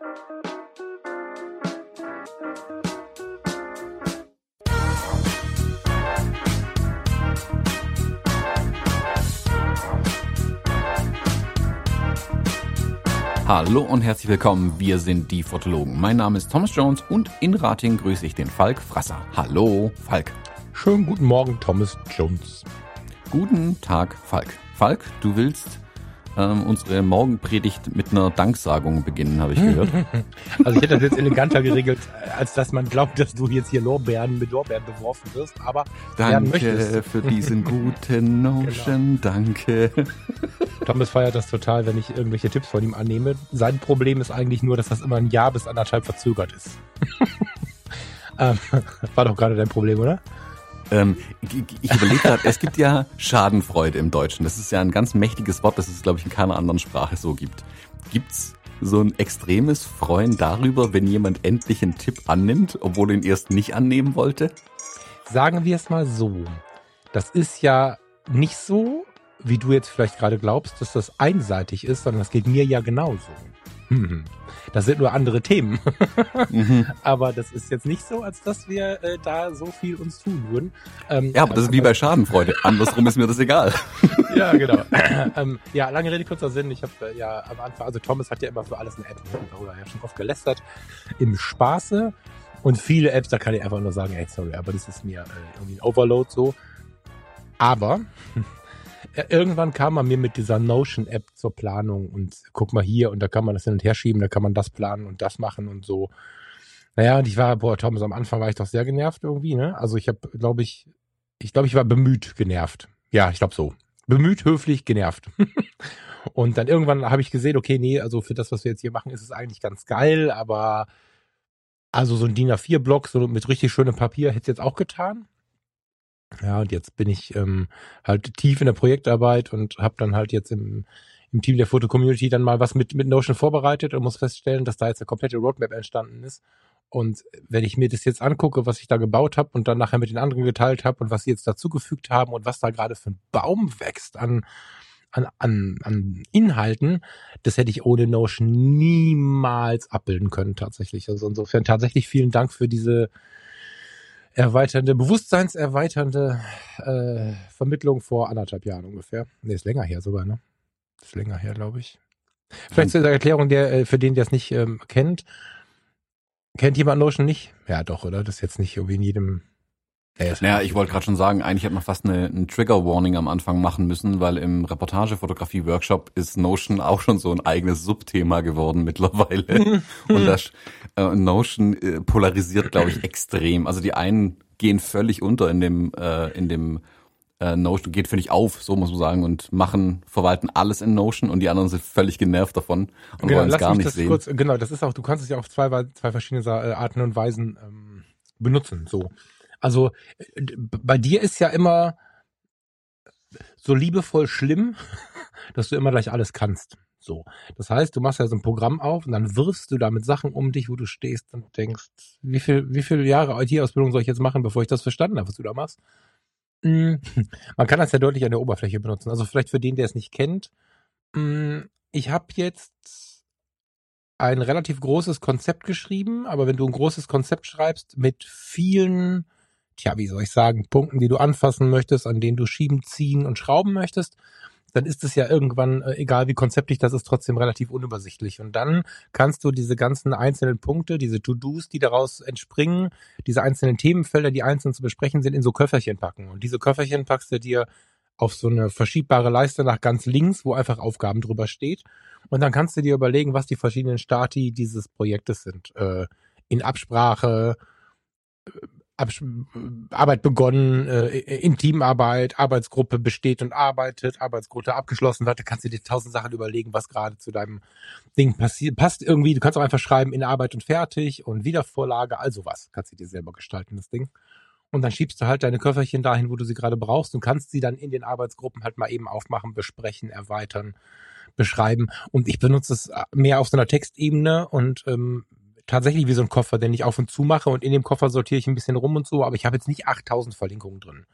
Hallo und herzlich willkommen. Wir sind die Fotologen. Mein Name ist Thomas Jones und in Rating grüße ich den Falk Frasser. Hallo, Falk. Schönen guten Morgen, Thomas Jones. Guten Tag, Falk. Falk, du willst ähm, unsere Morgenpredigt mit einer Danksagung beginnen, habe ich gehört. Also ich hätte das jetzt eleganter geregelt, als dass man glaubt, dass du jetzt hier Lorbeeren mit Lorbeeren beworfen wirst, aber Danke für diesen guten Notion, genau. danke. Thomas feiert das total, wenn ich irgendwelche Tipps von ihm annehme. Sein Problem ist eigentlich nur, dass das immer ein Jahr bis anderthalb verzögert ist. ähm, war doch gerade dein Problem, oder? Ähm, ich überlege gerade, es gibt ja Schadenfreude im Deutschen. Das ist ja ein ganz mächtiges Wort, das es, glaube ich, in keiner anderen Sprache so gibt. Gibt's so ein extremes Freuen darüber, wenn jemand endlich einen Tipp annimmt, obwohl ihn erst nicht annehmen wollte? Sagen wir es mal so. Das ist ja nicht so, wie du jetzt vielleicht gerade glaubst, dass das einseitig ist, sondern das geht mir ja genauso. Hm. Das sind nur andere Themen. mhm. Aber das ist jetzt nicht so, als dass wir äh, da so viel uns tun würden. Ähm, ja, aber das ist wie bei Schadenfreude. Andersrum ist mir das egal. ja, genau. ähm, ja, lange Rede, kurzer Sinn. Ich habe äh, ja am Anfang, also Thomas hat ja immer für alles eine App, darüber ja schon oft gelästert, im Spaße. Und viele Apps, da kann ich einfach nur sagen, ey, sorry, aber das ist mir äh, irgendwie ein Overload so. Aber irgendwann kam man mir mit dieser Notion-App zur Planung und guck mal hier und da kann man das hin und her schieben, da kann man das planen und das machen und so. Naja, und ich war, boah, Thomas, am Anfang war ich doch sehr genervt irgendwie, ne? Also ich habe, glaube ich, ich glaube, ich war bemüht genervt. Ja, ich glaube so. Bemüht, höflich, genervt. und dann irgendwann habe ich gesehen, okay, nee, also für das, was wir jetzt hier machen, ist es eigentlich ganz geil, aber also so ein DIN A4-Block, so mit richtig schönem Papier hätte es jetzt auch getan. Ja, und jetzt bin ich ähm, halt tief in der Projektarbeit und habe dann halt jetzt im, im Team der Foto-Community dann mal was mit, mit Notion vorbereitet und muss feststellen, dass da jetzt eine komplette Roadmap entstanden ist. Und wenn ich mir das jetzt angucke, was ich da gebaut habe und dann nachher mit den anderen geteilt habe und was sie jetzt dazugefügt haben und was da gerade für ein Baum wächst an, an, an, an Inhalten, das hätte ich ohne Notion niemals abbilden können tatsächlich. Also insofern tatsächlich vielen Dank für diese erweiternde, bewusstseinserweiternde äh, Vermittlung vor anderthalb Jahren ungefähr. Nee, ist länger her sogar, ne? Ist länger her, glaube ich. Vielleicht zur Erklärung, der, äh, für den, der es nicht ähm, kennt. Kennt jemand Notion nicht? Ja, doch, oder? Das ist jetzt nicht irgendwie in jedem naja, ich wollte gerade schon sagen, eigentlich hätte man fast eine, eine Trigger Warning am Anfang machen müssen, weil im Reportagefotografie Workshop ist Notion auch schon so ein eigenes Subthema geworden mittlerweile. Und das äh, Notion äh, polarisiert, glaube ich, extrem. Also die einen gehen völlig unter in dem äh, in dem äh, Notion, geht völlig auf, so muss man sagen, und machen, verwalten alles in Notion und die anderen sind völlig genervt davon und genau, wollen es gar nicht sehen. Kurz, genau, das ist auch, du kannst es ja auf zwei, zwei verschiedene äh, Arten und Weisen ähm, benutzen. So. Also äh, bei dir ist ja immer so liebevoll schlimm, dass du immer gleich alles kannst. So. Das heißt, du machst ja so ein Programm auf und dann wirfst du damit Sachen um dich, wo du stehst und denkst, wie viel, wie viele Jahre IT-Ausbildung soll ich jetzt machen, bevor ich das verstanden habe, was du da machst? Hm, man kann das ja deutlich an der Oberfläche benutzen. Also vielleicht für den, der es nicht kennt. Hm, ich habe jetzt ein relativ großes Konzept geschrieben, aber wenn du ein großes Konzept schreibst mit vielen tja, wie soll ich sagen, Punkten, die du anfassen möchtest, an denen du schieben, ziehen und schrauben möchtest, dann ist es ja irgendwann, äh, egal wie konzeptlich das ist, trotzdem relativ unübersichtlich. Und dann kannst du diese ganzen einzelnen Punkte, diese To-Dos, die daraus entspringen, diese einzelnen Themenfelder, die einzeln zu besprechen sind, in so Köfferchen packen. Und diese Köfferchen packst du dir auf so eine verschiebbare Leiste nach ganz links, wo einfach Aufgaben drüber steht. Und dann kannst du dir überlegen, was die verschiedenen Stati dieses Projektes sind. Äh, in Absprache, Arbeit begonnen, äh, in Teamarbeit, Arbeitsgruppe besteht und arbeitet, Arbeitsgruppe abgeschlossen wird, da kannst du dir tausend Sachen überlegen, was gerade zu deinem Ding passiert, passt irgendwie, du kannst auch einfach schreiben, in Arbeit und fertig und Wiedervorlage, also was, kannst du dir selber gestalten, das Ding. Und dann schiebst du halt deine Köfferchen dahin, wo du sie gerade brauchst und kannst sie dann in den Arbeitsgruppen halt mal eben aufmachen, besprechen, erweitern, beschreiben. Und ich benutze es mehr auf so einer Textebene und ähm, tatsächlich wie so ein Koffer, den ich auf und zu mache und in dem Koffer sortiere ich ein bisschen rum und so, aber ich habe jetzt nicht 8000 Verlinkungen drin.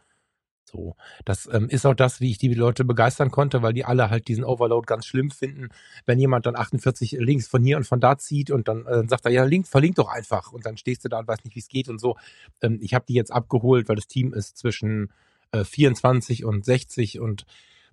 So, das ähm, ist auch das, wie ich die Leute begeistern konnte, weil die alle halt diesen Overload ganz schlimm finden. Wenn jemand dann 48 Links von hier und von da zieht und dann äh, sagt er, ja, link, verlink doch einfach und dann stehst du da und weißt nicht, wie es geht und so. Ähm, ich habe die jetzt abgeholt, weil das Team ist zwischen äh, 24 und 60 und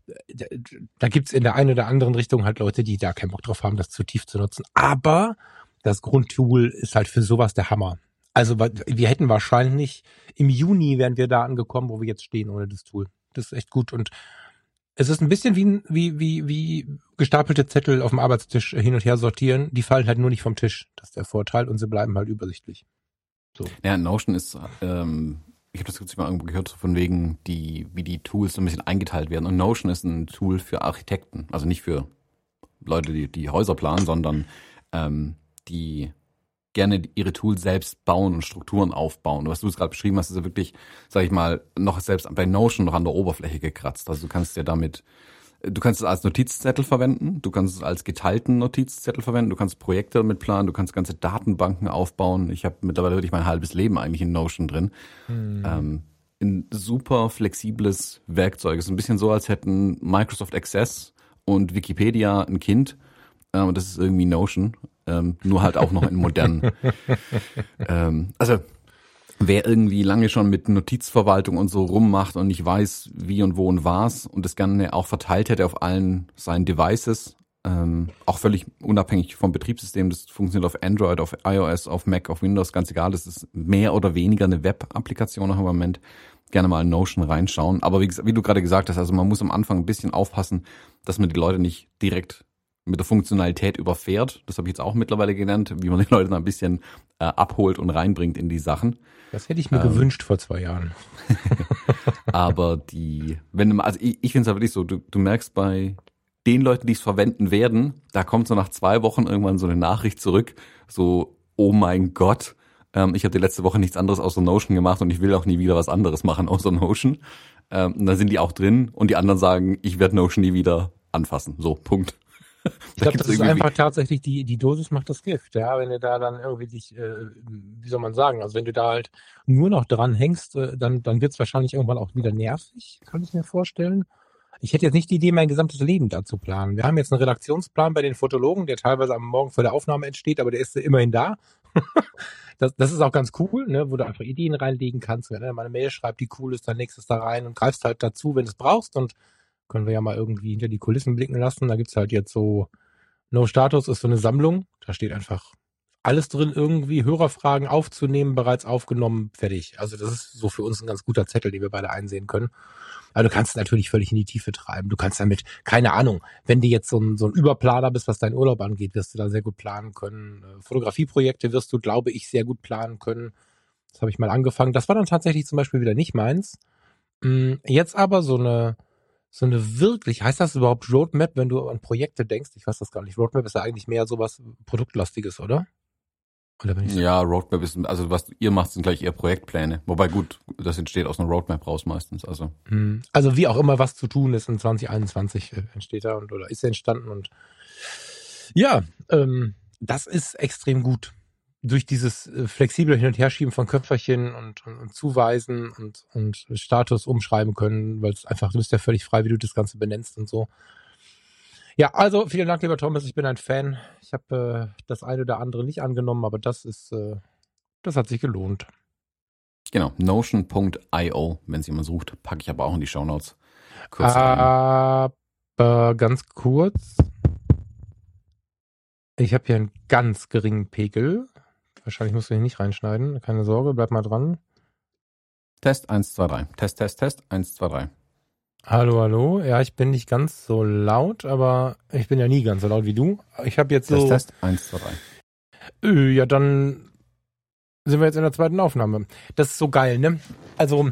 äh, da gibt's in der einen oder anderen Richtung halt Leute, die da keinen Bock drauf haben, das zu tief zu nutzen. Aber das Grundtool ist halt für sowas der Hammer. Also wir hätten wahrscheinlich im Juni wären wir da angekommen, wo wir jetzt stehen ohne das Tool. Das ist echt gut und es ist ein bisschen wie, wie, wie, wie gestapelte Zettel auf dem Arbeitstisch hin und her sortieren. Die fallen halt nur nicht vom Tisch. Das ist der Vorteil und sie bleiben halt übersichtlich. So. Ja, Notion ist, ähm, ich habe das kürzlich mal irgendwo gehört, von wegen, die, wie die Tools so ein bisschen eingeteilt werden. Und Notion ist ein Tool für Architekten, also nicht für Leute, die, die Häuser planen, sondern ähm, die gerne ihre Tools selbst bauen und Strukturen aufbauen. Was du es gerade beschrieben hast, ist ja wirklich, sag ich mal, noch selbst bei Notion noch an der Oberfläche gekratzt. Also du kannst ja damit, du kannst es als Notizzettel verwenden, du kannst es als geteilten Notizzettel verwenden, du kannst Projekte damit planen, du kannst ganze Datenbanken aufbauen. Ich habe mittlerweile wirklich mein halbes Leben eigentlich in Notion drin. Hm. Ähm, ein super flexibles Werkzeug. Es ist ein bisschen so, als hätten Microsoft Access und Wikipedia ein Kind. Ähm, und das ist irgendwie Notion ähm, nur halt auch noch in modernen. ähm, also wer irgendwie lange schon mit Notizverwaltung und so rummacht und nicht weiß, wie und wo und was und das gerne auch verteilt hätte auf allen seinen Devices, ähm, auch völlig unabhängig vom Betriebssystem, das funktioniert auf Android, auf iOS, auf Mac, auf Windows, ganz egal, das ist mehr oder weniger eine Web-Applikation im Moment. Gerne mal in Notion reinschauen. Aber wie, wie du gerade gesagt hast, also man muss am Anfang ein bisschen aufpassen, dass man die Leute nicht direkt mit der Funktionalität überfährt. Das habe ich jetzt auch mittlerweile gelernt, wie man die Leute ein bisschen äh, abholt und reinbringt in die Sachen. Das hätte ich mir ähm, gewünscht vor zwei Jahren. aber die, wenn also ich, ich finde es wirklich so, du, du merkst bei den Leuten, die es verwenden werden, da kommt so nach zwei Wochen irgendwann so eine Nachricht zurück, so, oh mein Gott, ähm, ich habe die letzte Woche nichts anderes außer Notion gemacht und ich will auch nie wieder was anderes machen außer Notion. Ähm, und dann sind die auch drin und die anderen sagen, ich werde Notion nie wieder anfassen. So, Punkt. Ich glaube, das ist einfach tatsächlich die, die Dosis macht das Gift, ja, wenn du da dann irgendwie dich, äh, wie soll man sagen, also wenn du da halt nur noch dran hängst, äh, dann, dann wird es wahrscheinlich irgendwann auch wieder nervig, kann ich mir vorstellen. Ich hätte jetzt nicht die Idee, mein gesamtes Leben da zu planen. Wir haben jetzt einen Redaktionsplan bei den Fotologen, der teilweise am Morgen vor der Aufnahme entsteht, aber der ist immerhin da. das, das ist auch ganz cool, ne, wo du einfach Ideen reinlegen kannst. Wenn du mal eine Mail schreibst, die cool ist, dann nächstes da rein und greifst halt dazu, wenn du es brauchst und können wir ja mal irgendwie hinter die Kulissen blicken lassen. Da gibt's halt jetzt so, No Status ist so eine Sammlung. Da steht einfach alles drin, irgendwie Hörerfragen aufzunehmen, bereits aufgenommen, fertig. Also das ist so für uns ein ganz guter Zettel, den wir beide einsehen können. Aber du kannst natürlich völlig in die Tiefe treiben. Du kannst damit, keine Ahnung, wenn du jetzt so ein, so ein Überplaner bist, was deinen Urlaub angeht, wirst du da sehr gut planen können. Äh, Fotografieprojekte wirst du, glaube ich, sehr gut planen können. Das habe ich mal angefangen. Das war dann tatsächlich zum Beispiel wieder nicht meins. Mm, jetzt aber so eine, so eine wirklich, heißt das überhaupt Roadmap, wenn du an Projekte denkst? Ich weiß das gar nicht. Roadmap ist ja eigentlich mehr sowas Produktlastiges, oder? oder bin ich ja, Roadmap ist, also was ihr macht, sind gleich eher Projektpläne. Wobei gut, das entsteht aus einer Roadmap raus meistens. Also, hm. also wie auch immer was zu tun ist in 2021 äh, entsteht da und oder ist entstanden und ja, ähm, das ist extrem gut durch dieses äh, flexible Hin- und Herschieben von Köpferchen und, und, und Zuweisen und, und Status umschreiben können, weil es einfach, du bist ja völlig frei, wie du das Ganze benennst und so. Ja, also vielen Dank, lieber Thomas, ich bin ein Fan. Ich habe äh, das eine oder andere nicht angenommen, aber das ist, äh, das hat sich gelohnt. Genau, notion.io, wenn es jemand sucht, packe ich aber auch in die Shownotes. Kurz aber ganz kurz. Ich habe hier einen ganz geringen Pegel. Wahrscheinlich musst du ihn nicht reinschneiden. Keine Sorge, bleib mal dran. Test 1, 2, 3. Test, Test, Test 1, 2, 3. Hallo, hallo. Ja, ich bin nicht ganz so laut, aber ich bin ja nie ganz so laut wie du. Ich habe jetzt so. Test, Test 1, 2, 3. Äh, ja, dann sind wir jetzt in der zweiten Aufnahme. Das ist so geil, ne? Also,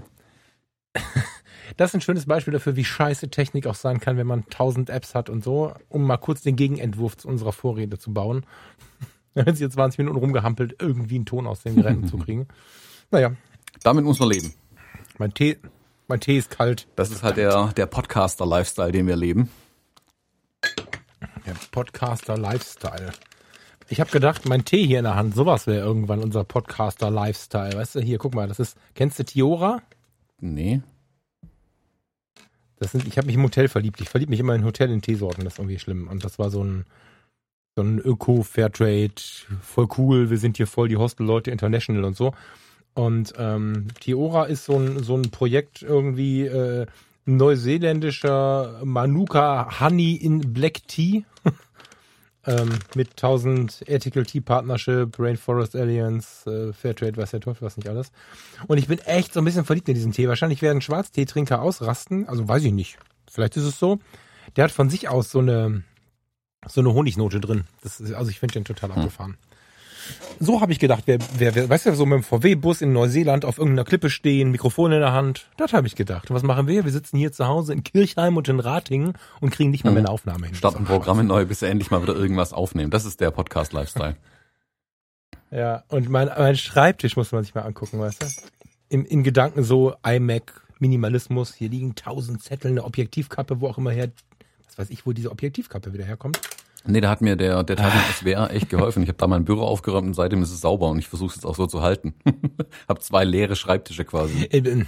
das ist ein schönes Beispiel dafür, wie scheiße Technik auch sein kann, wenn man tausend Apps hat und so, um mal kurz den Gegenentwurf zu unserer Vorrede zu bauen. Wenn sie jetzt 20 Minuten rumgehampelt, irgendwie einen Ton aus den Geräten zu kriegen. Naja. Damit muss man leben. Mein Tee, mein Tee ist kalt. Das ist halt der, der Podcaster-Lifestyle, den wir leben. Der Podcaster-Lifestyle. Ich habe gedacht, mein Tee hier in der Hand, sowas wäre irgendwann unser Podcaster-Lifestyle. Weißt du, hier, guck mal, das ist, kennst du Tiora? Nee. Das sind, ich habe mich im Hotel verliebt. Ich verliebe mich immer in Hotel in Teesorten. Das ist irgendwie schlimm. Und das war so ein, so ein Öko-Fairtrade, voll cool. Wir sind hier voll die Hostel-Leute, international und so. Und ähm, Tiora ist so ein, so ein Projekt irgendwie äh, neuseeländischer Manuka Honey in Black Tea. ähm, mit 1000 Ethical Tea Partnership, Rainforest Alliance, äh, Fairtrade, weiß der Teufel, was nicht alles. Und ich bin echt so ein bisschen verliebt in diesen Tee. Wahrscheinlich werden Schwarzteetrinker ausrasten, also weiß ich nicht. Vielleicht ist es so. Der hat von sich aus so eine, so eine Honignote drin. Das ist, also ich finde den total Hm. abgefahren. So habe ich gedacht, wer, wer, wer, weißt du, so mit dem VW-Bus in Neuseeland auf irgendeiner Klippe stehen, Mikrofon in der Hand. Das habe ich gedacht. Und was machen wir? Wir sitzen hier zu Hause in Kirchheim und in Ratingen und kriegen nicht mal mehr eine Aufnahme hin. Starten Programme neu, bis wir endlich mal wieder irgendwas aufnehmen. Das ist der Podcast-Lifestyle. Ja, und mein, mein Schreibtisch muss man sich mal angucken, weißt du? Im, in Gedanken so iMac, Minimalismus, hier liegen tausend Zettel, eine Objektivkappe, wo auch immer her, weiß ich, wo diese Objektivkappe wieder herkommt. Nee, da hat mir der, der Teil von SWR echt geholfen. Ich habe da mein Büro aufgeräumt und seitdem ist es sauber und ich versuche es jetzt auch so zu halten. hab zwei leere Schreibtische quasi. Äh,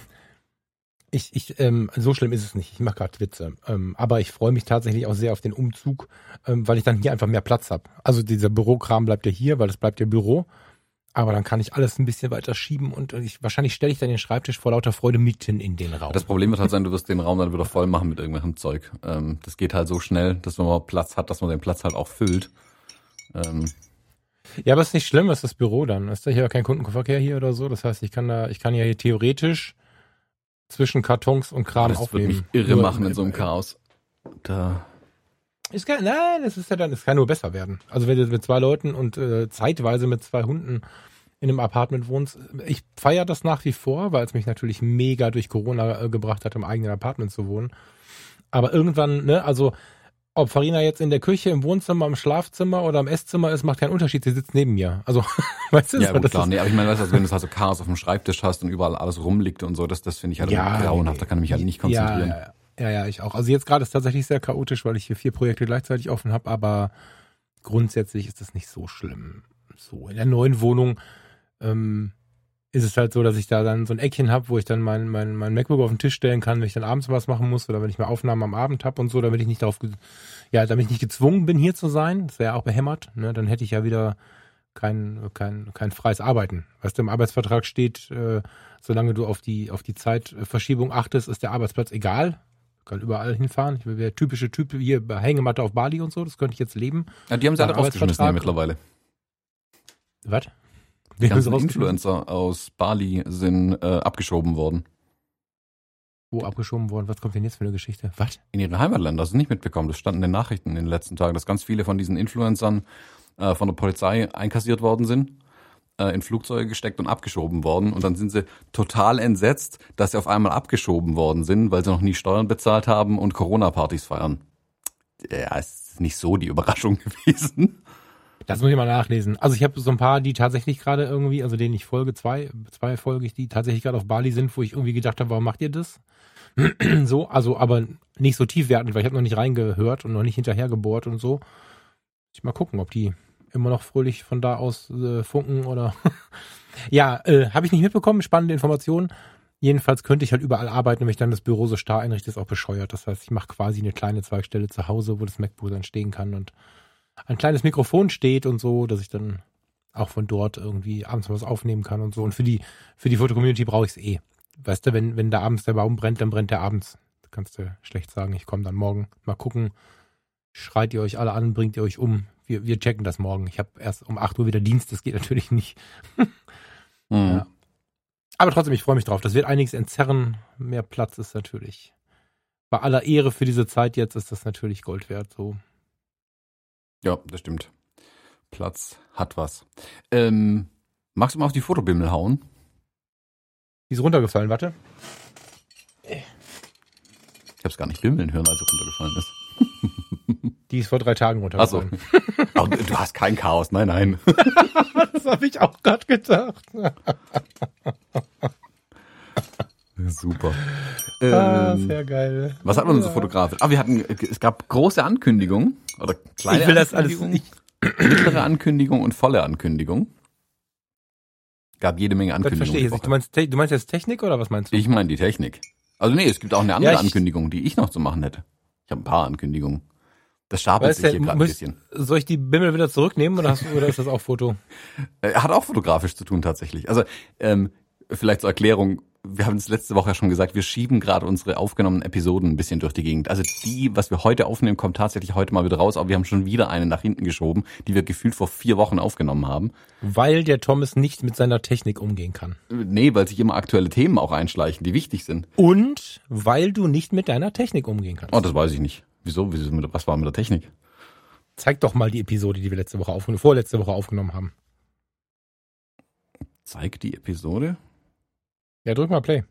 Ich, ich, ähm, so schlimm ist es nicht. Ich mache gerade Witze. Ähm, aber ich freue mich tatsächlich auch sehr auf den Umzug, ähm, weil ich dann hier einfach mehr Platz habe. Also dieser Bürokram bleibt ja hier, weil es bleibt ja Büro. Aber dann kann ich alles ein bisschen weiter schieben und ich, wahrscheinlich stelle ich dann den Schreibtisch vor lauter Freude mitten in den Raum. Das Problem wird halt sein, du wirst den Raum dann wieder voll machen mit irgendwelchem Zeug. Ähm, das geht halt so schnell, dass wenn man Platz hat, dass man den Platz halt auch füllt. Ähm, Ja, aber ist nicht schlimm, ist das Büro dann. Ist da hier kein Kundenverkehr hier oder so? Das heißt, ich kann da, ich kann ja hier theoretisch zwischen Kartons und Kram das wird aufnehmen. mich irre machen in so einem Chaos. Da, Ist gar, nein, das ist ja dann, es kann nur besser werden. Also wenn du mit zwei Leuten und äh, zeitweise mit zwei Hunden in einem Apartment wohnst, ich feiere das nach wie vor, weil es mich natürlich mega durch Corona äh, gebracht hat, im eigenen Apartment zu wohnen. Aber irgendwann, ne, also ob Farina jetzt in der Küche, im Wohnzimmer, im Schlafzimmer oder im Esszimmer ist, macht keinen Unterschied. Sie sitzt neben mir. Also, weißt du, ja, gut, das klar. ist, Nee, aber ich meine, weißt du, also wenn du halt so Chaos auf dem Schreibtisch hast und überall alles rumliegt und so, das, das finde ich halt Ja, grauenhaft. Da kann ich mich halt nicht konzentrieren. Ja, ja, ja, ich auch. Also jetzt gerade ist tatsächlich sehr chaotisch, weil ich hier vier Projekte gleichzeitig offen habe, aber grundsätzlich ist das nicht so schlimm. So, in der neuen Wohnung ähm, ist es halt so, dass ich da dann so ein Eckchen habe, wo ich dann mein, mein, mein MacBook auf den Tisch stellen kann, wenn ich dann abends was machen muss oder wenn ich mal Aufnahmen am Abend habe und so, damit ich nicht darauf, ja, damit ich nicht gezwungen bin, hier zu sein. Das wäre ja auch behämmert. Ne? Dann hätte ich ja wieder kein, kein, kein freies Arbeiten. Du, im Arbeitsvertrag steht, äh, solange du auf die, auf die Zeitverschiebung achtest, ist der Arbeitsplatz egal. Kann überall hinfahren. Ich wäre der typische Typ hier bei Hängematte auf Bali und so, das könnte ich jetzt leben. Ja, die haben sie alle rausgeschmissen hier mittlerweile. Was? Die ganzen? Influencer aus Bali sind äh, abgeschoben worden. Wo abgeschoben worden? Was kommt denn jetzt für eine Geschichte? Was? In ihre Heimatländer. Hast du nicht mitbekommen. Das stand in den Nachrichten in den letzten Tagen, dass ganz viele von diesen Influencern äh, von der Polizei einkassiert worden sind, äh, in Flugzeuge gesteckt und abgeschoben worden. Und dann sind sie total entsetzt, dass sie auf einmal abgeschoben worden sind, weil sie noch nie Steuern bezahlt haben und Corona-Partys feiern. Ja, ist nicht so die Überraschung gewesen. Das muss ich mal nachlesen. Also ich habe so ein paar, die tatsächlich gerade irgendwie, also denen ich folge, zwei, zwei folge ich, die tatsächlich gerade auf Bali sind, wo ich irgendwie gedacht habe, warum macht ihr das? so, also aber nicht so tiefwertend, weil ich habe noch nicht reingehört und noch nicht hinterhergebohrt und so. Ich mal gucken, ob die immer noch fröhlich von da aus äh, funken oder ja, äh, habe ich nicht mitbekommen, spannende Informationen. Jedenfalls könnte ich halt überall arbeiten, wenn ich dann das Büro so starr einrichte, ist auch bescheuert. Das heißt, ich mache quasi eine kleine Zweigstelle zu Hause, wo das MacBook dann stehen kann und ein kleines Mikrofon steht und so, dass ich dann auch von dort irgendwie abends was aufnehmen kann und so. Und für die, für die Fotocommunity brauche ich es eh. Weißt du, wenn, wenn da abends der Baum brennt, dann brennt der abends. Da kannst du schlecht sagen, ich komme dann morgen. Mal gucken. Schreit ihr euch alle an, bringt ihr euch um. Wir, wir checken das morgen. Ich habe erst um 8 Uhr wieder Dienst, das geht natürlich nicht. Hm. Ja. Aber trotzdem, ich freue mich drauf. Das wird einiges entzerren. Mehr Platz ist natürlich. Bei aller Ehre für diese Zeit jetzt ist das natürlich Gold wert. So. Ja, das stimmt. Platz hat was. Ähm, magst du mal auf die Fotobimmel hauen? Die ist runtergefallen, warte. Ich habe es gar nicht bimmeln hören, als es runtergefallen ist. Die ist vor drei Tagen runtergefallen. Aber du hast kein Chaos. Nein, nein. Das habe ich auch gerade gedacht. Super. Ah, Ähm, sehr geil. was hat man denn so fotografisch? Ah, wir hatten, es gab große Ankündigungen oder kleine Ich will das alles nicht. mittlere Ankündigung und volle Ankündigung. Gab jede Menge Das Ankündigungen. verstehe ich jetzt nicht. Du meinst, du meinst jetzt Technik oder was meinst du? Ich meine die Technik. Also nee, es gibt auch eine andere Ja, Ankündigung, die ich noch zu machen hätte. Ich habe ein paar Ankündigungen. Das stapelt Weißt sich hier gerade ein bisschen. soll ich die Bimmel wieder zurücknehmen oder, hast, oder ist das auch Foto? Äh, Hat auch fotografisch zu tun tatsächlich. Also ähm, vielleicht zur Erklärung, wir haben es letzte Woche ja schon gesagt, wir schieben gerade unsere aufgenommenen Episoden ein bisschen durch die Gegend. Also die, was wir heute aufnehmen, kommt tatsächlich heute mal wieder raus, aber wir haben schon wieder eine nach hinten geschoben, die wir gefühlt vor vier Wochen aufgenommen haben. Weil der Thomas nicht mit seiner Technik umgehen kann. Äh, Nee, weil sich immer aktuelle Themen auch einschleichen, die wichtig sind. Und weil du nicht mit deiner Technik umgehen kannst. Oh, das weiß ich nicht. Wieso? Wieso Was war mit der Technik? Zeig doch mal die Episode, die wir letzte Woche aufgenommen, vorletzte Woche aufgenommen haben. Zeig die Episode. Ja, drück mal Play.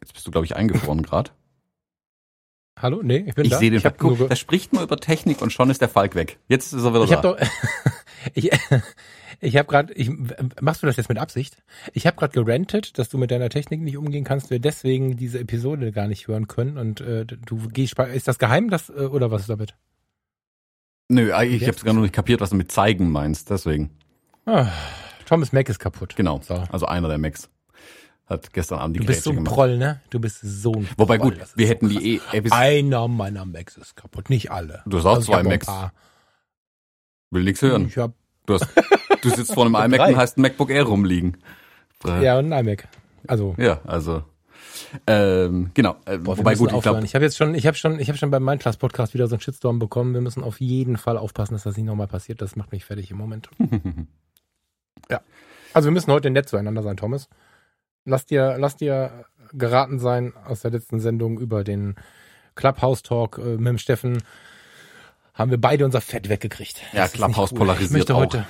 Jetzt bist du, glaube ich, eingefroren gerade. Hallo? Nee, ich bin Ich da. sehe den ich hab Guck, nur ge- da spricht man über Technik und schon ist der Falk weg. Jetzt ist er wieder Ich da. habe doch ich ich habe gerade ich machst du das jetzt mit Absicht? Ich habe gerade gerantet, dass du mit deiner Technik nicht umgehen kannst, wir deswegen diese Episode gar nicht hören können und äh, du gehst ist das geheim das äh, oder was ist damit? Nö, ich Jetzt? habe sogar noch nicht kapiert, was du mit zeigen meinst. Deswegen. Ah, Thomas Mac ist kaputt. Genau. So. Also einer der Max. Hat gestern Abend die Du bist so ein gemacht. Proll, ne? Du bist so ein Wobei Proll. gut, wir so hätten krass. die eh Episode. Einer meiner Macs ist kaputt, nicht alle. Du hast auch ich zwei ein Macs. paar. Will nix hören. Ich hab, Du, hast, du sitzt vor einem iMac und hast ein MacBook Air rumliegen. Ja, und ein iMac. Also ja also. Ähm, genau. Äh, Boah, wobei gut, ich glaube, ich habe jetzt schon, ich habe schon, ich habe schon beim Mindclass Podcast wieder so einen Shitstorm bekommen. Wir müssen auf jeden Fall aufpassen, dass das nicht nochmal passiert. Das macht mich fertig im Moment. ja. Also wir müssen heute nett zueinander sein, Thomas. Lass dir, lass dir geraten sein aus der letzten Sendung über den Clubhouse Talk äh, mit dem Steffen. Haben wir beide unser Fett weggekriegt. Ja, Clubhouse nicht polarisiert Ich möchte auch. heute.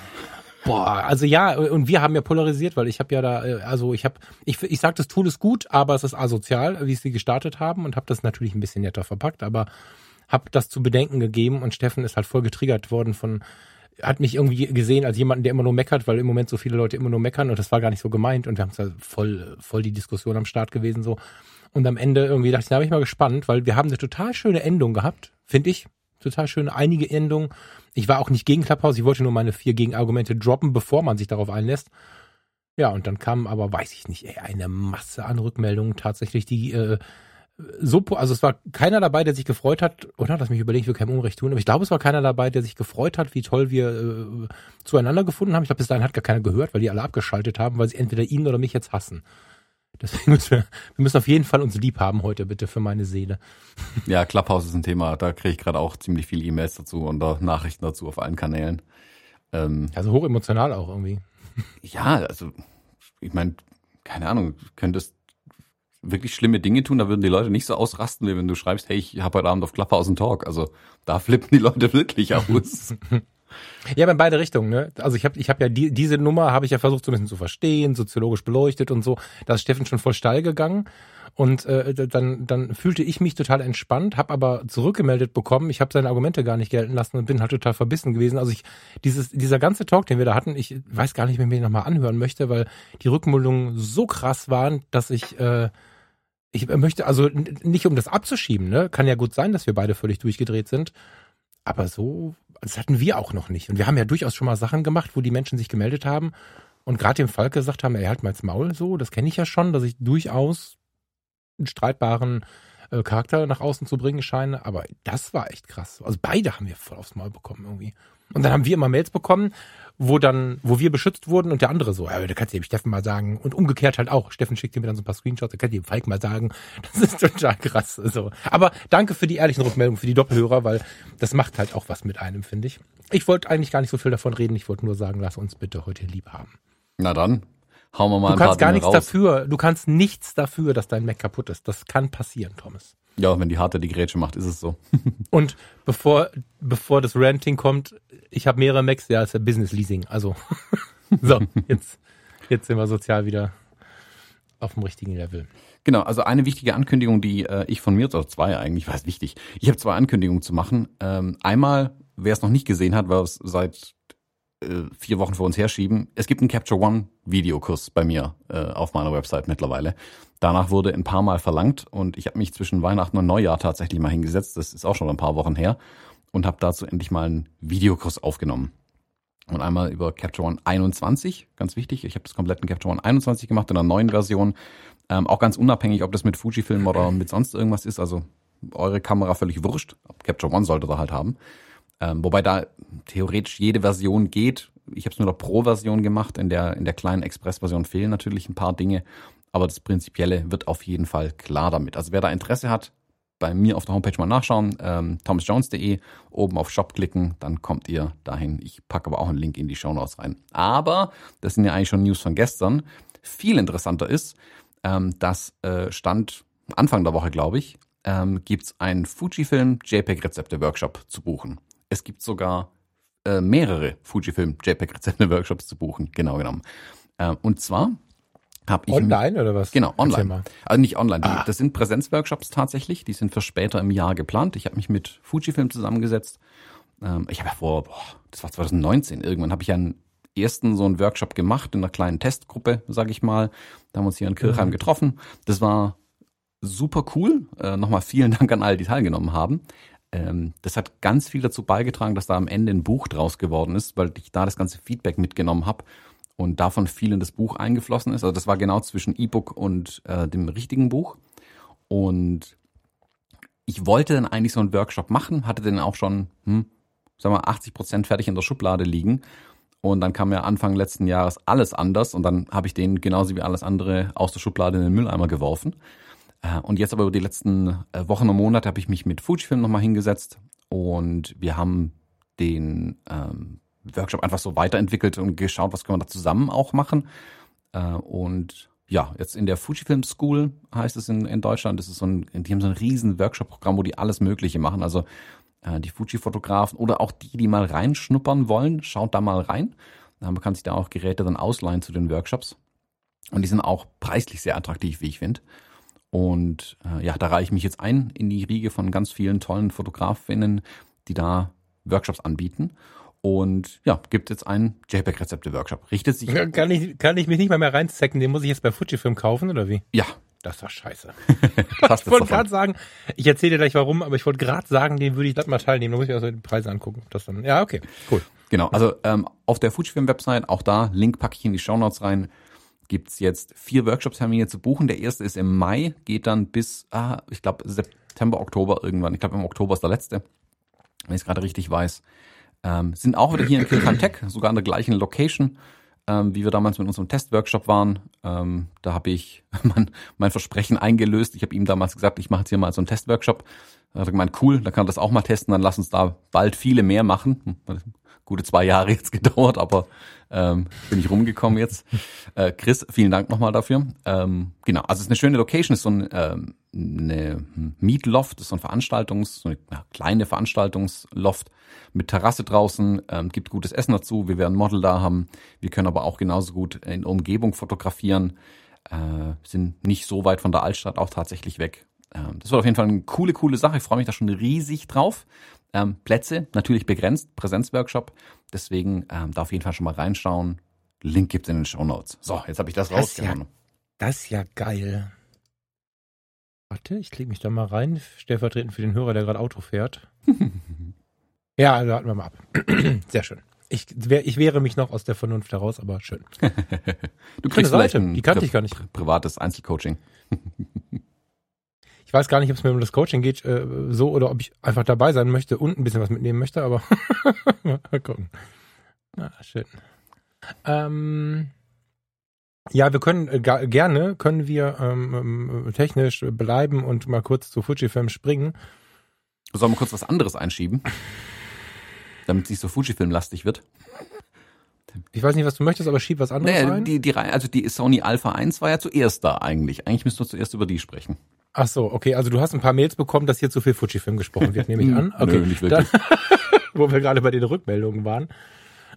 Boah, also ja, und wir haben ja polarisiert, weil ich habe ja da, äh, also ich habe, ich, ich sag, das Tool ist gut, aber es ist asozial, wie sie gestartet haben und habe das natürlich ein bisschen netter verpackt, aber habe das zu bedenken gegeben und Steffen ist halt voll getriggert worden von, hat mich irgendwie gesehen als jemanden, der immer nur meckert, weil im Moment so viele Leute immer nur meckern und das war gar nicht so gemeint und wir haben ja voll, voll die Diskussion am Start gewesen so. Und am Ende irgendwie dachte ich, da bin ich mal gespannt, weil wir haben eine total schöne Endung gehabt, finde ich. Total schöne, einige Endungen. Ich war auch nicht gegen Clubhouse, ich wollte nur meine vier Gegenargumente droppen, bevor man sich darauf einlässt. Ja, und dann kam aber, weiß ich nicht, ey, eine Masse an Rückmeldungen tatsächlich, die äh, so, also es war keiner dabei, der sich gefreut hat, oder? Lass mich überlegen, ich will keinem Unrecht tun, aber ich glaube, es war keiner dabei, der sich gefreut hat, wie toll wir äh, zueinander gefunden haben. Ich glaube, bis dahin hat gar keiner gehört, weil die alle abgeschaltet haben, weil sie entweder ihn oder mich jetzt hassen. Deswegen müssen wir, wir müssen auf jeden Fall uns lieb haben heute, bitte, für meine Seele. ja, Clubhouse ist ein Thema. Da kriege ich gerade auch ziemlich viele E-Mails dazu und Nachrichten dazu auf allen Kanälen. Ähm, Also hochemotional auch irgendwie. ja, also ich meine, keine Ahnung, du könntest wirklich schlimme Dinge tun, da würden die Leute nicht so ausrasten, wie wenn du schreibst, hey, ich habe heute Abend auf Clubhouse einen Talk. Also da flippen die Leute wirklich aus. Ja, aber in beide Richtungen, ne? Also ich habe ich hab ja die, diese Nummer habe ich ja versucht so ein bisschen zu verstehen, soziologisch beleuchtet und so. Da ist Steffen schon voll steil gegangen und äh, dann dann fühlte ich mich total entspannt, habe aber zurückgemeldet bekommen. Ich habe seine Argumente gar nicht gelten lassen und bin halt total verbissen gewesen. Also ich dieses dieser ganze Talk, den wir da hatten, ich weiß gar nicht, wenn ich mir noch mal anhören möchte, weil die Rückmeldungen so krass waren, dass ich äh, ich möchte also nicht um das abzuschieben, ne? Kann ja gut sein, dass wir beide völlig durchgedreht sind. Aber so, das hatten wir auch noch nicht. Und wir haben ja durchaus schon mal Sachen gemacht, wo die Menschen sich gemeldet haben und gerade dem Falk gesagt haben, er halt mal ins Maul so. Das kenne ich ja schon, dass ich durchaus einen streitbaren äh, Charakter nach außen zu bringen scheine. Aber das war echt krass. Also beide haben wir voll aufs Maul bekommen irgendwie. Und dann haben wir immer Mails bekommen, wo dann, wo wir beschützt wurden und der andere so, ja, da kannst du dem Steffen mal sagen. Und umgekehrt halt auch. Steffen schickt mir dann so ein paar Screenshots, da kannst du dem Falk mal sagen. Das ist total krass. So. Aber danke für die ehrlichen Rückmeldungen, für die Doppelhörer, weil das macht halt auch was mit einem, finde ich. Ich wollte eigentlich gar nicht so viel davon reden. Ich wollte nur sagen, lass uns bitte heute lieb haben. Na dann, hauen wir mal Du ein paar kannst gar Dinge nichts raus. dafür. Du kannst nichts dafür, dass dein Mac kaputt ist. Das kann passieren, Thomas. Ja, wenn die Harte die Grätsche macht, ist es so. Und bevor, bevor das Ranting kommt, ich habe mehrere Macs, ja, ist ja Business Leasing. Also, so, jetzt, jetzt sind wir sozial wieder auf dem richtigen Level. Genau, also eine wichtige Ankündigung, die äh, ich von mir, oder zwei eigentlich, was wichtig. Ich habe zwei Ankündigungen zu machen. Ähm, einmal, wer es noch nicht gesehen hat, weil es seit äh, vier Wochen vor uns herschieben, es gibt einen Capture One Videokurs bei mir äh, auf meiner Website mittlerweile. Danach wurde ein paar Mal verlangt und ich habe mich zwischen Weihnachten und Neujahr tatsächlich mal hingesetzt, das ist auch schon ein paar Wochen her, und habe dazu endlich mal einen Videokurs aufgenommen. und einmal über Capture One 21, ganz wichtig. Ich habe das komplett in Capture One 21 gemacht, in einer neuen Version. Ähm, auch ganz unabhängig, ob das mit Fujifilm oder mit sonst irgendwas ist. Also eure Kamera völlig wurscht. Capture One sollte ihr halt haben. Ähm, wobei da theoretisch jede Version geht. Ich habe es nur der Pro-Version gemacht. In der, in der kleinen Express-Version fehlen natürlich ein paar Dinge. Aber das Prinzipielle wird auf jeden Fall klar damit. Also wer da Interesse hat, bei mir auf der Homepage mal nachschauen, ähm, thomasjones.de, oben auf Shop klicken, dann kommt ihr dahin. Ich packe aber auch einen Link in die Show Notes rein. Aber, das sind ja eigentlich schon News von gestern, viel interessanter ist, ähm, das äh, stand Anfang der Woche, glaube ich, ähm, gibt es einen Fujifilm JPEG-Rezepte-Workshop zu buchen. Es gibt sogar äh, mehrere Fujifilm JPEG-Rezepte-Workshops zu buchen, genau genommen. Äh, und zwar habe ich online mit, oder was? Genau, online. Also nicht online. Ah. Das sind Präsenzworkshops tatsächlich. Die sind für später im Jahr geplant. Ich habe mich mit Fujifilm zusammengesetzt. Ähm, ich habe ja vor, boah, das war 2019. Irgendwann habe ich einen ersten so einen Workshop gemacht in einer kleinen Testgruppe, sage ich mal. Da haben wir uns hier in Kirchheim mhm. getroffen. Das war super cool. Äh, Nochmal vielen Dank an alle, die teilgenommen haben. Ähm, das hat ganz viel dazu beigetragen, dass da am Ende ein Buch draus geworden ist, weil ich da das ganze Feedback mitgenommen habe und davon viel in das Buch eingeflossen ist. Also das war genau zwischen E-Book und äh, dem richtigen Buch. Und ich wollte dann eigentlich so einen Workshop machen, hatte den auch schon, hm, sagen wir, 80 Prozent fertig in der Schublade liegen. Und dann kam ja Anfang letzten Jahres alles anders und dann habe ich den genauso wie alles andere aus der Schublade in den Mülleimer geworfen. Äh, und jetzt aber über die letzten äh, Wochen und Monate habe ich mich mit Fujifilm nochmal hingesetzt und wir haben den ähm, Workshop einfach so weiterentwickelt und geschaut, was können wir da zusammen auch machen. Äh, und ja, jetzt in der Fujifilm School heißt es in, in Deutschland, das ist so ein, die haben so ein riesen Workshop-Programm, wo die alles Mögliche machen. Also äh, die Fuji-Fotografen oder auch die, die mal reinschnuppern wollen, schaut da mal rein. Man kann sich da auch Geräte dann ausleihen zu den Workshops. Und die sind auch preislich sehr attraktiv, wie ich finde. Und äh, ja, da reiche ich mich jetzt ein in die Riege von ganz vielen tollen Fotografinnen, die da Workshops anbieten. Und ja, gibt jetzt einen JPEG-Rezepte-Workshop. Richtet sich. Kann ich, kann ich mich nicht mal mehr reinzecken, den muss ich jetzt bei Fujifilm kaufen, oder wie? Ja. Das war scheiße. ich wollte gerade sagen, ich erzähle dir gleich warum, aber ich wollte gerade sagen, den würde ich das mal teilnehmen. Da muss ich also die Preise angucken. Das dann, ja, okay, cool. Genau, also ähm, auf der Fujifilm-Website, auch da, Link packe ich in die Show Notes rein, gibt's jetzt vier Workshop-Termine zu buchen. Der erste ist im Mai, geht dann bis, ah, ich glaube, September, Oktober irgendwann. Ich glaube, im Oktober ist der letzte, wenn ich es gerade richtig weiß. Ähm, sind auch wieder hier in Kilkan Tech, sogar an der gleichen Location, ähm, wie wir damals mit unserem Testworkshop waren. Ähm, da habe ich mein, mein Versprechen eingelöst. Ich habe ihm damals gesagt, ich mache jetzt hier mal so einen Testworkshop. Er hat gemeint, cool, da kann er das auch mal testen, dann lass uns da bald viele mehr machen. Gute zwei Jahre jetzt gedauert, aber ähm, bin ich rumgekommen jetzt. Äh, Chris, vielen Dank nochmal dafür. Ähm, genau, also es ist eine schöne Location, ist so ein, ähm, eine Meetloft, ist so ein Veranstaltungs, so eine kleine Veranstaltungsloft mit Terrasse draußen, ähm, gibt gutes Essen dazu, wir werden Model da haben, wir können aber auch genauso gut in der Umgebung fotografieren, äh, sind nicht so weit von der Altstadt auch tatsächlich weg. Ähm, das wird auf jeden Fall eine coole, coole Sache, ich freue mich da schon riesig drauf. Ähm, Plätze natürlich begrenzt, Präsenzworkshop, deswegen ähm, da auf jeden Fall schon mal reinschauen. Link gibt's in den Show Notes. So, jetzt habe ich das, rausgehauen. Ja, das ist ja geil. Warte, ich klicke mich da mal rein, stellvertretend für den Hörer, der gerade Auto fährt. ja, also warten wir mal ab. Sehr schön. Ich, ich wehre mich noch aus der Vernunft heraus, aber schön. du kriegst Seite, die kannte ich gar nicht. Privates Einzelcoaching. ich weiß gar nicht, ob es mir um das Coaching geht, äh, so oder ob ich einfach dabei sein möchte und ein bisschen was mitnehmen möchte, aber mal gucken. Ah, schön. Ähm, ja, wir können äh, gerne können wir ähm, ähm, technisch bleiben und mal kurz zu Fujifilm springen. Sollen wir kurz was anderes einschieben? Damit es nicht so Fujifilm-lastig wird. Ich weiß nicht, was du möchtest, aber schieb was anderes naja, rein. Die, die, also die Sony Alpha 1 war ja zuerst da eigentlich. Eigentlich müssten wir zuerst über die sprechen. Ach so, okay. Also du hast ein paar Mails bekommen, dass hier zu viel Fujifilm gesprochen wird, nehme ich an. Okay. Nö, nicht wirklich. Wo wir gerade bei den Rückmeldungen waren.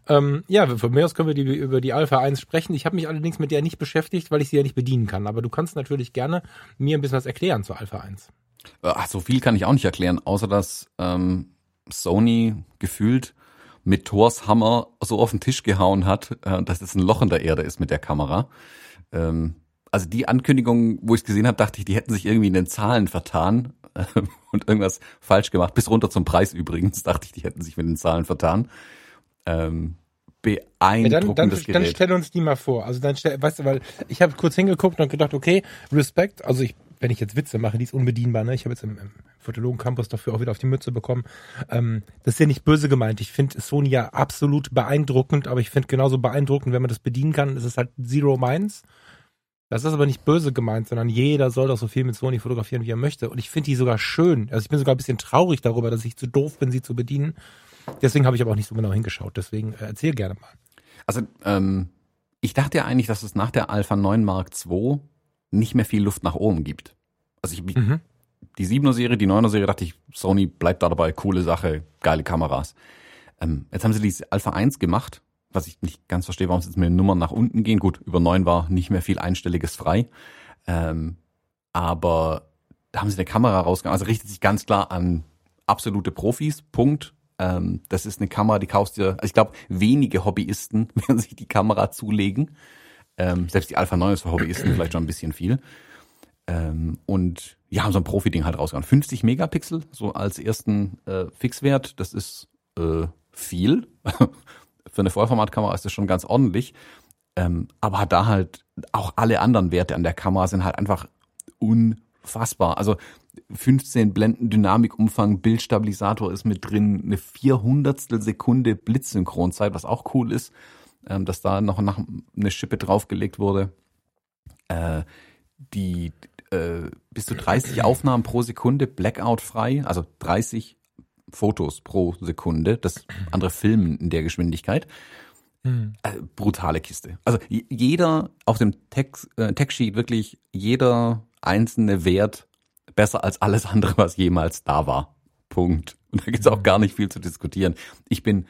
Ähm, ja, von mir aus können wir die, über die Alpha 1 sprechen. Ich habe mich allerdings mit der nicht beschäftigt, weil ich sie ja nicht bedienen kann. Aber du kannst natürlich gerne mir ein bisschen was erklären zur Alpha 1. Äh, ach, so viel kann ich auch nicht erklären, außer dass ähm, Sony gefühlt mit Thors Hammer so auf den Tisch gehauen hat, äh, dass es ein Loch in der Erde ist mit der Kamera. Ähm, also die Ankündigung, wo ich es gesehen habe, dachte ich, die hätten sich irgendwie in den Zahlen vertan äh, und irgendwas falsch gemacht. Bis runter zum Preis übrigens, dachte ich, die hätten sich mit den Zahlen vertan. Ähm, beeindruckendes dann, dann, Gerät. dann stell uns die mal vor. Also dann stell, weißt du, weil ich habe kurz hingeguckt und gedacht, okay, Respekt. Also ich, wenn ich jetzt Witze mache, die ist unbedienbar. Ne? Ich habe jetzt im, im Fotologen Campus dafür auch wieder auf die Mütze bekommen. Ähm, das ist ja nicht böse gemeint. Ich finde Sony ja absolut beeindruckend, aber ich finde genauso beeindruckend, wenn man das bedienen kann. Es ist halt Zero Minds. Das ist aber nicht böse gemeint, sondern jeder soll doch so viel mit Sony fotografieren, wie er möchte. Und ich finde die sogar schön. Also ich bin sogar ein bisschen traurig darüber, dass ich zu doof bin, sie zu bedienen. Deswegen habe ich aber auch nicht so genau hingeschaut. Deswegen äh, erzähl gerne mal. Also, ähm, ich dachte ja eigentlich, dass es nach der Alpha 9 Mark II nicht mehr viel Luft nach oben gibt. Also ich, Mhm. die 7er Serie, die 9er Serie, dachte ich, Sony bleibt da dabei, coole Sache, geile Kameras. Ähm, jetzt haben sie diese Alpha 1 gemacht, was ich nicht ganz verstehe, warum sie jetzt mit den Nummern nach unten gehen. Gut, über 9 war nicht mehr viel Einstelliges frei. Ähm, aber da haben sie eine Kamera rausgegangen. Also richtet sich ganz klar an absolute Profis. Punkt. Ähm, das ist eine Kamera, die kaufst dir, also ich glaube, wenige Hobbyisten werden sich die Kamera zulegen. Ähm, selbst die Alpha 9 ist für Hobbyisten vielleicht schon ein bisschen viel. Ähm, und ja, haben so ein Profi-Ding halt rausgehauen. 50 Megapixel, so als ersten äh, Fixwert, das ist äh, viel. für eine Vollformatkamera ist das schon ganz ordentlich. Ähm, aber da halt auch alle anderen Werte an der Kamera sind halt einfach unfassbar. Also 15 Blenden Dynamikumfang, Bildstabilisator ist mit drin, eine 400 Sekunde Blitzsynchronzeit, was auch cool ist, ähm, dass da noch nach, eine Schippe draufgelegt wurde. Äh, die äh, bis zu 30 Aufnahmen pro Sekunde, Blackout frei, also 30 Fotos pro Sekunde, das andere Filmen in der Geschwindigkeit. Hm. Äh, brutale Kiste. Also jeder auf dem Text, äh, Textsheet wirklich jeder einzelne Wert besser als alles andere, was jemals da war. Punkt. Und da gibt's auch gar nicht viel zu diskutieren. Ich bin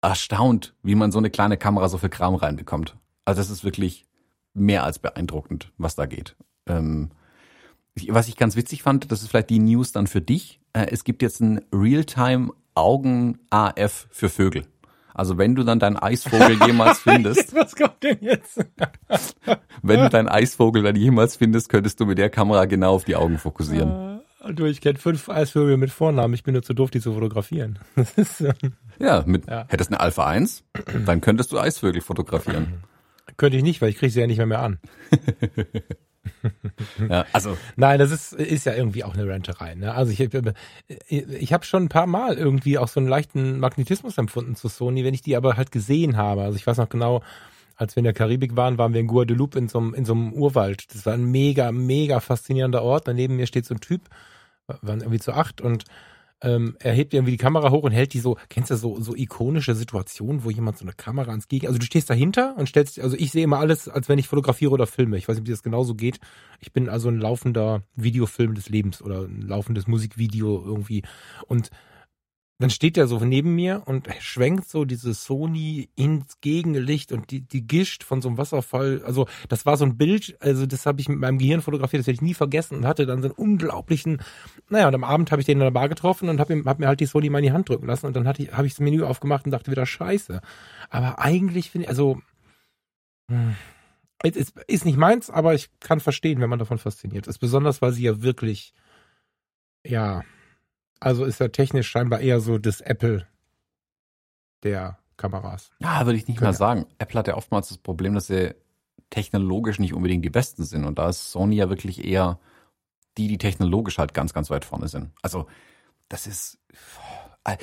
erstaunt, wie man so eine kleine Kamera so viel Kram reinbekommt. Also das ist wirklich mehr als beeindruckend, was da geht. Ähm, was ich ganz witzig fand, das ist vielleicht die News dann für dich. Äh, es gibt jetzt ein Realtime Augen AF für Vögel. Also wenn du dann deinen Eisvogel jemals findest, Was kommt denn jetzt? wenn du deinen Eisvogel dann jemals findest, könntest du mit der Kamera genau auf die Augen fokussieren. Äh, Du, ich kenne fünf Eisvögel mit Vornamen. Ich bin nur zu doof, die zu fotografieren. Ja, mit, Ja. hättest eine Alpha 1, dann könntest du Eisvögel fotografieren. könnte ich nicht, weil ich kriege sie ja nicht mehr, mehr an. Ja, also Nein, das ist, ist ja irgendwie auch eine Ranterei. Ne? Also ich, ich habe schon ein paar Mal irgendwie auch so einen leichten Magnetismus empfunden zu Sony, wenn ich die aber halt gesehen habe. Also ich weiß noch genau, als wir in der Karibik waren, waren wir in Guadeloupe in so einem, in so einem Urwald. Das war ein mega, mega faszinierender Ort. Daneben mir steht so ein Typ, waren irgendwie zu acht und ähm, er hebt irgendwie die Kamera hoch und hält die so, kennst du so, so ikonische Situationen, wo jemand so eine Kamera ans Gegen, also du stehst dahinter und stellst, also ich sehe immer alles, als wenn ich fotografiere oder filme. Ich weiß nicht, ob das genauso geht. Ich bin also ein laufender Videofilm des Lebens oder ein laufendes Musikvideo irgendwie. Und dann steht er so neben mir und schwenkt so diese Sony ins Gegenlicht und die, die Gischt von so einem Wasserfall. Also das war so ein Bild, also das habe ich mit meinem Gehirn fotografiert, das werde ich nie vergessen und hatte dann so einen unglaublichen, naja, und am Abend habe ich den in der Bar getroffen und habe hab mir halt die Sony mal in die Hand drücken lassen und dann hatte ich, habe ich das Menü aufgemacht und dachte wieder, scheiße. Aber eigentlich finde ich, also hm, es ist, ist nicht meins, aber ich kann verstehen, wenn man davon fasziniert ist. Besonders, weil sie ja wirklich, ja, also ist ja technisch scheinbar eher so das Apple der Kameras. Ja, würde ich nicht Könnte. mal sagen. Apple hat ja oftmals das Problem, dass sie technologisch nicht unbedingt die Besten sind. Und da ist Sony ja wirklich eher die, die technologisch halt ganz, ganz weit vorne sind. Also, das ist. äh,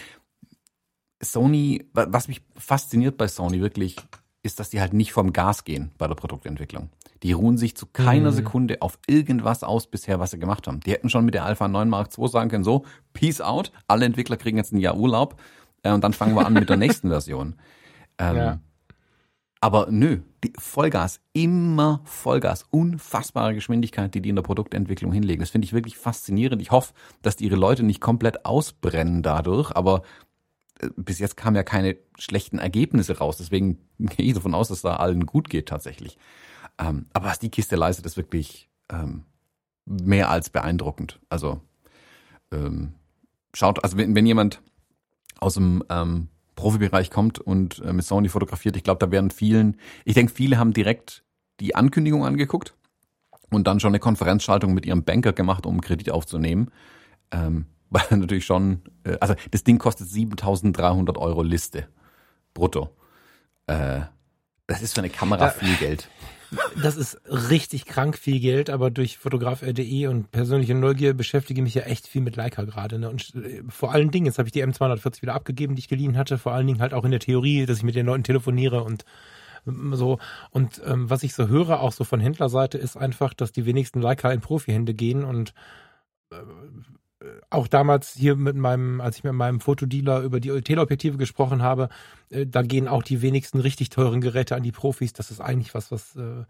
Sony, wa- was mich fasziniert bei Sony wirklich, ist, dass die halt nicht vom Gas gehen bei der Produktentwicklung. Die ruhen sich zu keiner Mhm. Sekunde auf irgendwas aus bisher, was sie gemacht haben. Die hätten schon mit der Alpha 9 Mark II sagen können, so, peace out, alle Entwickler kriegen jetzt ein Jahr Urlaub äh, und dann fangen wir an mit der nächsten Version. Ähm, Ja. Aber nö, die Vollgas, immer Vollgas, unfassbare Geschwindigkeit, die die in der Produktentwicklung hinlegen. Das finde ich wirklich faszinierend. Ich hoffe, dass die ihre Leute nicht komplett ausbrennen dadurch, aber äh, bis jetzt kamen ja keine schlechten Ergebnisse raus. Deswegen gehe ich davon aus, dass da allen gut geht tatsächlich. Ähm, aber was die Kiste leistet, ist wirklich ähm, mehr als beeindruckend. Also ähm, schaut, also wenn, wenn jemand aus dem ähm, Profibereich kommt und äh, mit Sony fotografiert, ich glaube, da werden vielen, ich denke, viele haben direkt die Ankündigung angeguckt und dann schon eine Konferenzschaltung mit ihrem Banker gemacht, um Kredit aufzunehmen. Ähm, weil natürlich schon, äh, also das Ding kostet 7.300 Euro Liste. brutto. Äh, das ist für eine Kamera Da- viel Geld. Das ist richtig krank viel Geld, aber durch Fotograf.de und persönliche Neugier beschäftige ich mich ja echt viel mit Leica gerade. Ne? Und äh, vor allen Dingen, jetzt habe ich die M240 wieder abgegeben, die ich geliehen hatte, vor allen Dingen halt auch in der Theorie, dass ich mit den Leuten telefoniere und ähm, so. Und ähm, was ich so höre, auch so von Händlerseite, ist einfach, dass die wenigsten Leica in Profihände gehen und äh, auch damals hier mit meinem, als ich mit meinem Fotodealer über die Teleobjektive gesprochen habe, äh, da gehen auch die wenigsten richtig teuren Geräte an die Profis. Das ist eigentlich was, was, äh,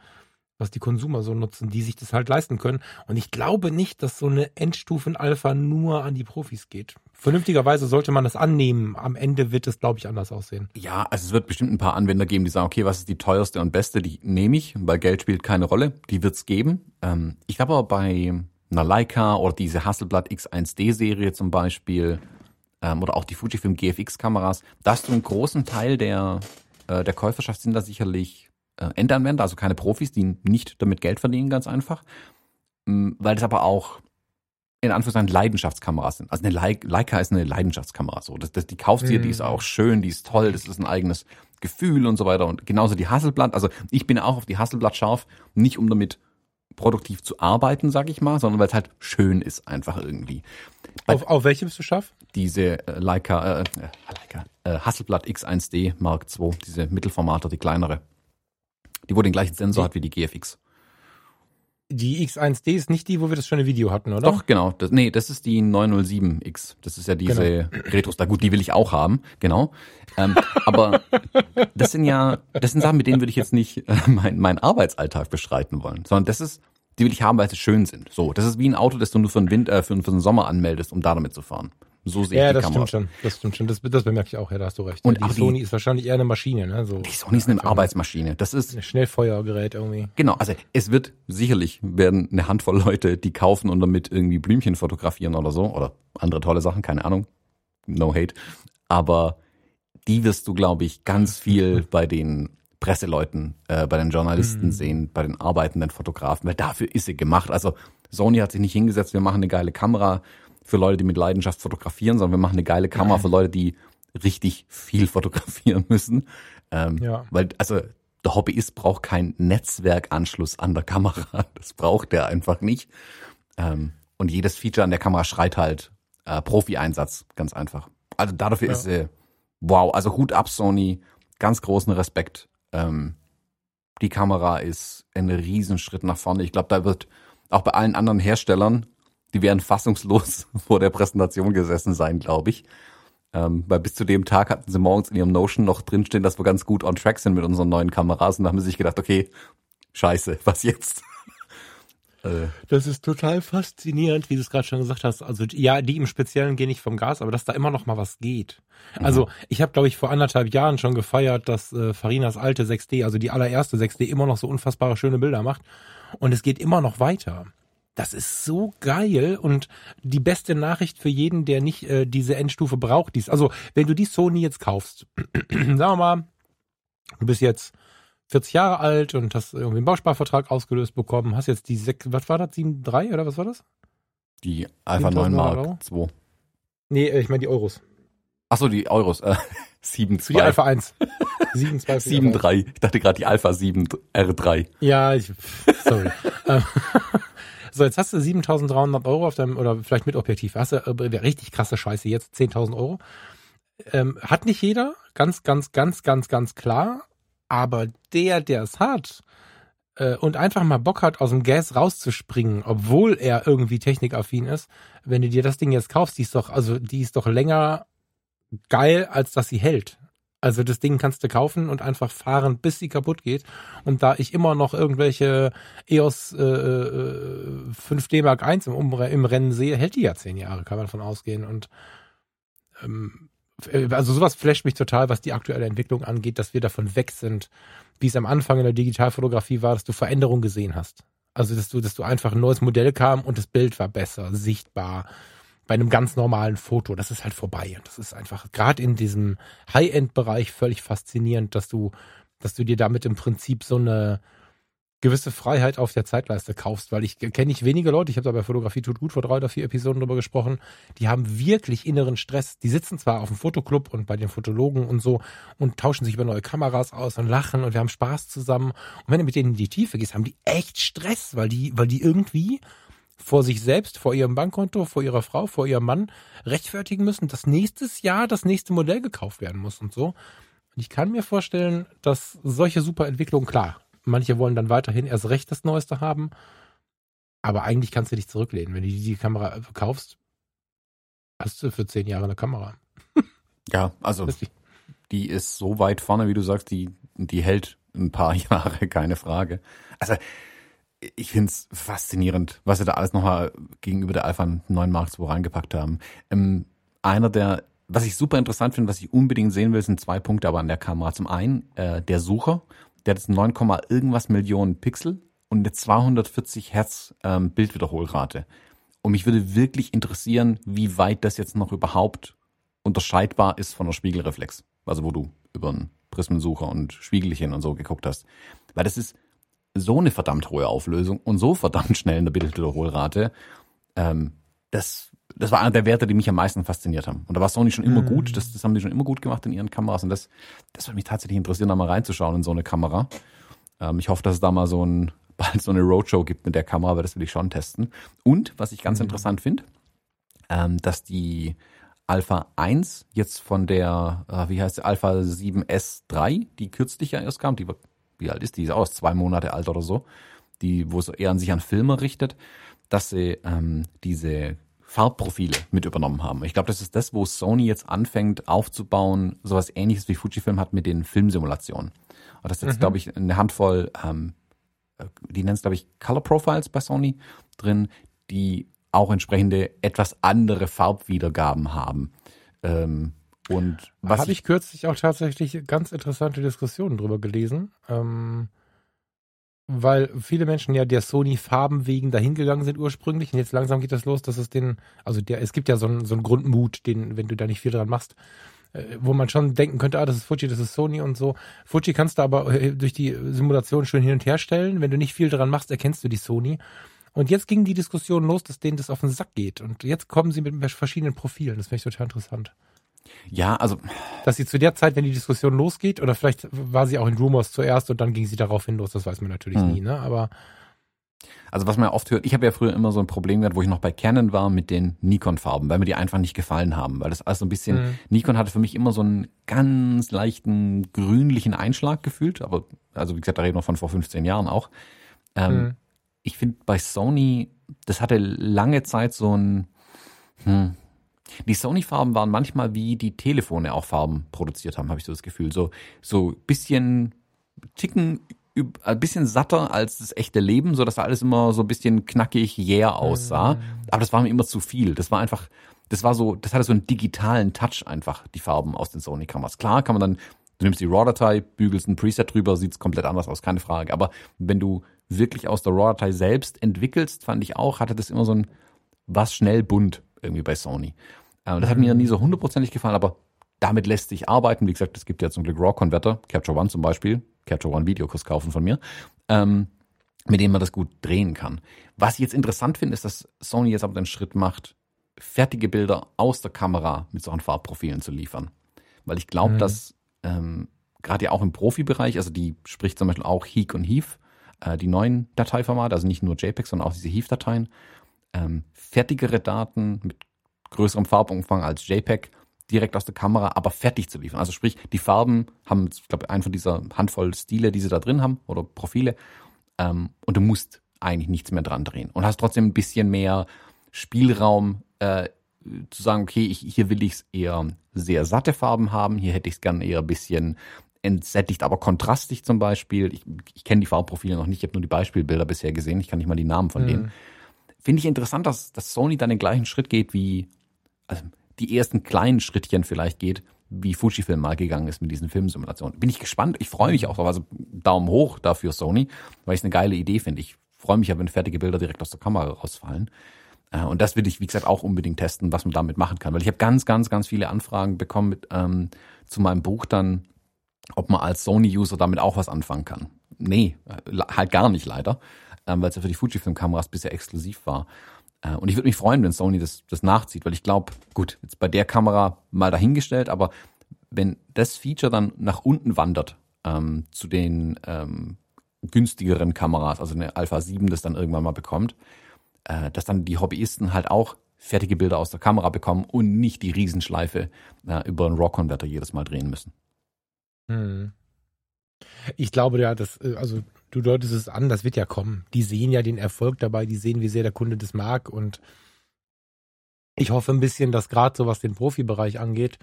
was die Konsumer so nutzen, die sich das halt leisten können. Und ich glaube nicht, dass so eine Endstufen-Alpha nur an die Profis geht. Vernünftigerweise sollte man das annehmen. Am Ende wird es, glaube ich, anders aussehen. Ja, also es wird bestimmt ein paar Anwender geben, die sagen, okay, was ist die teuerste und beste, die nehme ich, weil Geld spielt keine Rolle. Die wird's geben. Ähm, ich glaube aber bei einer Leica oder diese Hasselblad X1D-Serie zum Beispiel ähm, oder auch die Fujifilm GFX-Kameras, da hast du einen großen Teil der, äh, der Käuferschaft sind da sicherlich äh, Endanwender, also keine Profis, die nicht damit Geld verdienen, ganz einfach. Mm, Weil das aber auch in Anführungszeichen Leidenschaftskameras sind. Also eine Lei- Leica ist eine Leidenschaftskamera. So, das, das, die kaufst dir, die ist Mhm. auch schön, die ist toll, das ist ein eigenes Gefühl und so weiter. Und genauso die Hasselblatt. Also ich bin auch auf die Hasselblatt scharf, nicht um damit produktiv zu arbeiten, sag ich mal, sondern weil es halt schön ist einfach irgendwie. Auf, auf welche bist du scharf? Diese äh, Leica, äh, äh, Leica äh, Hasselblatt X1D Mark II, diese Mittelformater, die kleinere, die wo den gleichen Sensor Die- hat wie die GFX. Die X1D ist nicht die, wo wir das schöne Video hatten, oder? Doch, genau. Das, nee, das ist die 907X. Das ist ja diese Genau. Retros. Da gut, die will ich auch haben, genau. Ähm, aber das sind ja, das sind Sachen, mit denen würde ich jetzt nicht äh, mein, meinen Arbeitsalltag bestreiten wollen, sondern das ist, die will ich haben, weil sie schön sind. So, das ist wie ein Auto, das du nur für den Winter, äh, für, für den Sommer anmeldest, um da damit zu fahren. So sehe ja, ich die das Kamera. stimmt schon. Das stimmt schon. Das, das bemerke ich auch. Ja, da hast du recht. Und die aber die- Sony ist wahrscheinlich eher eine Maschine, ne? So Die Sony ist eine Arbeitsmaschine. Das ist ein Schnellfeuergerät irgendwie. Genau, also es wird sicherlich werden eine Handvoll Leute, die kaufen und damit irgendwie Blümchen fotografieren oder so oder andere tolle Sachen, keine Ahnung, no hate, aber die wirst du, glaube ich, ganz viel bei den Presseleuten, äh, bei den Journalisten Mhm. sehen, bei den arbeitenden Fotografen, weil dafür ist sie gemacht. Also Sony hat sich nicht hingesetzt, wir machen eine geile Kamera für Leute, die mit Leidenschaft fotografieren, sondern wir machen eine geile Kamera für Leute, die richtig viel fotografieren müssen. Ähm, Ja. Weil, also der Hobbyist braucht keinen Netzwerkanschluss an der Kamera. Das braucht er einfach nicht. Ähm, und jedes Feature an der Kamera schreit halt äh, Profi-Einsatz, ganz einfach. Also dafür Ja. ist sie, wow, also Hut ab Sony, ganz großen Respekt. Ähm, die Kamera ist ein Riesenschritt nach vorne. Ich glaube, da wird auch bei allen anderen Herstellern, die werden fassungslos vor der Präsentation gesessen sein, glaube ich. Ähm, weil bis zu dem Tag hatten sie morgens in ihrem Notion noch drinstehen, dass wir ganz gut on track sind mit unseren neuen Kameras. Und da haben sie sich gedacht, okay, scheiße, was jetzt? äh, Das ist total faszinierend, wie du es gerade schon gesagt hast. Also ja, die im Speziellen gehen nicht vom Gas, aber dass da immer noch mal was geht. Also ich habe, glaube ich, vor anderthalb Jahren schon gefeiert, dass äh, Farinas alte 6D, also die allererste 6D, immer noch so unfassbare schöne Bilder macht. Und es geht immer noch weiter. Das ist so geil und die beste Nachricht für jeden, der nicht äh, diese Endstufe braucht. Dies. Also wenn du die Sony jetzt kaufst, sagen wir mal, du bist jetzt 40 Jahre alt und hast irgendwie einen Bausparvertrag ausgelöst bekommen, hast jetzt die sechs, was war das, 7,3 oder was war das? die Alpha 9 7000 Mark Euro? 2. Nee, äh, ich meine die Euros. Achso, die Euros. Äh, 7 Für die Alpha 1. 7, 2, 7 3. Ich dachte gerade die Alpha 7 R3. Ja, ich, sorry. So, jetzt hast du 7300 Euro auf deinem, oder vielleicht mit Objektiv, hast du äh, richtig krasse Scheiße jetzt, 10.000 Euro. Ähm, hat nicht jeder, ganz, ganz, ganz, ganz, ganz klar. Aber der, der es hat äh, und einfach mal Bock hat, aus dem Gas rauszuspringen, obwohl er irgendwie technikaffin ist, wenn du dir das Ding jetzt kaufst, die ist doch, also die ist doch länger geil, als dass sie hält. Also das Ding kannst du kaufen und einfach fahren, bis sie kaputt geht. Und da ich immer noch irgendwelche EOS äh, äh, 5D Mark I im, im Rennen sehe, hält die ja zehn Jahre, kann man davon ausgehen. Und ähm, äh, also sowas flasht mich total, was die aktuelle Entwicklung angeht, dass wir davon weg sind, wie es am Anfang in der Digitalfotografie war, dass du Veränderungen gesehen hast. Also dass du, dass du einfach ein neues Modell kam und das Bild war besser, sichtbar. Bei einem ganz normalen Foto, das ist halt vorbei. Und das ist einfach gerade in diesem High-End-Bereich völlig faszinierend, dass du, dass du dir damit im Prinzip so eine gewisse Freiheit auf der Zeitleiste kaufst, weil ich kenne ich wenige Leute, ich habe da bei Fotografie tut gut vor drei oder vier Episoden drüber gesprochen, die haben wirklich inneren Stress. Die sitzen zwar auf dem Fotoclub und bei den Fotologen und so und tauschen sich über neue Kameras aus und lachen und wir haben Spaß zusammen. Und wenn du mit denen in die Tiefe gehst, haben die echt Stress, weil die, weil die irgendwie vor sich selbst, vor ihrem Bankkonto, vor ihrer Frau, vor ihrem Mann rechtfertigen müssen, dass nächstes Jahr das nächste Modell gekauft werden muss und so. Und ich kann mir vorstellen, dass solche super Entwicklungen, klar, Manche wollen dann weiterhin erst recht das Neueste haben. Aber eigentlich kannst du dich zurücklehnen. Wenn du die Kamera kaufst, hast du für zehn Jahre eine Kamera. Ja, also die ist so weit vorne, wie du sagst, die, die hält ein paar Jahre, keine Frage. Also ich finde es faszinierend, was sie da alles nochmal gegenüber der Alpha 9 Mark II reingepackt haben. Ähm, einer der, was ich super interessant finde, was ich unbedingt sehen will, sind zwei Punkte aber an der Kamera. Zum einen äh, der Sucher, der hat jetzt 9, irgendwas Millionen Pixel und eine 240 Hertz ähm, Bildwiederholrate. Und mich würde wirklich interessieren, wie weit das jetzt noch überhaupt unterscheidbar ist von der Spiegelreflex. Also wo du über einen Prismensucher und Spiegelchen und so geguckt hast. Weil das ist so eine verdammt hohe Auflösung und so verdammt schnell in der Bildwiederholrate. Ähm, das, das war einer der Werte, die mich am meisten fasziniert haben. Und da war Sony schon immer mhm. gut. Das, das haben die schon immer gut gemacht in ihren Kameras. Und das, das würde mich tatsächlich interessieren, da mal reinzuschauen in so eine Kamera. Ähm, ich hoffe, dass es da mal so ein, bald so eine Roadshow gibt mit der Kamera, weil das will ich schon testen. Und was ich ganz mhm. interessant finde, ähm, dass die Alpha 1 jetzt von der, äh, wie heißt sie, Alpha 7S3, die kürzlich ja erst kam, die, wie alt ist die? Ist auch zwei Monate alt oder so, die, wo es eher an sich an Filme richtet, dass sie ähm, diese Farbprofile mit übernommen haben. Ich glaube, das ist das, wo Sony jetzt anfängt aufzubauen, sowas ähnliches wie Fujifilm hat mit den Filmsimulationen. Und das ist jetzt, mhm. glaube ich, eine Handvoll, ähm, die nennt es, glaube ich, Color Profiles bei Sony drin, die auch entsprechende etwas andere Farbwiedergaben haben. Ähm, und was habe ich, ich kürzlich auch tatsächlich ganz interessante Diskussionen drüber gelesen. Ähm, weil viele Menschen ja der Sony-Farben wegen dahingegangen sind ursprünglich und jetzt langsam geht das los, dass es den, also der, es gibt ja so einen, so einen Grundmut, den, wenn du da nicht viel dran machst, äh, wo man schon denken könnte, ah, das ist Fuji, das ist Sony und so. Fuji kannst du aber äh, durch die Simulation schön hin und her stellen. Wenn du nicht viel dran machst, erkennst du die Sony. Und jetzt ging die Diskussion los, dass denen das auf den Sack geht. Und jetzt kommen sie mit verschiedenen Profilen. Das finde ich total interessant. Ja, also. Dass sie zu der Zeit, wenn die Diskussion losgeht, oder vielleicht war sie auch in Rumors zuerst und dann ging sie darauf hin los, das weiß man natürlich hm. nie, ne? Aber. Also was man oft hört, ich habe ja früher immer so ein Problem gehabt, wo ich noch bei Canon war mit den Nikon-Farben, weil mir die einfach nicht gefallen haben. Weil das alles so ein bisschen, mhm. Nikon hatte für mich immer so einen ganz leichten grünlichen Einschlag gefühlt, aber also wie gesagt, da reden wir von vor 15 Jahren auch. Ähm, mhm. Ich finde bei Sony, das hatte lange Zeit so ein, hm, die Sony-Farben waren manchmal wie die Telefone auch Farben produziert haben, habe ich so das Gefühl. So, so bisschen Ticken, ein bisschen satter als das echte Leben, so dass alles immer so ein bisschen knackig, yeah aussah. Mhm. Aber das war mir immer zu viel. Das war einfach, das war so, das hatte so einen digitalen Touch einfach, die Farben aus den Sony-Kameras. Klar kann man dann, du nimmst die RAW-Datei, bügelst ein Preset drüber, sieht's komplett anders aus, keine Frage. Aber wenn du wirklich aus der RAW-Datei selbst entwickelst, fand ich auch, hatte das immer so ein, was schnell bunt irgendwie bei Sony. Äh, das hat mir nie so hundertprozentig gefallen, aber damit lässt sich arbeiten. Wie gesagt, es gibt ja zum Glück RAW-Converter, Capture One zum Beispiel, Capture One Videokurs kaufen von mir, ähm, mit dem man das gut drehen kann. Was ich jetzt interessant finde, ist, dass Sony jetzt aber den Schritt macht, fertige Bilder aus der Kamera mit solchen Farbprofilen zu liefern. Weil ich glaube, mhm. dass ähm, gerade ja auch im Profibereich, also die spricht zum Beispiel auch Heek und Heave, äh, die neuen Dateiformate, also nicht nur JPEG, sondern auch diese Heave-Dateien, ähm, fertigere Daten mit größerem Farbumfang als JPEG direkt aus der Kamera, aber fertig zu liefern. Also sprich, die Farben haben, ich glaube, einen von dieser Handvoll Stile, die sie da drin haben oder Profile. Ähm, und du musst eigentlich nichts mehr dran drehen und hast trotzdem ein bisschen mehr Spielraum äh, zu sagen, okay, ich, hier will ich es eher sehr satte Farben haben, hier hätte ich es gern eher ein bisschen entsättigt, aber kontrastig zum Beispiel. Ich, ich kenne die Farbprofile noch nicht, ich habe nur die Beispielbilder bisher gesehen, ich kann nicht mal die Namen von mhm. denen. Finde ich interessant, dass, dass Sony dann den gleichen Schritt geht wie also die ersten kleinen Schrittchen vielleicht geht, wie Fujifilm mal gegangen ist mit diesen Filmsimulationen. Bin ich gespannt. Ich freue mich auch drauf. Also Daumen hoch dafür Sony, weil ich es eine geile Idee finde. Ich freue mich ja, wenn fertige Bilder direkt aus der Kamera rausfallen. Äh, und das will ich, wie gesagt, auch unbedingt testen, was man damit machen kann. Weil ich habe ganz, ganz, ganz viele Anfragen bekommen mit, ähm, zu meinem Buch dann, ob man als Sony-User damit auch was anfangen kann. nee, halt gar nicht leider, ähm, weil es ja für die Fujifilm-Kameras bisher exklusiv war. Äh, und ich würde mich freuen, wenn Sony das, das nachzieht, weil ich glaube, gut, jetzt bei der Kamera mal dahingestellt, aber wenn das Feature dann nach unten wandert ähm, zu den ähm, günstigeren Kameras, also eine Alpha 7 das dann irgendwann mal bekommt, äh, dass dann die Hobbyisten halt auch fertige Bilder aus der Kamera bekommen und nicht die Riesenschleife äh, über einen RAW-Converter jedes Mal drehen müssen. Hm. Ich glaube ja, dass, äh, also du deutest es an, das wird ja kommen. Die sehen ja den Erfolg dabei, die sehen, wie sehr der Kunde das mag und ich hoffe ein bisschen, dass gerade so was den Profibereich angeht,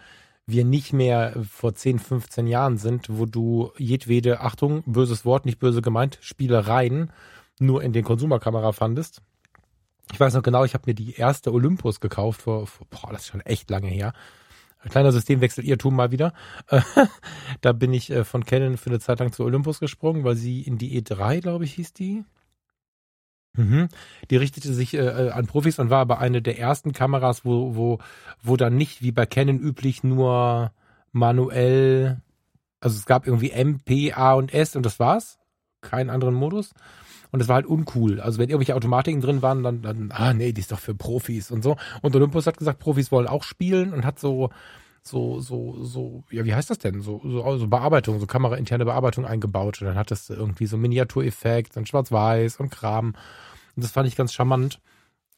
wir nicht mehr vor 10, 15 Jahren sind, wo du jedwede, Achtung, böses Wort, nicht böse gemeint, Spielereien nur in den Konsumerkamera fandest. Ich weiß noch genau, ich habe mir die erste Olympus gekauft vor, vor boah, das ist schon echt lange her. Kleiner Systemwechsel, ihr tun mal wieder. da bin ich äh, von Canon für eine Zeit lang zu Olympus gesprungen, weil sie in die E3, glaube ich, hieß die. Mhm. Die richtete sich äh, äh, an Profis und war aber eine der ersten Kameras, wo, wo, wo dann nicht wie bei Canon üblich nur manuell, also es gab irgendwie M, P, A und S und das war's. Keinen anderen Modus. Und das war halt uncool. Also wenn irgendwelche Automatiken drin waren, dann, dann, ah nee, die ist doch für Profis und so. Und Olympus hat gesagt, Profis wollen auch spielen und hat so, so, so, so, ja, wie heißt das denn? So, so, so Bearbeitung, so kamerainterne Bearbeitung eingebaut. Und dann hat das irgendwie so Miniatureffekt und Schwarz-Weiß und Kram. Und das fand ich ganz charmant.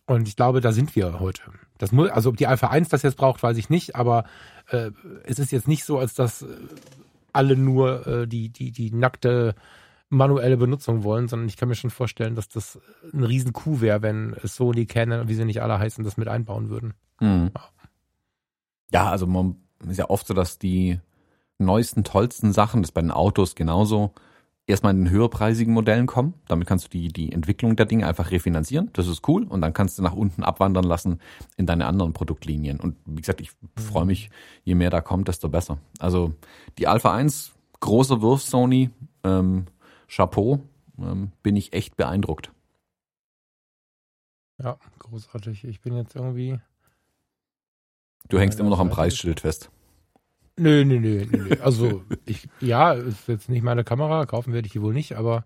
Und ich glaube, da sind wir heute. Das muss, also ob die Alpha 1 das jetzt braucht, weiß ich nicht, aber äh, es ist jetzt nicht so, als dass äh, alle nur äh, die, die, die nackte manuelle Benutzung wollen, sondern ich kann mir schon vorstellen, dass das ein riesen Coup wäre, wenn Sony, Canon, wie sie nicht alle heißen, das mit einbauen würden. Hm. Ja, also man ist ja oft so, dass die neuesten, tollsten Sachen, das bei den Autos genauso, erstmal in den höherpreisigen Modellen kommen. Damit kannst du die, die Entwicklung der Dinge einfach refinanzieren. Das ist cool. Und dann kannst du nach unten abwandern lassen in deine anderen Produktlinien. Und wie gesagt, ich freue mich, je mehr da kommt, desto besser. Also die Alpha 1, großer Wurf Sony, ähm, Chapeau, ähm, bin ich echt beeindruckt. Ja, großartig. Ich bin jetzt irgendwie. Du hängst immer noch am Preisschild fest. Nö, nö, nö, nö. Also, ich, ja, ist jetzt nicht meine Kamera, kaufen werde ich die wohl nicht, aber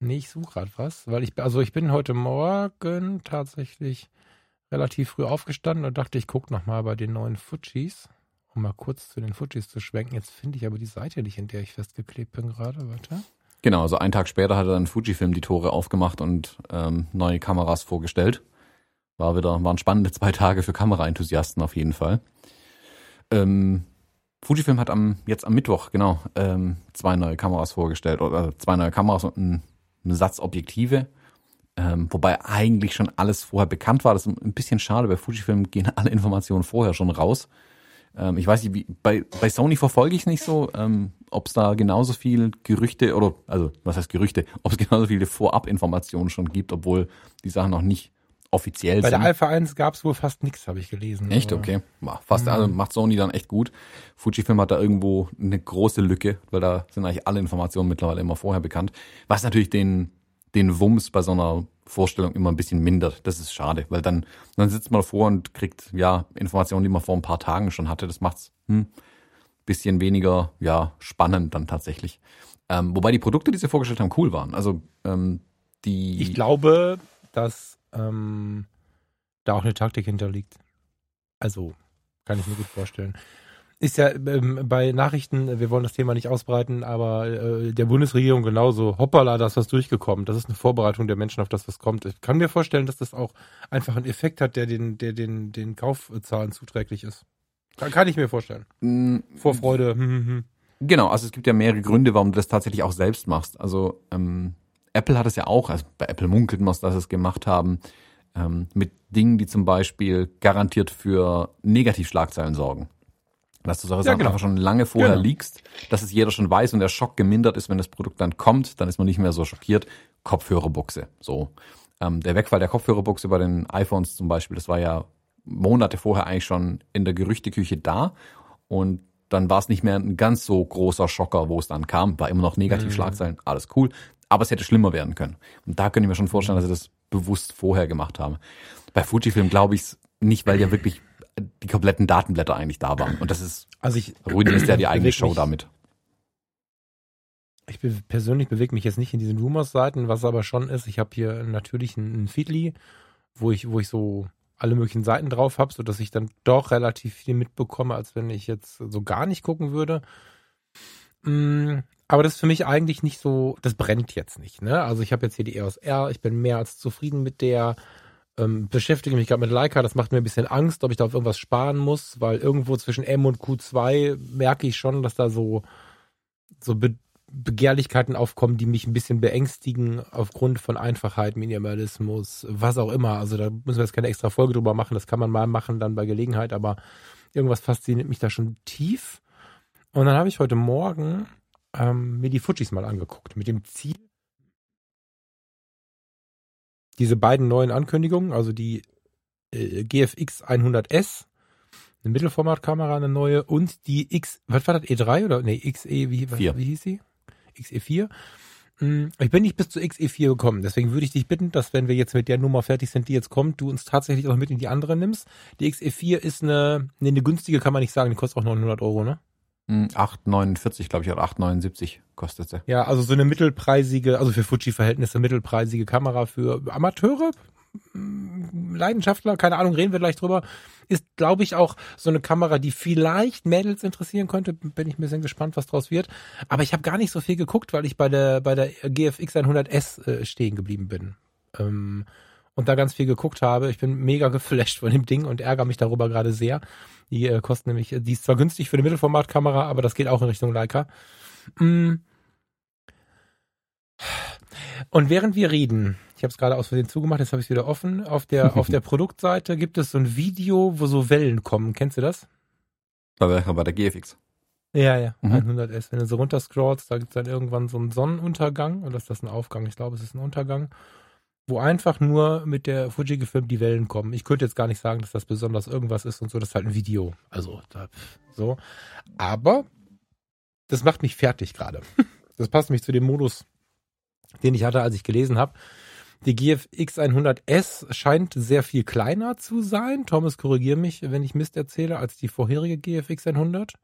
nee, ich suche gerade was, weil ich, also ich bin heute Morgen tatsächlich relativ früh aufgestanden und dachte, ich gucke nochmal bei den neuen Fujis, um mal kurz zu den Fujis zu schwenken. Jetzt finde ich aber die Seite nicht, in der ich festgeklebt bin gerade, warte. Genau, also einen Tag später hat er dann Fujifilm die Tore aufgemacht und ähm, neue Kameras vorgestellt. War wieder, waren spannende zwei Tage für Kameraenthusiasten auf jeden Fall. Ähm, Fujifilm hat am jetzt am Mittwoch genau ähm, zwei neue Kameras vorgestellt oder äh, zwei neue Kameras und einen, einen Satz Objektive. Ähm, wobei eigentlich schon alles vorher bekannt war. Das ist ein bisschen schade. Bei Fujifilm gehen alle Informationen vorher schon raus. Ähm, ich weiß nicht, wie, bei, bei Sony verfolge ich nicht so, ähm, ob es da genauso viel Gerüchte oder, also was heißt Gerüchte, ob es genauso viele Vorabinformationen schon gibt, obwohl die Sachen noch nicht offiziell Bei sind. der Alpha 1 gab es wohl fast nichts, habe ich gelesen. Echt? aber- Okay. Fast, also macht Sony dann echt gut. Fujifilm hat da irgendwo eine große Lücke, weil da sind eigentlich alle Informationen mittlerweile immer vorher bekannt. Was natürlich den, den Wumms bei so einer Vorstellung immer ein bisschen mindert. Das ist schade, weil dann, dann sitzt man vor und kriegt, ja, Informationen, die man vor ein paar Tagen schon hatte. Das macht's, hm, bisschen weniger, ja, spannend dann tatsächlich. Ähm, wobei die Produkte, die sie vorgestellt haben, cool waren. Also, ähm, die. Ich glaube, dass ähm, da auch eine Taktik hinterliegt. Also, kann ich mir gut vorstellen. Ist ja ähm, bei Nachrichten, wir wollen das Thema nicht ausbreiten, aber äh, der Bundesregierung genauso, hoppala, da ist was durchgekommen. Das ist eine Vorbereitung der Menschen auf das, was kommt. Ich kann mir vorstellen, dass das auch einfach einen Effekt hat, der den, der den, den Kaufzahlen zuträglich ist. Kann, kann ich mir vorstellen. mh, Vorfreude. Hm, hm, hm. Genau, also es gibt ja mehrere Gründe, warum du das tatsächlich auch selbst machst. Also ähm, Apple hat es ja auch, also bei Apple munkelt man dass sie es gemacht haben, ähm, mit Dingen, die zum Beispiel garantiert für Negativschlagzeilen sorgen. Dass du solche Ja, Sachen genau. einfach schon lange vorher Genau. liegst, dass es jeder schon weiß und der Schock gemindert ist, wenn das Produkt dann kommt, dann ist man nicht mehr so schockiert. Kopfhörerbuchse, so. Ähm, der Wegfall der Kopfhörerbuchse bei den iPhones zum Beispiel, das war ja Monate vorher eigentlich schon in der Gerüchteküche da und dann war es nicht mehr ein ganz so großer Schocker, wo es dann kam, war immer noch Negativschlagzeilen, alles cool, aber es hätte schlimmer werden können. Und da könnte ich mir schon vorstellen, dass sie das bewusst vorher gemacht haben. Bei Fujifilm glaube ich es nicht, weil ja wirklich die kompletten Datenblätter eigentlich da waren. Und das ist, Also ich, ruiniert ja die eigene Show mich- damit. ich be persönlich bewege mich jetzt nicht in diesen Rumors-Seiten, was aber schon ist, ich habe hier natürlich einen Feedly, wo ich, wo ich so alle möglichen Seiten drauf habe, sodass ich dann doch relativ viel mitbekomme, als wenn ich jetzt so gar nicht gucken würde. Mm, aber das ist für mich eigentlich nicht so, das brennt jetzt nicht. Ne? Also ich habe jetzt hier die EOS R, ich bin mehr als zufrieden mit der, ähm, beschäftige mich gerade mit Leica, das macht mir ein bisschen Angst, ob ich da auf irgendwas sparen muss, weil irgendwo zwischen M und Q2 merke ich schon, dass da so, so Begehrlichkeiten aufkommen, die mich ein bisschen beängstigen aufgrund von Einfachheit, Minimalismus, was auch immer. Also da müssen wir jetzt keine extra Folge drüber machen, das kann man mal machen dann bei Gelegenheit, aber irgendwas fasziniert mich da schon tief. Und dann habe ich heute Morgen ähm, mir die Fujis mal angeguckt, mit dem Ziel, diese beiden neuen Ankündigungen, also die äh, GFX 100S, eine Mittelformatkamera, eine neue und die X, was war das, E3 oder, nee, XE, wie, was, wie hieß sie? XE4. Hm, ich bin nicht bis zu XE4 gekommen, deswegen würde ich dich bitten, dass wenn wir jetzt mit der Nummer fertig sind, die jetzt kommt, du uns tatsächlich auch mit in die andere nimmst. Die XE4 ist eine, nee, eine günstige kann man nicht sagen, die kostet auch 900 Euro, ne? 8,49 glaube ich oder 8,79 kostet sie. Ja, also so eine mittelpreisige, also für Fuji-Verhältnisse mittelpreisige Kamera für Amateure, hm, Leidenschaftler, keine Ahnung, reden wir gleich drüber. Ist, glaube ich, auch so eine Kamera, die vielleicht Mädels interessieren könnte. Bin ich ein bisschen gespannt, was draus wird. Aber ich habe gar nicht so viel geguckt, weil ich bei der bei der GFX 100S äh, stehen geblieben bin. Ähm, und da ganz viel geguckt habe. Ich bin mega geflasht von dem Ding und ärgere mich darüber gerade sehr. Die äh, kostet nämlich, die ist zwar günstig für eine Mittelformatkamera, aber das geht auch in Richtung Leica. Mm. Und während wir reden, ich habe es gerade aus Versehen zugemacht, jetzt habe ich es wieder offen. Auf der auf der Produktseite gibt es so ein Video, wo so Wellen kommen. Kennst du das? Bei welcher? Bei der GFX. Ja, ja, mhm. 100S. Wenn du so runterscrollst, da gibt es dann irgendwann so einen Sonnenuntergang. Oder ist das ein Aufgang? Ich glaube, es ist ein Untergang wo einfach nur mit der Fuji gefilmt die Wellen kommen. Ich könnte jetzt gar nicht sagen, dass das besonders irgendwas ist und so. Das ist halt ein Video. Also da, so. Aber das macht mich fertig gerade. Das passt mich zu dem Modus, den ich hatte, als ich gelesen habe. Die GFX 100S scheint sehr viel kleiner zu sein. Thomas, korrigiere mich, wenn ich Mist erzähle, als die vorherige GFX 100.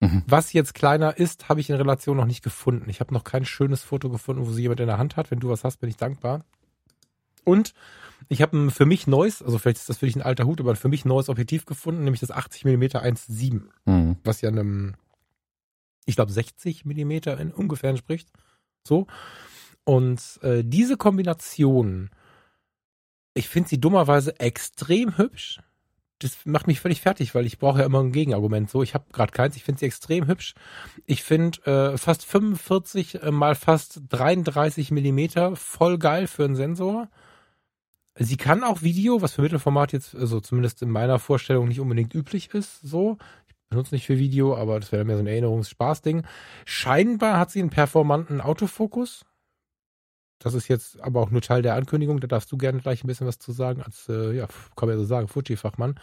Mhm. Was jetzt kleiner ist, habe ich in Relation noch nicht gefunden. Ich habe noch kein schönes Foto gefunden, wo sie jemand in der Hand hat. Wenn du was hast, bin ich dankbar. Und ich habe ein für mich neues, also vielleicht ist das für dich ein alter Hut, aber für mich neues Objektiv gefunden, nämlich das 80 mm 1.7, mhm. was ja einem, ich glaube, 60 mm in ungefähr entspricht. So. Und äh, diese Kombination, ich finde sie dummerweise extrem hübsch. Das macht mich völlig fertig, weil ich brauche ja immer ein Gegenargument. So, ich habe gerade keins. Ich finde sie extrem hübsch. Ich finde äh, fast 45 äh, mal fast 33 Millimeter voll geil für einen Sensor. Sie kann auch Video, was für Mittelformat jetzt, also zumindest in meiner Vorstellung nicht unbedingt üblich ist, so. Ich benutze nicht für Video, aber das wäre mehr so ein Erinnerungsspaßding. Scheinbar hat sie einen performanten Autofokus. Das ist jetzt aber auch nur Teil der Ankündigung. Da darfst du gerne gleich ein bisschen was zu sagen, als, äh, ja, kann man ja so sagen, Fuji-Fachmann.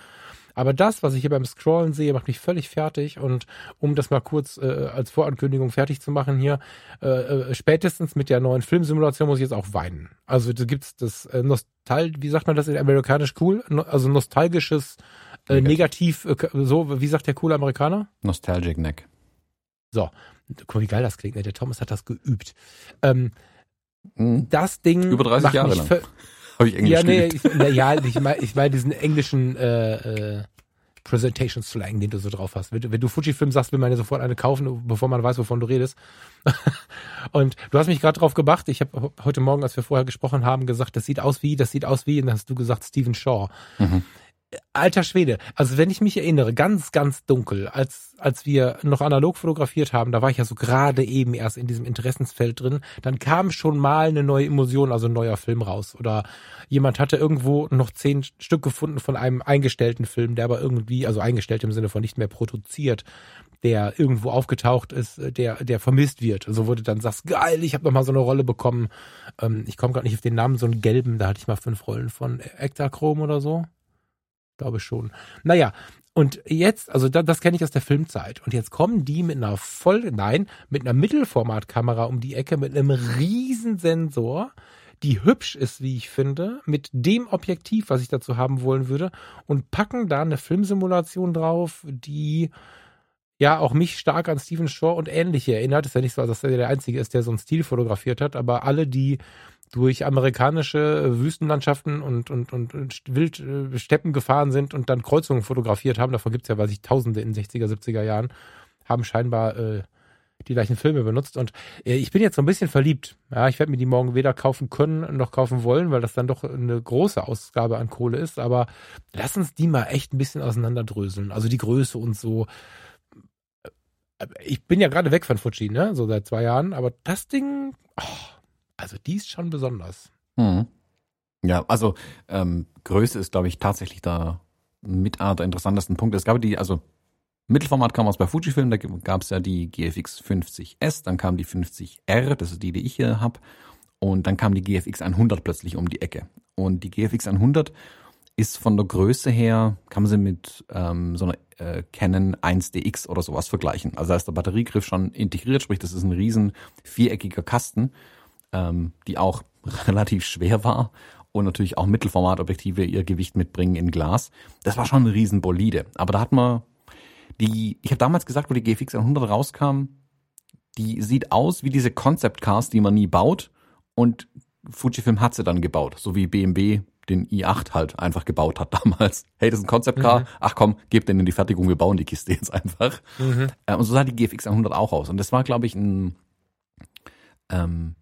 Aber das, was ich hier beim Scrollen sehe, macht mich völlig fertig. Und um das mal kurz äh, als Vorankündigung fertig zu machen hier, äh, äh, spätestens mit der neuen Filmsimulation muss ich jetzt auch weinen. Also da gibt's das äh, Nostal, wie sagt man das in amerikanisch cool? No, also nostalgisches äh, Negativ, äh, so, wie sagt der coole Amerikaner? Nostalgic Neck. So, guck mal, wie geil das klingt. Ne? Der Thomas hat das geübt. Ähm. Das Ding. Über 30 Jahre lang. Habe ich Englisch Ja, nee, ich, na, ja, ich meine ich mein diesen englischen äh, äh, Presentation Slang, den du so drauf hast. Wenn, wenn du Fujifilm sagst, will man ja sofort eine kaufen, bevor man weiß, wovon du redest. und du hast mich gerade drauf gebracht. Ich habe heute Morgen, als wir vorher gesprochen haben, gesagt, das sieht aus wie, das sieht aus wie, und dann hast du gesagt Stephen Shaw. Mhm alter Schwede. Also wenn ich mich erinnere, ganz, ganz dunkel, als, als wir noch analog fotografiert haben, da war ich ja so gerade eben erst in diesem Interessensfeld drin, dann kam schon mal eine neue Emotion, also ein neuer Film raus. Oder jemand hatte irgendwo noch zehn Stück gefunden von einem eingestellten Film, der aber irgendwie, also eingestellt im Sinne von nicht mehr produziert, der irgendwo aufgetaucht ist, der, der vermisst wird. Also wurde dann sagst, geil, ich habe mal so eine Rolle bekommen. Ähm, ich komme gerade nicht auf den Namen, so einen gelben, da hatte ich mal fünf Rollen von Ektachrom oder so. Glaube schon. Naja, und jetzt, also das, das kenne ich aus der Filmzeit. Und jetzt kommen die mit einer voll, nein, mit einer Mittelformatkamera um die Ecke, mit einem riesen Sensor, die hübsch ist, wie ich finde, mit dem Objektiv, was ich dazu haben wollen würde, und packen da eine Filmsimulation drauf, die ja auch mich stark an Stephen Shaw und ähnliche erinnert. Ist ja nicht so, dass er der Einzige ist, der so einen Stil fotografiert hat, aber alle, die durch amerikanische Wüstenlandschaften und, und, und, Wildsteppen äh, gefahren sind und dann Kreuzungen fotografiert haben, davon gibt es ja, weiß ich, Tausende in den 60er, 70er Jahren, haben scheinbar äh, die gleichen Filme benutzt. Und äh, ich bin jetzt so ein bisschen verliebt. Ja, ich werde mir die morgen weder kaufen können noch kaufen wollen, weil das dann doch eine große Ausgabe an Kohle ist. Aber lass uns die mal echt ein bisschen auseinanderdröseln. Also die Größe und so. Ich bin ja gerade weg von Fuji, ne? So seit zwei Jahren. Aber das Ding, oh, also die ist schon besonders. Mhm. Ja, also ähm, Größe ist, glaube ich, tatsächlich da mit einer der interessantesten Punkte. Es gab die, also Mittelformat kam aus bei Fujifilm, da gab es ja die GFX 50S, dann kam die 50R, das ist die, die ich hier habe, und dann kam die GFX 100 plötzlich um die Ecke. Und die GFX 100 ist von der Größe her, kann man sie mit ähm, so einer äh, Canon 1DX oder sowas vergleichen. Also da ist der Batteriegriff schon integriert, sprich, das ist ein riesen viereckiger Kasten, ähm, die auch relativ schwer war und natürlich auch Mittelformatobjektive ihr Gewicht mitbringen in Glas. Das war schon ein riesen Bolide. Aber da hat man die, ich habe damals gesagt, wo die GFX 100 rauskam, die sieht aus wie diese Concept Cars, die man nie baut. Und Fujifilm hat sie dann gebaut, so wie BMW den i8 halt einfach gebaut hat damals. Hey, das ist ein Concept Car. Mhm. Ach komm, gebt den in die Fertigung, wir bauen die Kiste jetzt einfach. Mhm. Äh, und so sah die GFX 100 auch aus. Und das war, glaube ich, ein ähm,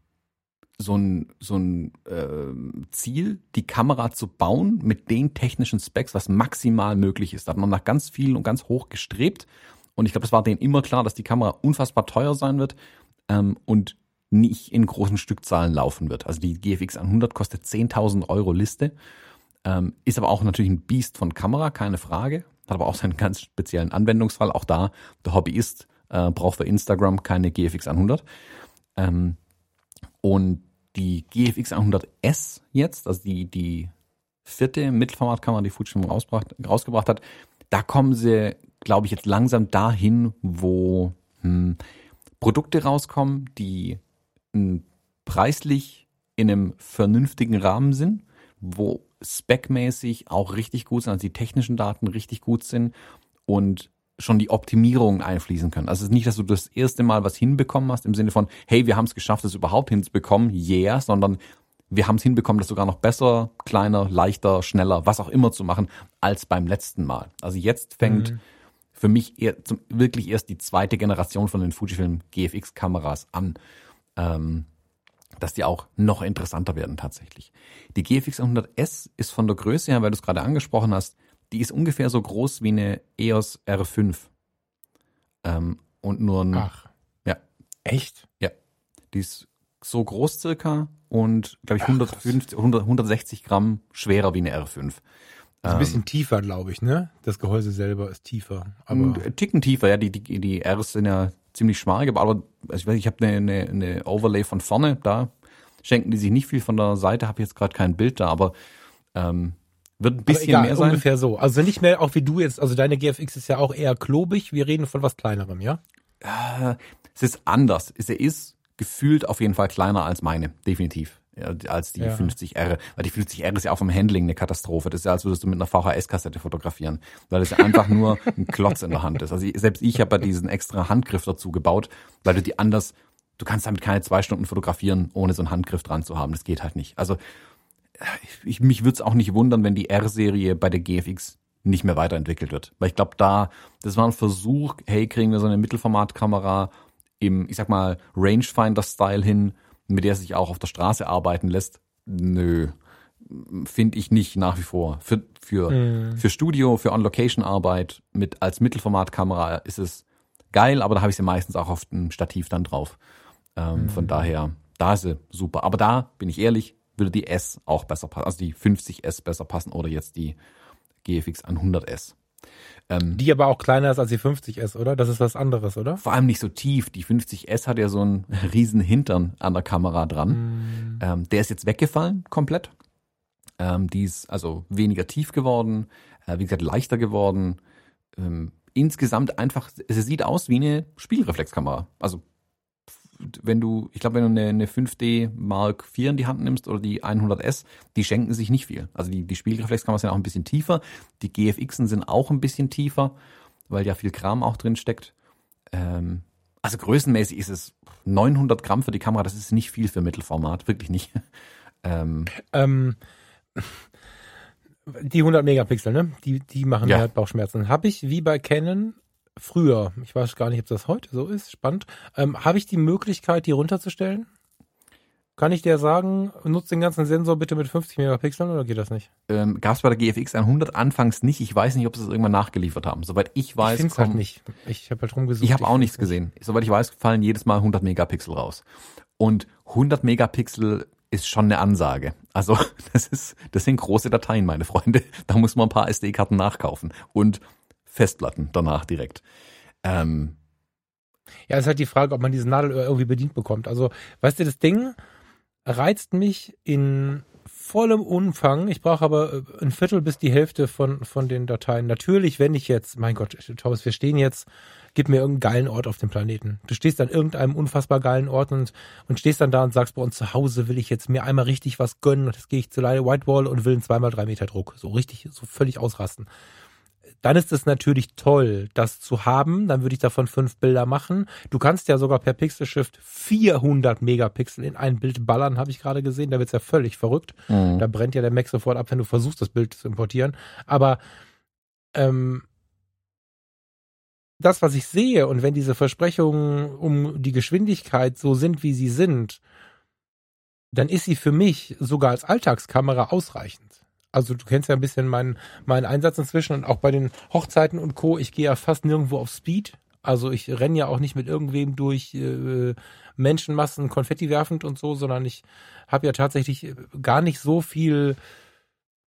so ein, so ein äh, Ziel, die Kamera zu bauen mit den technischen Specs, was maximal möglich ist. Da hat man nach ganz viel und ganz hoch gestrebt. Und ich glaube, es war denen immer klar, dass die Kamera unfassbar teuer sein wird ähm, und nicht in großen Stückzahlen laufen wird. Also die GFX 100 kostet 10.000 Euro Liste, ähm, ist aber auch natürlich ein Biest von Kamera, keine Frage. Hat aber auch seinen ganz speziellen Anwendungsfall. Auch da, der Hobbyist äh, braucht für Instagram keine GFX 100. Ähm, und die GFX 100S jetzt, also die, die vierte Mittelformatkamera, die Fujifilm rausgebracht hat, da kommen sie, glaube ich, jetzt langsam dahin, wo hm, Produkte rauskommen, die hm, preislich in einem vernünftigen Rahmen sind, wo specmäßig auch richtig gut sind, also die technischen Daten richtig gut sind und schon die Optimierungen einfließen können. Also es ist nicht, dass du das erste Mal was hinbekommen hast im Sinne von, hey, wir haben es geschafft, es überhaupt hinzubekommen, yeah, sondern wir haben es hinbekommen, das sogar noch besser, kleiner, leichter, schneller, was auch immer zu machen, als beim letzten Mal. Also jetzt fängt mhm. für mich eher zum, wirklich erst die zweite Generation von den Fujifilm GFX-Kameras an. Ähm, dass die auch noch interessanter werden tatsächlich. Die GFX 100S ist von der Größe her, weil du es gerade angesprochen hast, die ist ungefähr so groß wie eine EOS R5. Ähm, und nur ein. Ach. Ja. Echt? Ja. Die ist so groß circa und, glaube ich, 150, 100, 160 Gramm schwerer wie eine R5. Ist ein bisschen ähm, tiefer, glaube ich, ne? Das Gehäuse selber ist tiefer. Aber Ticken tiefer, ja. Die, die, die Rs sind ja ziemlich schmal aber also ich weiß, ich habe eine, eine, eine Overlay von vorne, da schenken die sich nicht viel von der Seite, habe jetzt gerade kein Bild da, aber ähm, wird ein bisschen egal, mehr sein. Ungefähr so. Also nicht mehr auch wie du jetzt, also deine GFX ist ja auch eher klobig. Wir reden von was kleinerem, ja? Äh, es ist anders. Es ist gefühlt auf jeden Fall kleiner als meine, definitiv. Ja, als die ja. 50R. Weil die 50R ist ja auch vom Handling eine Katastrophe. Das ist ja, als würdest du mit einer VHS-Kassette fotografieren. Weil es ja einfach nur ein Klotz in der Hand ist. Also selbst ich habe ja diesen extra Handgriff dazu gebaut, weil du die anders, du kannst damit keine zwei Stunden fotografieren, ohne so einen Handgriff dran zu haben. Das geht halt nicht. Also ich, mich würde es auch nicht wundern, wenn die R-Serie bei der GFX nicht mehr weiterentwickelt wird. Weil ich glaube, da, das war ein Versuch, hey, kriegen wir so eine Mittelformatkamera im, ich sag mal, Rangefinder-Style hin, mit der sich auch auf der Straße arbeiten lässt. Nö, finde ich nicht nach wie vor. Für, für, mhm. für Studio, für On-Location-Arbeit mit als Mittelformatkamera ist es geil, aber da habe ich sie meistens auch auf dem Stativ dann drauf. Ähm, mhm. Von daher, da ist sie super. Aber da, bin ich ehrlich, würde die S auch besser passen, also die 50S besser passen oder jetzt die GFX 100S. Ähm, die aber auch kleiner ist als die 50S, oder? Das ist was anderes, oder? Vor allem nicht so tief. Die 50S hat ja so einen riesen Hintern an der Kamera dran. Mm. Ähm, der ist jetzt weggefallen komplett. Ähm, die ist also weniger tief geworden, äh, wie gesagt leichter geworden. Ähm, insgesamt einfach, es sieht aus wie eine Spielreflexkamera. Also wenn du, ich glaube, wenn du eine, eine 5D Mark IV in die Hand nimmst oder die 100S, die schenken sich nicht viel. Also die, die Spiegelreflexkameras sind auch ein bisschen tiefer. Die GFXen sind auch ein bisschen tiefer, weil ja viel Kram auch drin steckt. Ähm, also größenmäßig ist es 900 Gramm für die Kamera, das ist nicht viel für Mittelformat, wirklich nicht. Ähm, ähm, die 100 Megapixel, ne? Die, die machen ja. mir halt Bauchschmerzen. Habe ich wie bei Canon früher, ich weiß gar nicht, ob das heute so ist, spannend, ähm, habe ich die Möglichkeit, die runterzustellen? Kann ich dir sagen, nutzt den ganzen Sensor bitte mit 50 Megapixeln oder geht das nicht? Ähm, Gab es bei der GFX 100 anfangs nicht. Ich weiß nicht, ob sie es irgendwann nachgeliefert haben. Soweit ich weiß. Ich halt nicht. Ich habe halt rumgesucht. Ich habe auch nichts gesehen. Soweit ich weiß, fallen jedes Mal 100 Megapixel raus. Und 100 Megapixel ist schon eine Ansage. Also das ist, das sind große Dateien, meine Freunde. Da muss man ein paar SD-Karten nachkaufen und Festplatten danach direkt. Ähm, ja, ist halt die Frage, ob man dieses Nadelöhr irgendwie bedient bekommt. Also, weißt du, das Ding, reizt mich in vollem Umfang. Ich brauche aber äh, ein Viertel bis die Hälfte von, von den Dateien. Natürlich, wenn ich jetzt, mein Gott, Thomas, wir stehen jetzt, gib mir irgendeinen geilen Ort auf dem Planeten. Du stehst an irgendeinem unfassbar geilen Ort und, und stehst dann da und sagst, bei uns zu Hause will ich jetzt mir einmal richtig was gönnen und jetzt gehe ich zu Whitewall und will einen zweimal drei Meter Druck. So richtig, so völlig ausrasten dann ist es natürlich toll, das zu haben. Dann würde ich davon fünf Bilder machen. Du kannst ja sogar per Pixel Shift 400 Megapixel in ein Bild ballern, habe ich gerade gesehen. Da wird's ja völlig verrückt. Mhm. Da brennt ja der Mac sofort ab, wenn du versuchst, das Bild zu importieren. Aber ähm, das, was ich sehe und wenn diese Versprechungen um die Geschwindigkeit so sind, wie sie sind, dann ist sie für mich sogar als Alltagskamera ausreichend also du kennst ja ein bisschen meinen, meinen Einsatz inzwischen und auch bei den Hochzeiten und Co. Ich gehe ja fast nirgendwo auf Speed. Also ich renne ja auch nicht mit irgendwem durch äh, Menschenmassen Konfetti werfend und so, sondern ich habe ja tatsächlich äh, gar nicht so viel.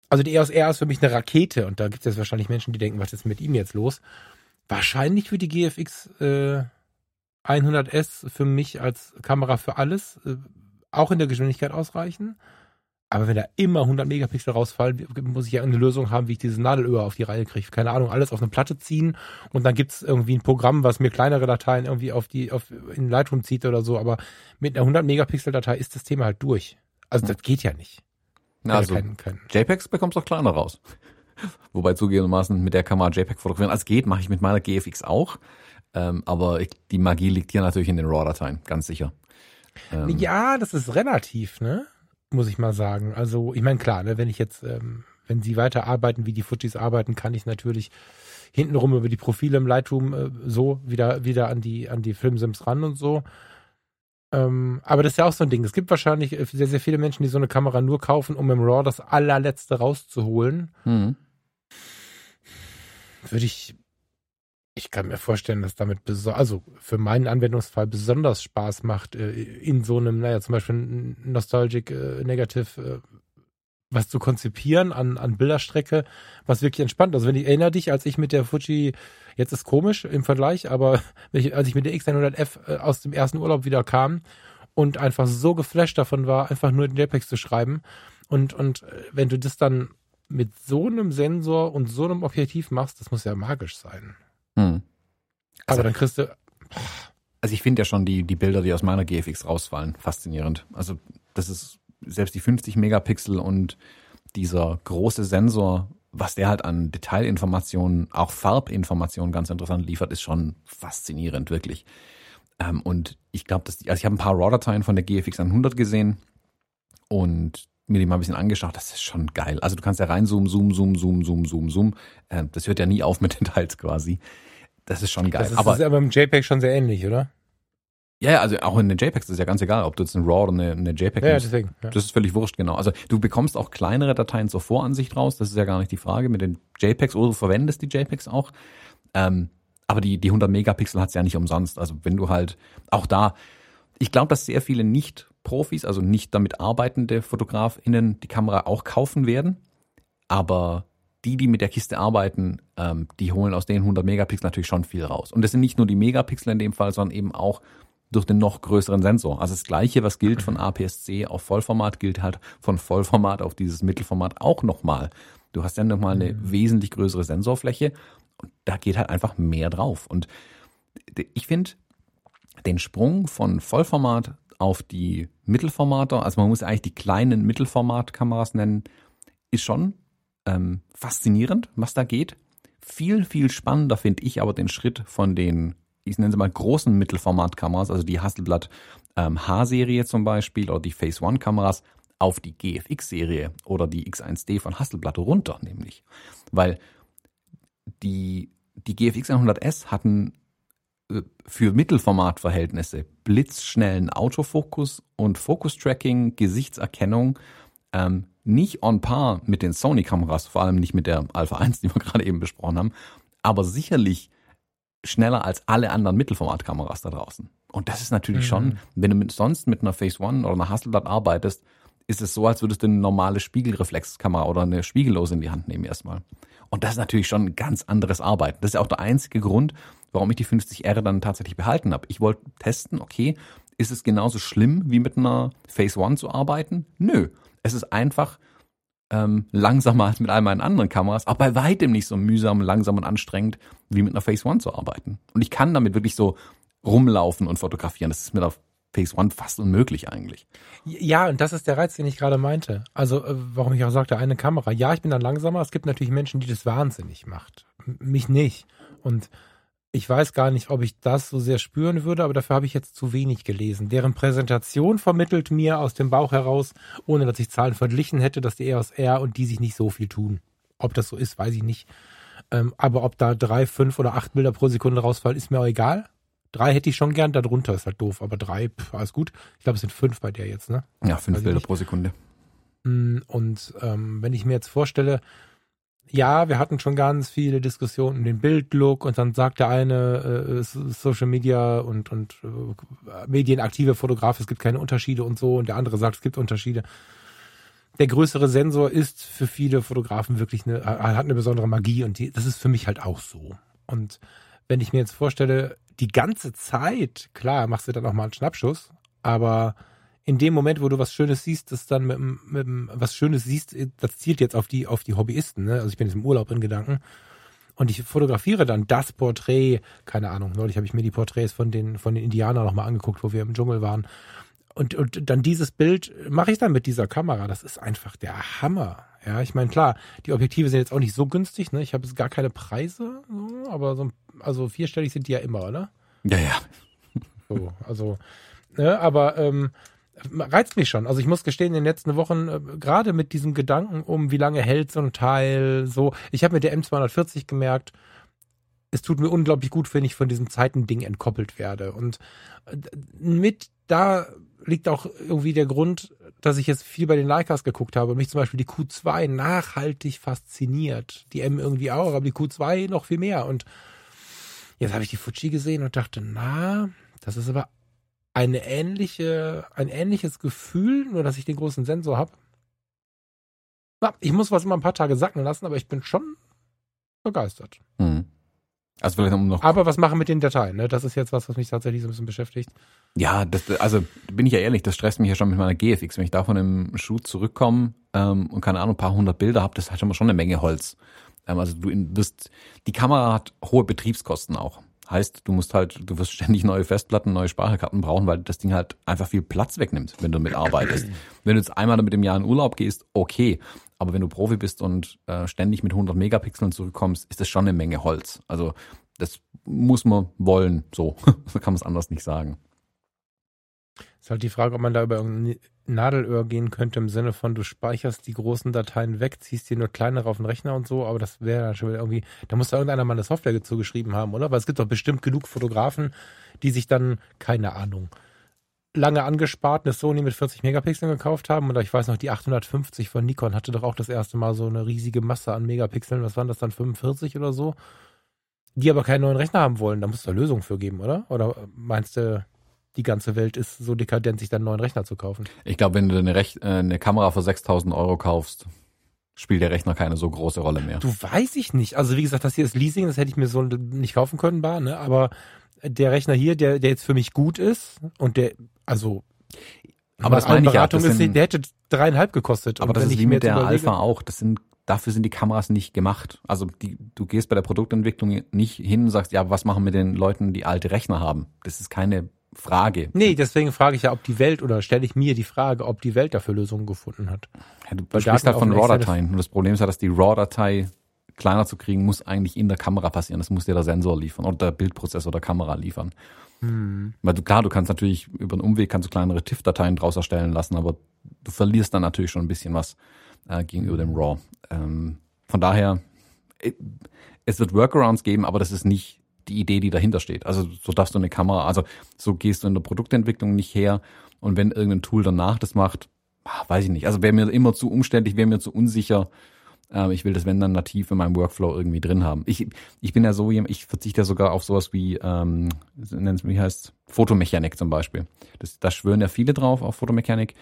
Also die EOS R ist für mich eine Rakete und da gibt es jetzt wahrscheinlich Menschen, die denken, was ist mit ihm jetzt los? Wahrscheinlich wird die GFX äh, 100S für mich als Kamera für alles äh, auch in der Geschwindigkeit ausreichen. Aber wenn da immer 100 Megapixel rausfallen, muss ich ja eine Lösung haben, wie ich dieses Nadelöhr auf die Reihe kriege. Keine Ahnung, alles auf eine Platte ziehen und dann gibt's irgendwie ein Programm, was mir kleinere Dateien irgendwie auf die, auf, in Lightroom zieht oder so. Aber mit einer 100 Megapixel Datei ist das Thema halt durch. Also das geht ja nicht. Na, also kein, kein JPEGs bekommst du auch kleiner raus. Wobei zugegebenermaßen mit der Kamera JPEG fotografieren als geht, mache ich mit meiner GFX auch. Ähm, aber ich, die Magie liegt hier natürlich in den RAW-Dateien, ganz sicher. Ähm, ja, das ist relativ, ne? Muss ich mal sagen. Also, ich meine, klar, ne, wenn ich jetzt, ähm, wenn sie weiter arbeiten, wie die Fujis arbeiten, kann ich natürlich hintenrum über die Profile im Lightroom äh, so wieder, wieder an die, an die Filmsims ran und so. Ähm, aber das ist ja auch so ein Ding. Es gibt wahrscheinlich äh, sehr, sehr viele Menschen, die so eine Kamera nur kaufen, um im RAW das allerletzte rauszuholen. Mhm. Würde ich ich kann mir vorstellen, dass damit also für meinen Anwendungsfall besonders Spaß macht, äh, in so einem, naja, zum Beispiel Nostalgic äh, Negative äh, was zu konzipieren an, an Bilderstrecke, was wirklich entspannt. Also wenn ich erinnere dich, als ich mit der Fuji, jetzt ist komisch im Vergleich, aber ich, als ich mit der X100F aus dem ersten Urlaub wieder kam und einfach so geflasht davon war, einfach nur den JPEGs zu schreiben und, und wenn du das dann mit so einem Sensor und so einem Objektiv machst, das muss ja magisch sein. Hm. Also, Aber dann kriegst du. Also ich finde ja schon die, die Bilder, die aus meiner GFX rausfallen, faszinierend. Also das ist selbst die 50 Megapixel und dieser große Sensor, was der halt an Detailinformationen, auch Farbinformationen ganz interessant liefert, ist schon faszinierend, wirklich. Ähm, und ich glaube, dass die, also ich habe ein paar RAW-Dateien von der GFX 100 gesehen und mir die mal ein bisschen angeschaut. Das ist schon geil. Also du kannst ja reinzoomen, zoom, zoom, zoom, zoom, zoom, zoom. Äh, das hört ja nie auf mit Details quasi. Das ist schon geil. Das ist, aber, das ist aber im JPEG schon sehr ähnlich, oder? Ja, ja, also auch in den JPEGs ist ja ganz egal, ob du jetzt eine RAW oder eine, eine JPEG ja, deswegen, ja. Das ist völlig wurscht, genau. Also du bekommst auch kleinere Dateien zur Voransicht raus, das ist ja gar nicht die Frage mit den JPEGs oder du verwendest die JPEGs auch. Ähm, aber die, die 100 Megapixel hat's ja nicht umsonst. Also wenn du halt auch da, ich glaube, dass sehr viele Nicht-Profis, also nicht damit arbeitende FotografInnen die Kamera auch kaufen werden. Aber die, die mit der Kiste arbeiten, ähm, die holen aus den 100 Megapixel natürlich schon viel raus. Und das sind nicht nur die Megapixel in dem Fall, sondern eben auch durch den noch größeren Sensor. Also das Gleiche, was gilt von APS-C auf Vollformat, gilt halt von Vollformat auf dieses Mittelformat auch nochmal. Du hast ja nochmal eine mhm. wesentlich größere Sensorfläche und da geht halt einfach mehr drauf. Und ich finde den Sprung von Vollformat auf die Mittelformate, also man muss eigentlich die kleinen Mittelformatkameras nennen, ist schon ähm, faszinierend, was da geht. Viel, viel spannender finde ich aber den Schritt von den ich nenne sie mal großen Mittelformatkameras, also die Hasselblad ähm, H-Serie zum Beispiel oder die Phase One Kameras auf die GFX-Serie oder die X1D von Hasselblad runter, nämlich. Weil die, die GFX 100S hatten für Mittelformatverhältnisse blitzschnellen Autofokus und Fokus-Tracking, Gesichtserkennung ähm, nicht on par mit den Sony-Kameras, vor allem nicht mit der Alpha 1, die wir gerade eben besprochen haben, aber sicherlich schneller als alle anderen Mittelformatkameras da draußen. Und das ist natürlich mhm. schon, wenn du mit, sonst mit einer Phase One oder einer Hasselblad arbeitest, ist es so, als würdest du eine normale Spiegelreflexkamera oder eine Spiegellose in die Hand nehmen erstmal. Und das ist natürlich schon ein ganz anderes Arbeiten. Das ist ja auch der einzige Grund, warum ich die 50R dann tatsächlich behalten habe. Ich wollte testen, okay, ist es genauso schlimm wie mit einer Phase One zu arbeiten? Nö. Es ist einfach ähm, langsamer als mit all meinen anderen Kameras, aber bei weitem nicht so mühsam, langsam und anstrengend wie mit einer Phase One zu arbeiten. Und ich kann damit wirklich so rumlaufen und fotografieren. Das ist mit der Phase One fast unmöglich eigentlich. Ja, und das ist der Reiz, den ich gerade meinte. Also, äh, warum ich auch sagte, eine Kamera. Ja, ich bin dann langsamer. Es gibt natürlich Menschen, die das wahnsinnig macht. Mich nicht. Und ich weiß gar nicht, ob ich das so sehr spüren würde, aber dafür habe ich jetzt zu wenig gelesen. Deren Präsentation vermittelt mir aus dem Bauch heraus, ohne dass ich Zahlen verglichen hätte, dass die EOS R und die sich nicht so viel tun. Ob das so ist, weiß ich nicht. Ähm, aber ob da drei, fünf oder acht Bilder pro Sekunde rausfallen, ist mir auch egal. Drei hätte ich schon gern, darunter ist halt doof, aber drei, pff, alles gut. Ich glaube, es sind fünf bei der jetzt, ne? Ja, fünf Bilder pro Sekunde. Mm, und ähm, wenn ich mir jetzt vorstelle, ja, wir hatten schon ganz viele Diskussionen um den Bildlook und dann sagt der eine äh, Social Media und, und äh, medienaktive Fotograf, es gibt keine Unterschiede und so und der andere sagt, es gibt Unterschiede. Der größere Sensor ist für viele Fotografen wirklich eine, hat eine besondere Magie und die, das ist für mich halt auch so. Und wenn ich mir jetzt vorstelle, die ganze Zeit, klar, machst du dann auch mal einen Schnappschuss, aber in dem Moment, wo du was Schönes siehst, das dann mit, mit was Schönes siehst, das zielt jetzt auf die, auf die Hobbyisten. Ne? Also ich bin jetzt im Urlaub in Gedanken und ich fotografiere dann das Porträt, keine Ahnung, neulich habe ich mir die Porträts von den, von den Indianern nochmal angeguckt, wo wir im Dschungel waren. Und, und dann dieses Bild mache ich dann mit dieser Kamera. Das ist einfach der Hammer. Ja, ich meine, klar, die Objektive sind jetzt auch nicht so günstig, ne? Ich habe jetzt gar keine Preise, aber so, also vierstellig sind die ja immer, oder? Ja, ja. So, also, ne, aber ähm, reizt mich schon. Also ich muss gestehen, in den letzten Wochen, äh, gerade mit diesem Gedanken um, wie lange hält so ein Teil, so, ich habe mit der M240 gemerkt, es tut mir unglaublich gut, wenn ich von diesem Zeitending entkoppelt werde. Und äh, mit da liegt auch irgendwie der Grund, dass ich jetzt viel bei den Leicas geguckt habe und mich zum Beispiel die Q2 nachhaltig fasziniert. Die M irgendwie auch, aber die Q2 noch viel mehr. Und jetzt habe ich die Fuji gesehen und dachte, na, das ist aber eine ähnliche, ein ähnliches Gefühl, nur dass ich den großen Sensor habe. Ich muss was immer ein paar Tage sacken lassen, aber ich bin schon begeistert. Mhm. Also vielleicht noch. Aber was machen mit den Dateien? Ne? Das ist jetzt was, was mich tatsächlich so ein bisschen beschäftigt. Ja, das, also bin ich ja ehrlich, das stresst mich ja schon mit meiner GFX. Wenn ich da von einem Shoot zurückkomme ähm, und keine Ahnung, ein paar hundert Bilder habe, das hat schon eine Menge Holz. Ähm, also du wirst, die Kamera hat hohe Betriebskosten auch. Heißt, du musst halt, du wirst ständig neue Festplatten, neue Speicherkarten brauchen, weil das Ding halt einfach viel Platz wegnimmt, wenn du damit arbeitest. wenn du jetzt einmal damit im Jahr in Urlaub gehst, okay. Aber wenn du Profi bist und äh, ständig mit 100 Megapixeln zurückkommst, ist das schon eine Menge Holz. Also das muss man wollen, so. so kann man es anders nicht sagen. Ist halt die Frage, ob man da über irgendein Nadelöhr gehen könnte im Sinne von, du speicherst die großen Dateien weg, ziehst dir nur kleinere auf den Rechner und so, aber das wäre dann schon irgendwie, da muss da irgendeiner mal eine Software zugeschrieben haben, oder? Weil es gibt doch bestimmt genug Fotografen, die sich dann, keine Ahnung, lange angespart eine Sony mit 40 Megapixeln gekauft haben und ich weiß noch, die 850 von Nikon hatte doch auch das erste Mal so eine riesige Masse an Megapixeln, was waren das dann, 45 oder so? Die aber keinen neuen Rechner haben wollen, da muss es da Lösungen für geben, oder? Oder meinst du, die ganze Welt ist so dekadent, sich dann einen neuen Rechner zu kaufen. Ich glaube, wenn du eine, Rech äh, eine Kamera für 6000 Euro kaufst, spielt der Rechner keine so große Rolle mehr. Du weiß ich nicht. Also wie gesagt, das hier ist Leasing, das hätte ich mir so nicht kaufen können, bar, ne? Aber der Rechner hier, der, der jetzt für mich gut ist und der, also aber das meine ich ja, das sind, der hätte dreieinhalb gekostet. Aber das ist wie mit der Alpha auch. Das sind, dafür sind die Kameras nicht gemacht. Also die, du gehst bei der Produktentwicklung nicht hin und sagst, ja, was machen wir den Leuten, die alte Rechner haben? Das ist keine Frage. Nee, deswegen frage ich ja, ob die Welt oder stelle ich mir die Frage, ob die Welt dafür Lösungen gefunden hat. Ja, du, du sprichst halt von RAW-Dateien. Und das Problem ist ja, dass die RAW-Datei kleiner zu kriegen, muss eigentlich in der Kamera passieren. Das muss dir der Sensor liefern oder der Bildprozessor der Kamera liefern. Hm. Weil du, klar, du kannst natürlich über einen Umweg kannst du kleinere TIFF-Dateien draus erstellen lassen, aber du verlierst dann natürlich schon ein bisschen was äh, gegenüber dem RAW. Ähm, von daher, äh, es wird Workarounds geben, aber das ist nicht die Idee, die dahinter steht. Also so darfst du eine Kamera, also so gehst du in der Produktentwicklung nicht her und wenn irgendein Tool danach das macht, ah, weiß ich nicht. Also wäre mir immer zu umständlich, wäre mir zu unsicher. Ähm, ich will das, wenn dann nativ in meinem Workflow irgendwie drin haben. Ich, ich bin ja so, ich verzichte ja sogar auf sowas wie, ähm, wie heißt Fotomechanik zum Beispiel. Das, da schwören ja viele drauf auf Fotomechanik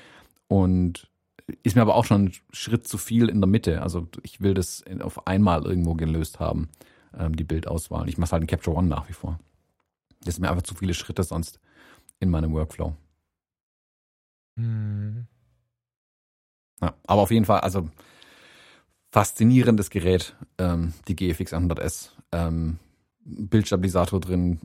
und ist mir aber auch schon ein Schritt zu viel in der Mitte. Also ich will das auf einmal irgendwo gelöst haben, ähm, die Bildauswahl. Ich mache halt in Capture One nach wie vor. Das sind mir einfach zu viele Schritte sonst in meinem Workflow. Hm. Ja, aber auf jeden Fall, also faszinierendes Gerät, ähm, die GFX 100S. Ähm, Bildstabilisator drin,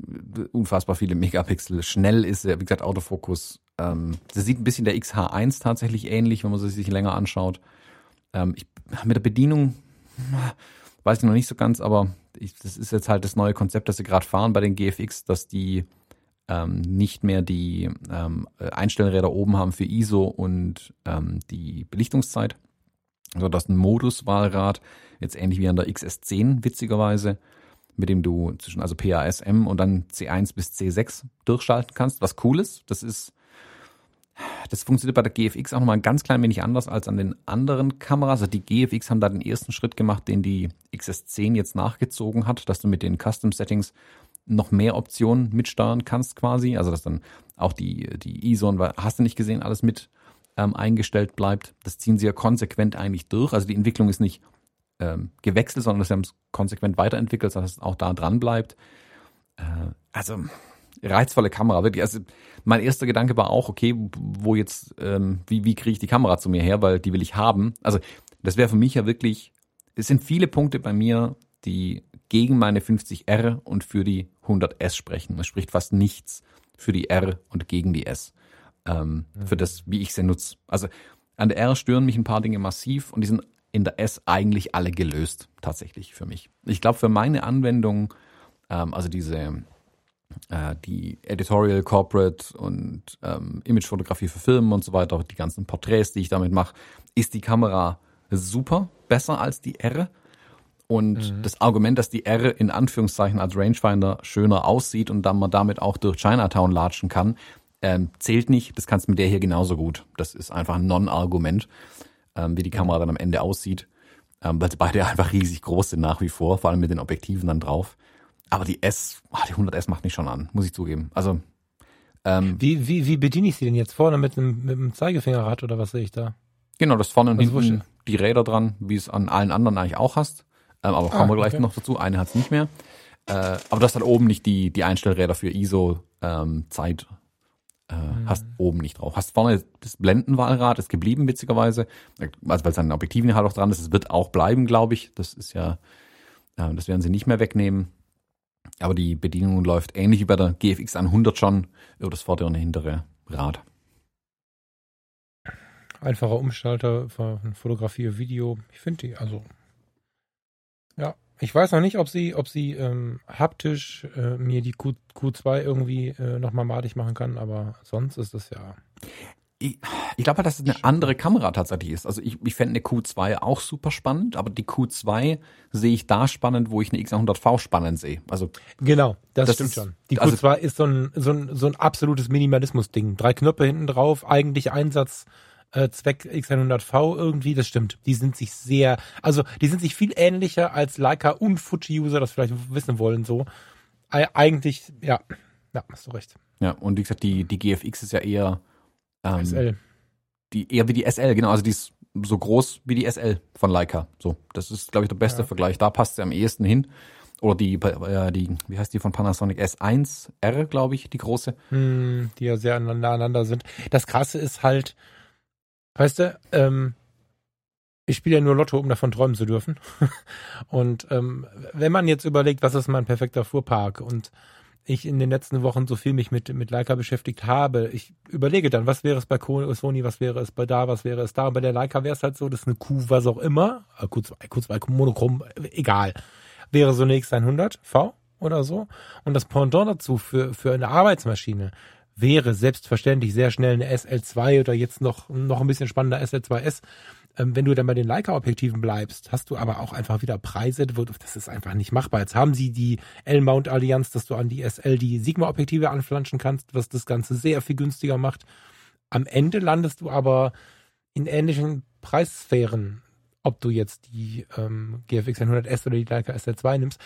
unfassbar viele Megapixel, schnell ist er, wie gesagt, Autofokus. Ähm, das sieht ein bisschen der XH1 tatsächlich ähnlich, wenn man sie sich länger anschaut. Ähm, ich, mit der Bedienung weiß ich noch nicht so ganz, aber ich, das ist jetzt halt das neue Konzept, das sie gerade fahren bei den GFX, dass die ähm, nicht mehr die ähm, Einstellräder oben haben für ISO und ähm, die Belichtungszeit, das ein Moduswahlrad, jetzt ähnlich wie an der XS10 witzigerweise, mit dem du zwischen also PASM und dann C1 bis C6 durchschalten kannst, was cool ist. Das ist das funktioniert bei der GFX auch nochmal ein ganz klein wenig anders als an den anderen Kameras. Also die GFX haben da den ersten Schritt gemacht, den die XS10 jetzt nachgezogen hat, dass du mit den Custom Settings noch mehr Optionen mitsteuern kannst quasi. Also dass dann auch die, die ISO und hast du nicht gesehen, alles mit ähm, eingestellt bleibt. Das ziehen sie ja konsequent eigentlich durch. Also die Entwicklung ist nicht ähm, gewechselt, sondern sie haben es konsequent weiterentwickelt, dass es auch da dran bleibt. Äh, also reizvolle Kamera, wirklich. Also mein erster Gedanke war auch, okay, wo jetzt, ähm, wie, wie kriege ich die Kamera zu mir her, weil die will ich haben. Also das wäre für mich ja wirklich, es sind viele Punkte bei mir, die gegen meine 50R und für die 100S sprechen. Es spricht fast nichts für die R und gegen die S. Ähm, mhm. Für das, wie ich sie nutze. Also an der R stören mich ein paar Dinge massiv und die sind in der S eigentlich alle gelöst, tatsächlich für mich. Ich glaube, für meine Anwendung, ähm, also diese die Editorial, Corporate und ähm, Imagefotografie für Filme und so weiter, die ganzen Porträts, die ich damit mache, ist die Kamera super, besser als die R. Und mhm. das Argument, dass die R in Anführungszeichen als Rangefinder schöner aussieht und dann man damit auch durch Chinatown latschen kann, ähm, zählt nicht. Das kannst du mit der hier genauso gut. Das ist einfach ein Non-Argument, ähm, wie die Kamera dann am Ende aussieht. Ähm, weil beide einfach riesig groß sind nach wie vor, vor allem mit den Objektiven dann drauf. Aber die S, ach, die 100S macht mich schon an, muss ich zugeben. Also ähm, wie, wie, wie bediene ich sie denn jetzt vorne mit einem, mit einem Zeigefingerrad oder was sehe ich da? Genau, das vorne und also hinten die Räder dran, wie es an allen anderen eigentlich auch hast. Ähm, aber kommen ah, wir gleich okay. noch dazu. Eine hat es nicht mehr. Äh, aber du hast halt oben nicht die, die Einstellräder für ISO ähm, Zeit. Äh, mhm. Hast oben nicht drauf. Hast vorne das Blendenwahlrad, ist geblieben, witzigerweise. Also weil es an Objektiven halt auch dran ist. Es wird auch bleiben, glaube ich. Das ist ja, äh, das werden sie nicht mehr wegnehmen. Aber die Bedienung läuft ähnlich wie bei der GFX 100 schon über das vordere und hintere Rad. Einfacher Umschalter von Fotografie, Video. Ich finde die, also ja, ich weiß noch nicht, ob sie, ob sie ähm, haptisch äh, mir die Q, Q2 irgendwie äh, nochmal madig machen kann, aber sonst ist das ja. Ich, ich glaube halt, dass es eine andere Kamera tatsächlich ist. Also ich, ich fände eine Q2 auch super spannend, aber die Q2 sehe ich da spannend, wo ich eine X100V spannend sehe. Also genau, das, das stimmt ist, schon. Die Q2 also, ist so ein, so ein, so ein absolutes Minimalismus-Ding. Drei Knöpfe hinten drauf, eigentlich Einsatz äh, Zweck X100V irgendwie, das stimmt. Die sind sich sehr, also die sind sich viel ähnlicher als Leica und Fuji-User das vielleicht wissen wollen so. Eigentlich, ja, ja, hast du recht. Ja, und wie gesagt, die, die GFX ist ja eher ähm, SL. Die, eher wie die SL, genau, also die ist so groß wie die SL von Leica. So, das ist, glaube ich, der beste ja. Vergleich. Da passt sie am ehesten hin. Oder die, äh, die, wie heißt die von Panasonic S1R, glaube ich, die große. Hm, die ja sehr aneinander sind. Das Krasse ist halt, Weißt du, ähm, ich spiele ja nur Lotto, um davon träumen zu dürfen. und ähm, wenn man jetzt überlegt, was ist mein perfekter Fuhrpark und ich in den letzten Wochen so viel mich mit, mit Leica beschäftigt habe, ich überlege dann, was wäre es bei Sony, was wäre es bei da, was wäre es da. Und bei der Leica wäre es halt so, dass eine Q, was auch immer, Q2, äh, Q2, Monochrom, egal, wäre so eine X100 V oder so. Und das Pendant dazu für, für eine Arbeitsmaschine wäre selbstverständlich sehr schnell eine SL2 oder jetzt noch, noch ein bisschen spannender SL2S. Ähm, wenn du dann bei den Leica-Objektiven bleibst, hast du aber auch einfach wieder Preise, das ist einfach nicht machbar. Jetzt haben sie die L-Mount-Allianz, dass du an die SL die Sigma-Objektive anflanschen kannst, was das Ganze sehr viel günstiger macht. Am Ende landest du aber in ähnlichen Preissphären, ob du jetzt die ähm, GFX 100S oder die Leica SL2 nimmst.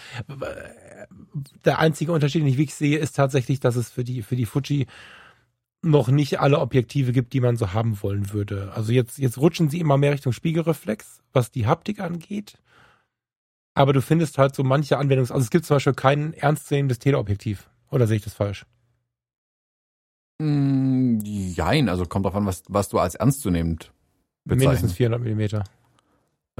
Der einzige Unterschied, den ich wirklich sehe, ist tatsächlich, dass es für die, für die Fuji noch nicht alle Objektive gibt, die man so haben wollen würde. Also jetzt, jetzt rutschen sie immer mehr Richtung Spiegelreflex, was die Haptik angeht. Aber du findest halt so manche Anwendungs-, also es gibt zum Beispiel kein ernstzunehmendes Teleobjektiv. Oder sehe ich das falsch? Mm, jein, also kommt drauf an, was, was du als ernstzunehmend bezeichnest. Mindestens 400 Millimeter.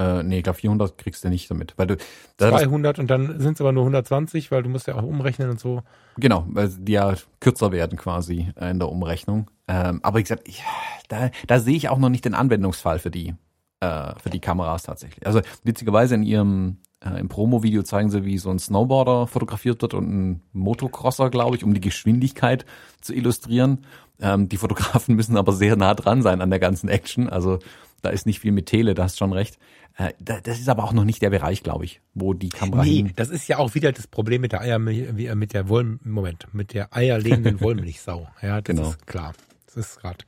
Äh, nee, ich glaube 400 kriegst du nicht damit. Weil du, 200 und dann sind es aber nur 120, weil du musst ja auch umrechnen und so. Genau, weil die ja kürzer werden quasi in der Umrechnung. Ähm, aber wie gesagt, ich, da, da sehe ich auch noch nicht den Anwendungsfall für die, äh, für die Kameras tatsächlich. Also witzigerweise in ihrem äh, im Promo-Video zeigen sie, wie so ein Snowboarder fotografiert wird und ein Motocrosser, glaube ich, um die Geschwindigkeit zu illustrieren. Ähm, die Fotografen müssen aber sehr nah dran sein an der ganzen Action. Also da ist nicht viel mit Tele, da hast schon recht. Äh, das ist aber auch noch nicht der Bereich, glaube ich, wo die Kamera nee, hin. das ist ja auch wieder das Problem mit der Eier, äh, mit der Wollm Moment, mit der eierlegenden Wollmilchsau. Ja, das genau. ist klar. Das ist gerade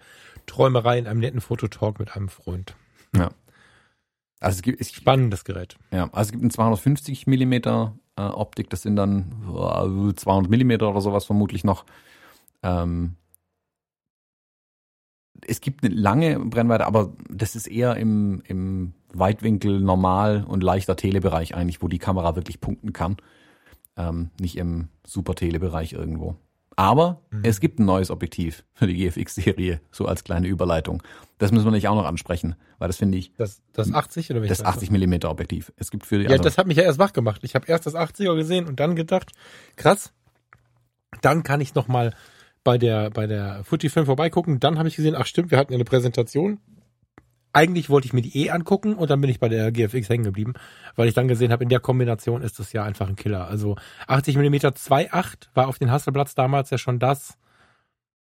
Träumerei in einem netten Fototalk mit einem Freund. Ja. Also es gibt es, spannendes Gerät. Ja, also es gibt ein 250 Millimeter äh, Optik, das sind dann äh, 200 Millimeter oder sowas vermutlich noch. Ähm, es gibt eine lange Brennweite, aber das ist eher im, im Weitwinkel, normal und leichter Telebereich eigentlich, wo die Kamera wirklich punkten kann. Ähm, nicht im super Telebereich irgendwo. Aber mhm. es gibt ein neues Objektiv für die GFX-Serie, so als kleine Überleitung. Das müssen wir nicht auch noch ansprechen, weil das finde ich. Das, das 80 oder Das 80 Millimeter Objektiv. Es gibt für die. Ja, also, das hat mich ja erst wach gemacht. Ich habe erst das 80er gesehen und dann gedacht, krass. Dann kann ich noch mal bei der bei der Fujifilm vorbeigucken. Dann habe ich gesehen, ach stimmt, wir hatten eine Präsentation eigentlich wollte ich mir die eh angucken und dann bin ich bei der GFX hängen geblieben, weil ich dann gesehen habe, in der Kombination ist das ja einfach ein Killer. Also 80 mm 2.8 war auf den Hasselplatz damals ja schon das,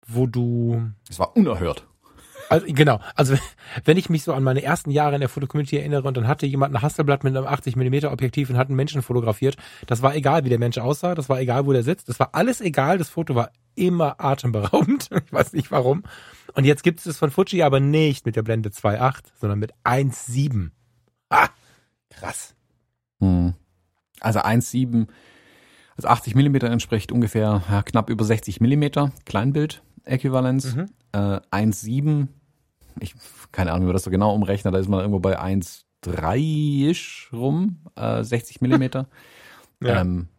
wo du. Es war unerhört. Also, genau. Also, wenn ich mich so an meine ersten Jahre in der Fotocommunity erinnere und dann hatte jemand ein Hasselblatt mit einem 80 mm Objektiv und hat einen Menschen fotografiert, das war egal, wie der Mensch aussah, das war egal, wo der sitzt, das war alles egal, das Foto war immer atemberaubend. Ich weiß nicht warum. Und jetzt gibt es es von Fuji aber nicht mit der Blende 2.8, sondern mit 1.7. Ah, krass. Hm. Also 1.7, also 80 Millimeter entspricht ungefähr ja, knapp über 60 Millimeter Kleinbild-Äquivalenz. Mhm. Äh, 1.7, ich keine Ahnung, wie man das so genau umrechnet, da ist man irgendwo bei 1.3-isch rum, äh, 60 Millimeter. ja. ähm,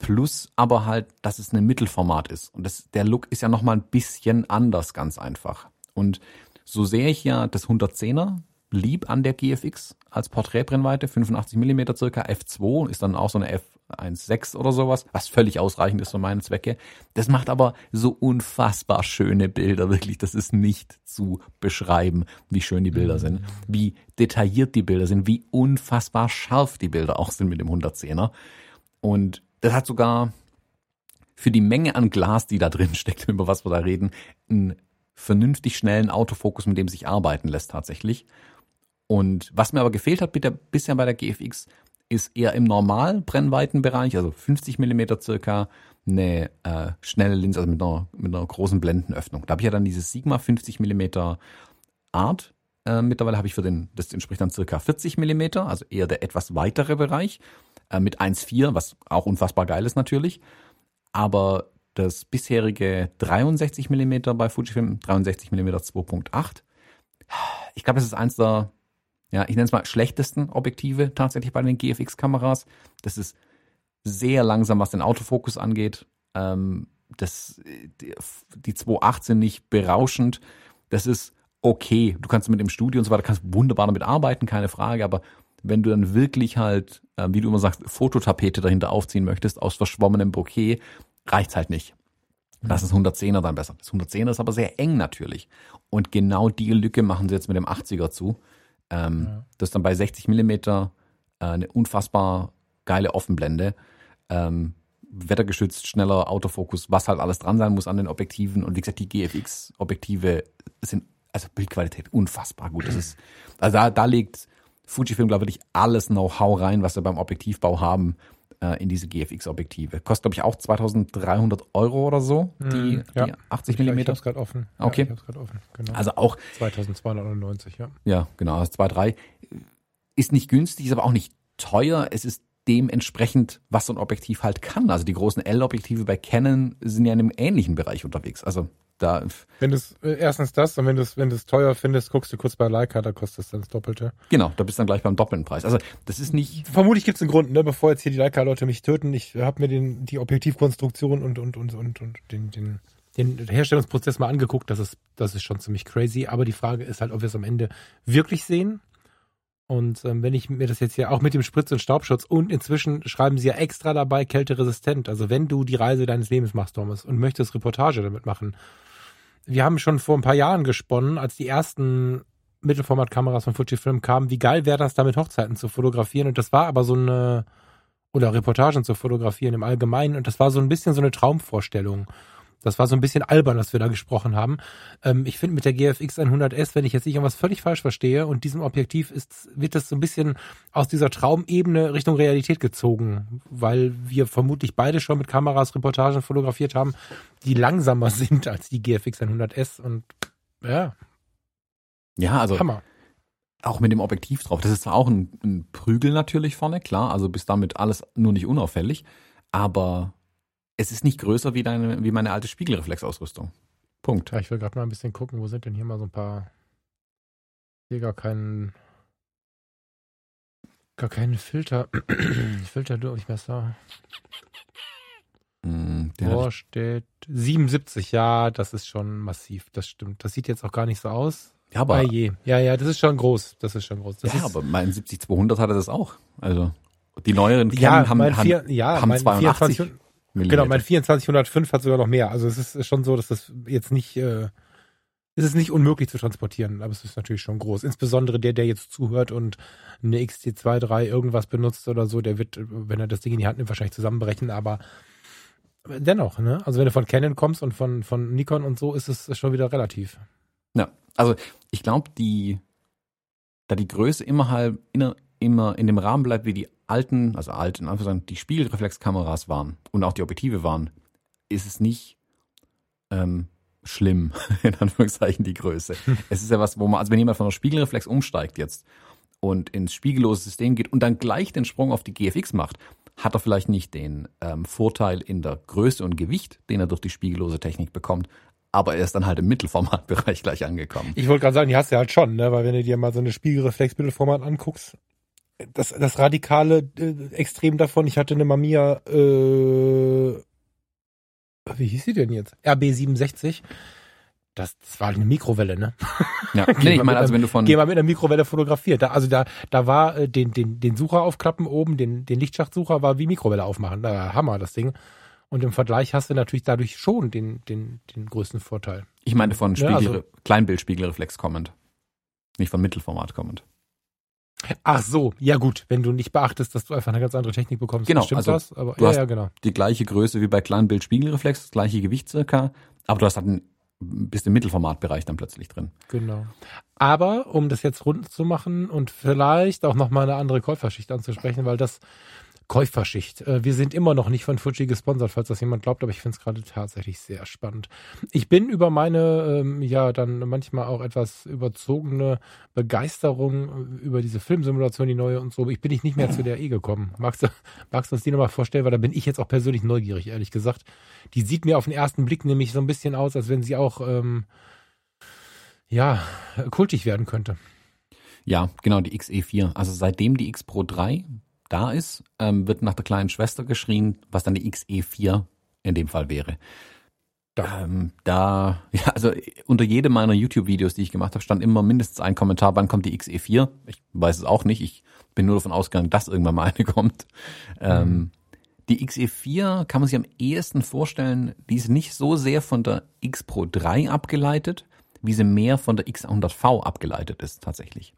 Plus aber halt, dass es ein Mittelformat ist. Und das, der Look ist ja nochmal ein bisschen anders, ganz einfach. Und so sehe ich ja das 110er lieb an der GFX als Porträtbrennweite, 85 mm circa, F2 ist dann auch so eine F1.6 oder sowas, was völlig ausreichend ist für meine Zwecke. Das macht aber so unfassbar schöne Bilder, wirklich, das ist nicht zu beschreiben, wie schön die Bilder mhm. sind, wie detailliert die Bilder sind, wie unfassbar scharf die Bilder auch sind mit dem 110er. Und das hat sogar für die Menge an Glas, die da drin steckt, über was wir da reden, einen vernünftig schnellen Autofokus, mit dem sich arbeiten lässt tatsächlich. Und was mir aber gefehlt hat bisher bei der GFX, ist eher im Normal-Brennweitenbereich, also 50 Millimeter circa, eine äh, schnelle Linse, also mit einer, mit einer großen Blendenöffnung. Da habe ich ja dann dieses Sigma 50 Millimeter Art. Äh, mittlerweile habe ich für den, das entspricht dann circa 40 Millimeter, also eher der etwas weitere Bereich äh, mit 1,4, was auch unfassbar geil ist natürlich. Aber das bisherige 63 mm bei Fujifilm, 63 mm 2.8, ich glaube, das ist eins der, ja, ich nenne es mal schlechtesten Objektive tatsächlich bei den GFX-Kameras. Das ist sehr langsam, was den Autofokus angeht. Ähm, das, die, die 2.8 sind nicht berauschend. Das ist okay. Du kannst mit dem Studio und so weiter, kannst wunderbar damit arbeiten, keine Frage, aber wenn du dann wirklich halt, äh, wie du immer sagst, Fototapete dahinter aufziehen möchtest aus verschwommenem Bouquet, reicht's halt nicht. Das ist 110er dann besser. Das 110er ist aber sehr eng natürlich. Und genau die Lücke machen sie jetzt mit dem 80er zu. Ähm, ja. Das ist dann bei 60 Millimeter äh, eine unfassbar geile Offenblende. Ähm, wettergeschützt, schneller Autofokus, was halt alles dran sein muss an den Objektiven. Und wie gesagt, die GFX-Objektive sind, also Bildqualität unfassbar gut. Das ist, also da, da legt Fujifilm, glaube ich, alles Know-how rein, was sie beim Objektivbau haben äh, in diese GFX-Objektive. Kostet, glaube ich, auch 2300 Euro oder so, die, hm, ja. die 80 mm. Ich hab's gerade offen. Okay. Ja, ich hab's offen. Genau. Also auch 2299, ja. Ja, genau, also 2,3. Ist nicht günstig, ist aber auch nicht teuer. Es ist dementsprechend, was so ein Objektiv halt kann. Also die großen L-Objektive bei Canon sind ja in einem ähnlichen Bereich unterwegs. Also da. Wenn du äh, erstens das und wenn du es wenn du es teuer findest, guckst du kurz bei Leica, da kostet es dann das Doppelte. Genau, da bist du dann gleich beim doppelten Preis. Also das ist nicht. Vermutlich gibt es einen Grund, ne, bevor jetzt hier die Leica-Leute mich töten. Ich habe mir den die Objektivkonstruktion und und und und und den den den Herstellungsprozess mal angeguckt. Das ist das ist schon ziemlich crazy. Aber die Frage ist halt, ob wir es am Ende wirklich sehen. Und ähm, wenn ich mir das jetzt hier auch mit dem Spritz- und Staubschutz und inzwischen schreiben sie ja extra dabei kälteresistent. Also wenn du die Reise deines Lebens machst, Thomas, und möchtest Reportage damit machen, wir haben schon vor ein paar Jahren gesponnen, als die ersten Mittelformatkameras von Fujifilm kamen, wie geil wäre das, damit Hochzeiten zu fotografieren. Und das war aber so eine, oder Reportagen zu fotografieren im Allgemeinen. Und das war so ein bisschen so eine Traumvorstellung. Das war so ein bisschen albern, dass wir da gesprochen haben. Ähm, ich finde mit der GFX 100S, wenn ich jetzt nicht irgendwas völlig falsch verstehe und diesem Objektiv ist, wird das so ein bisschen aus dieser Traumebene Richtung Realität gezogen, weil wir vermutlich beide schon mit Kameras Reportagen fotografiert haben, die langsamer sind als die GFX 100S und ja. Ja, also Hammer. auch mit dem Objektiv drauf. Das ist zwar auch ein, ein Prügel natürlich vorne, klar, also bis damit alles nur nicht unauffällig, aber es ist nicht größer wie, deine, wie meine alte Spiegelreflexausrüstung. Punkt. Ja, ich will gerade mal ein bisschen gucken, wo sind denn hier mal so ein paar. Hier gar keinen. Gar keinen Filter. Filter durch besser. Mm, steht 77, ja, das ist schon massiv, das stimmt. Das sieht jetzt auch gar nicht so aus. Ja, aber. Ah, je. Ja, ja, das ist schon groß. Das ist schon groß. Das ja, aber mein 70-200 hatte das auch. Also, die neueren Canon ja, haben, haben, ja, haben 82. 24, Millimeter. Genau, mein 2405 hat sogar noch mehr. Also es ist schon so, dass das jetzt nicht, äh, es ist nicht unmöglich zu transportieren, aber es ist natürlich schon groß. Insbesondere der, der jetzt zuhört und eine XT23 irgendwas benutzt oder so, der wird, wenn er das Ding in die Hand nimmt, wahrscheinlich zusammenbrechen, aber dennoch, ne? Also wenn du von Canon kommst und von, von Nikon und so, ist es schon wieder relativ. Ja, also ich glaube, die, da die Größe immer halt, immer in dem Rahmen bleibt, wie die alten, also alten, die Spiegelreflexkameras waren und auch die Objektive waren, ist es nicht ähm, schlimm, in Anführungszeichen, die Größe. es ist ja was, wo man, also wenn jemand von der Spiegelreflex umsteigt jetzt und ins spiegellose System geht und dann gleich den Sprung auf die GFX macht, hat er vielleicht nicht den ähm, Vorteil in der Größe und Gewicht, den er durch die spiegellose Technik bekommt, aber er ist dann halt im Mittelformatbereich gleich angekommen. Ich wollte gerade sagen, die hast du halt schon, ne? weil wenn du dir mal so eine Spiegelreflex-Mittelformat anguckst, das, das radikale äh, Extrem davon, ich hatte eine Mamiya, äh, wie hieß sie denn jetzt? RB67. Das, das war eine Mikrowelle, ne? Ja, nee, ich meine, also wenn du von. Geh mal mit einer Mikrowelle fotografiert. Da, also da, da war äh, den, den, den Sucher aufklappen oben, den, den Lichtschachtsucher war wie Mikrowelle aufmachen. Da, Hammer, das Ding. Und im Vergleich hast du natürlich dadurch schon den, den, den größten Vorteil. Ich meine von Spiegel, ja, also, Kleinbildspiegelreflex kommend. Nicht von Mittelformat kommend. Ach so, ja gut, wenn du nicht beachtest, dass du einfach eine ganz andere Technik bekommst, genau, stimmt also das, aber du ja, hast ja, genau. Die gleiche Größe wie bei Kleinbild Spiegelreflex, das gleiche Gewicht circa, aber du hast halt ein bist im Mittelformatbereich dann plötzlich drin. Genau. Aber um das jetzt rund zu machen und vielleicht auch nochmal eine andere Käuferschicht anzusprechen, weil das Käuferschicht. Äh, wir sind immer noch nicht von Fuji gesponsert, falls das jemand glaubt, aber ich finde es gerade tatsächlich sehr spannend. Ich bin über meine, ähm, ja, dann manchmal auch etwas überzogene Begeisterung äh, über diese Filmsimulation, die neue und so, ich bin ich nicht mehr zu der E gekommen. Magst du, magst du uns die nochmal vorstellen? Weil da bin ich jetzt auch persönlich neugierig, ehrlich gesagt. Die sieht mir auf den ersten Blick nämlich so ein bisschen aus, als wenn sie auch, ähm, ja, kultig werden könnte. Ja, genau, die XE4. Also seitdem die X Pro 3 da ist, ähm, wird nach der kleinen Schwester geschrien, was dann die XE4 in dem Fall wäre. Da, ähm, da ja, also unter jedem meiner YouTube-Videos, die ich gemacht habe, stand immer mindestens ein Kommentar, wann kommt die XE4? Ich weiß es auch nicht. Ich bin nur davon ausgegangen, dass irgendwann mal eine kommt. Ähm, mhm. Ähm, Die XE4 kann man sich am ehesten vorstellen, die ist nicht so sehr von der X Pro 3 abgeleitet, wie sie mehr von der X100V abgeleitet ist tatsächlich.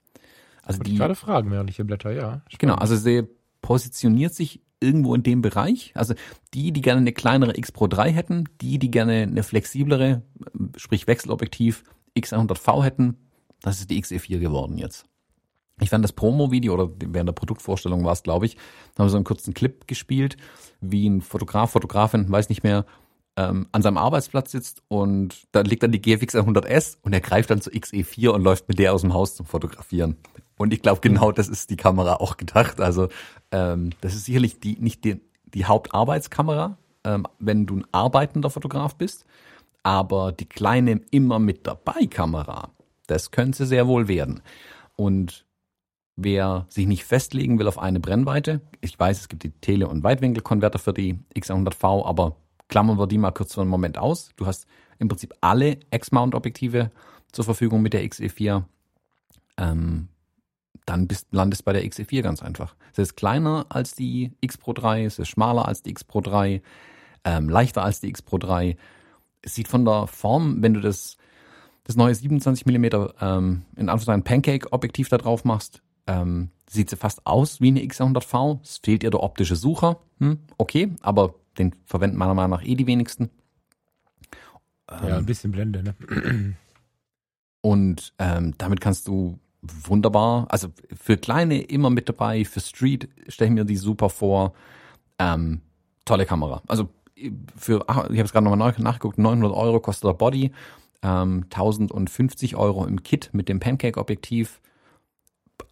Also Wollte die ich gerade fragen, währendliche Blätter, ja. Spannend. Genau, also sie positioniert sich irgendwo in dem Bereich. Also die, die gerne eine kleinere X Pro 3 hätten, die, die gerne eine flexiblere, sprich Wechselobjektiv X100V hätten, das ist die XE4 geworden jetzt. Ich fand das Promo-Video oder während der Produktvorstellung war es, glaube ich, haben wir so einen kurzen Clip gespielt, wie ein Fotograf, Fotografin, weiß nicht mehr, ähm, an seinem Arbeitsplatz sitzt und da liegt dann die GFX 100S und er greift dann zur XE4 und läuft mit der aus dem Haus zum Fotografieren. Und ich glaube, genau das ist die Kamera auch gedacht. Also ähm, das ist sicherlich die, nicht die, die Hauptarbeitskamera, ähm, wenn du ein arbeitender Fotograf bist, aber die kleine immer mit dabei Kamera, das könnte sehr wohl werden. Und wer sich nicht festlegen will auf eine Brennweite, ich weiß, es gibt die Tele- und Weitwinkelkonverter für die X100V, aber klammern wir die mal kurz für einen Moment aus. Du hast im Prinzip alle X-Mount-Objektive zur Verfügung mit der XE4. Ähm, dann bist, landest bei der XE4 ganz einfach. Es ist kleiner als die X Pro 3, es ist schmaler als die X Pro 3, ähm, leichter als die X Pro 3. Es sieht von der Form, wenn du das, das neue 27 mm ähm, in Anführungszeichen Pancake-Objektiv da drauf machst, ähm, sieht sie fast aus wie eine X100V. Es fehlt ihr der optische Sucher. Hm, okay, aber den verwenden meiner Meinung nach eh die wenigsten. Ja, ein bisschen Blende, ne? Und ähm, damit kannst du wunderbar, also für kleine immer mit dabei, für Street stelle ich mir die super vor. Ähm, tolle Kamera. Also für, ich habe es gerade nochmal nachgeguckt, 900 Euro kostet der Body, ähm, 1050 Euro im Kit mit dem Pancake-Objektiv.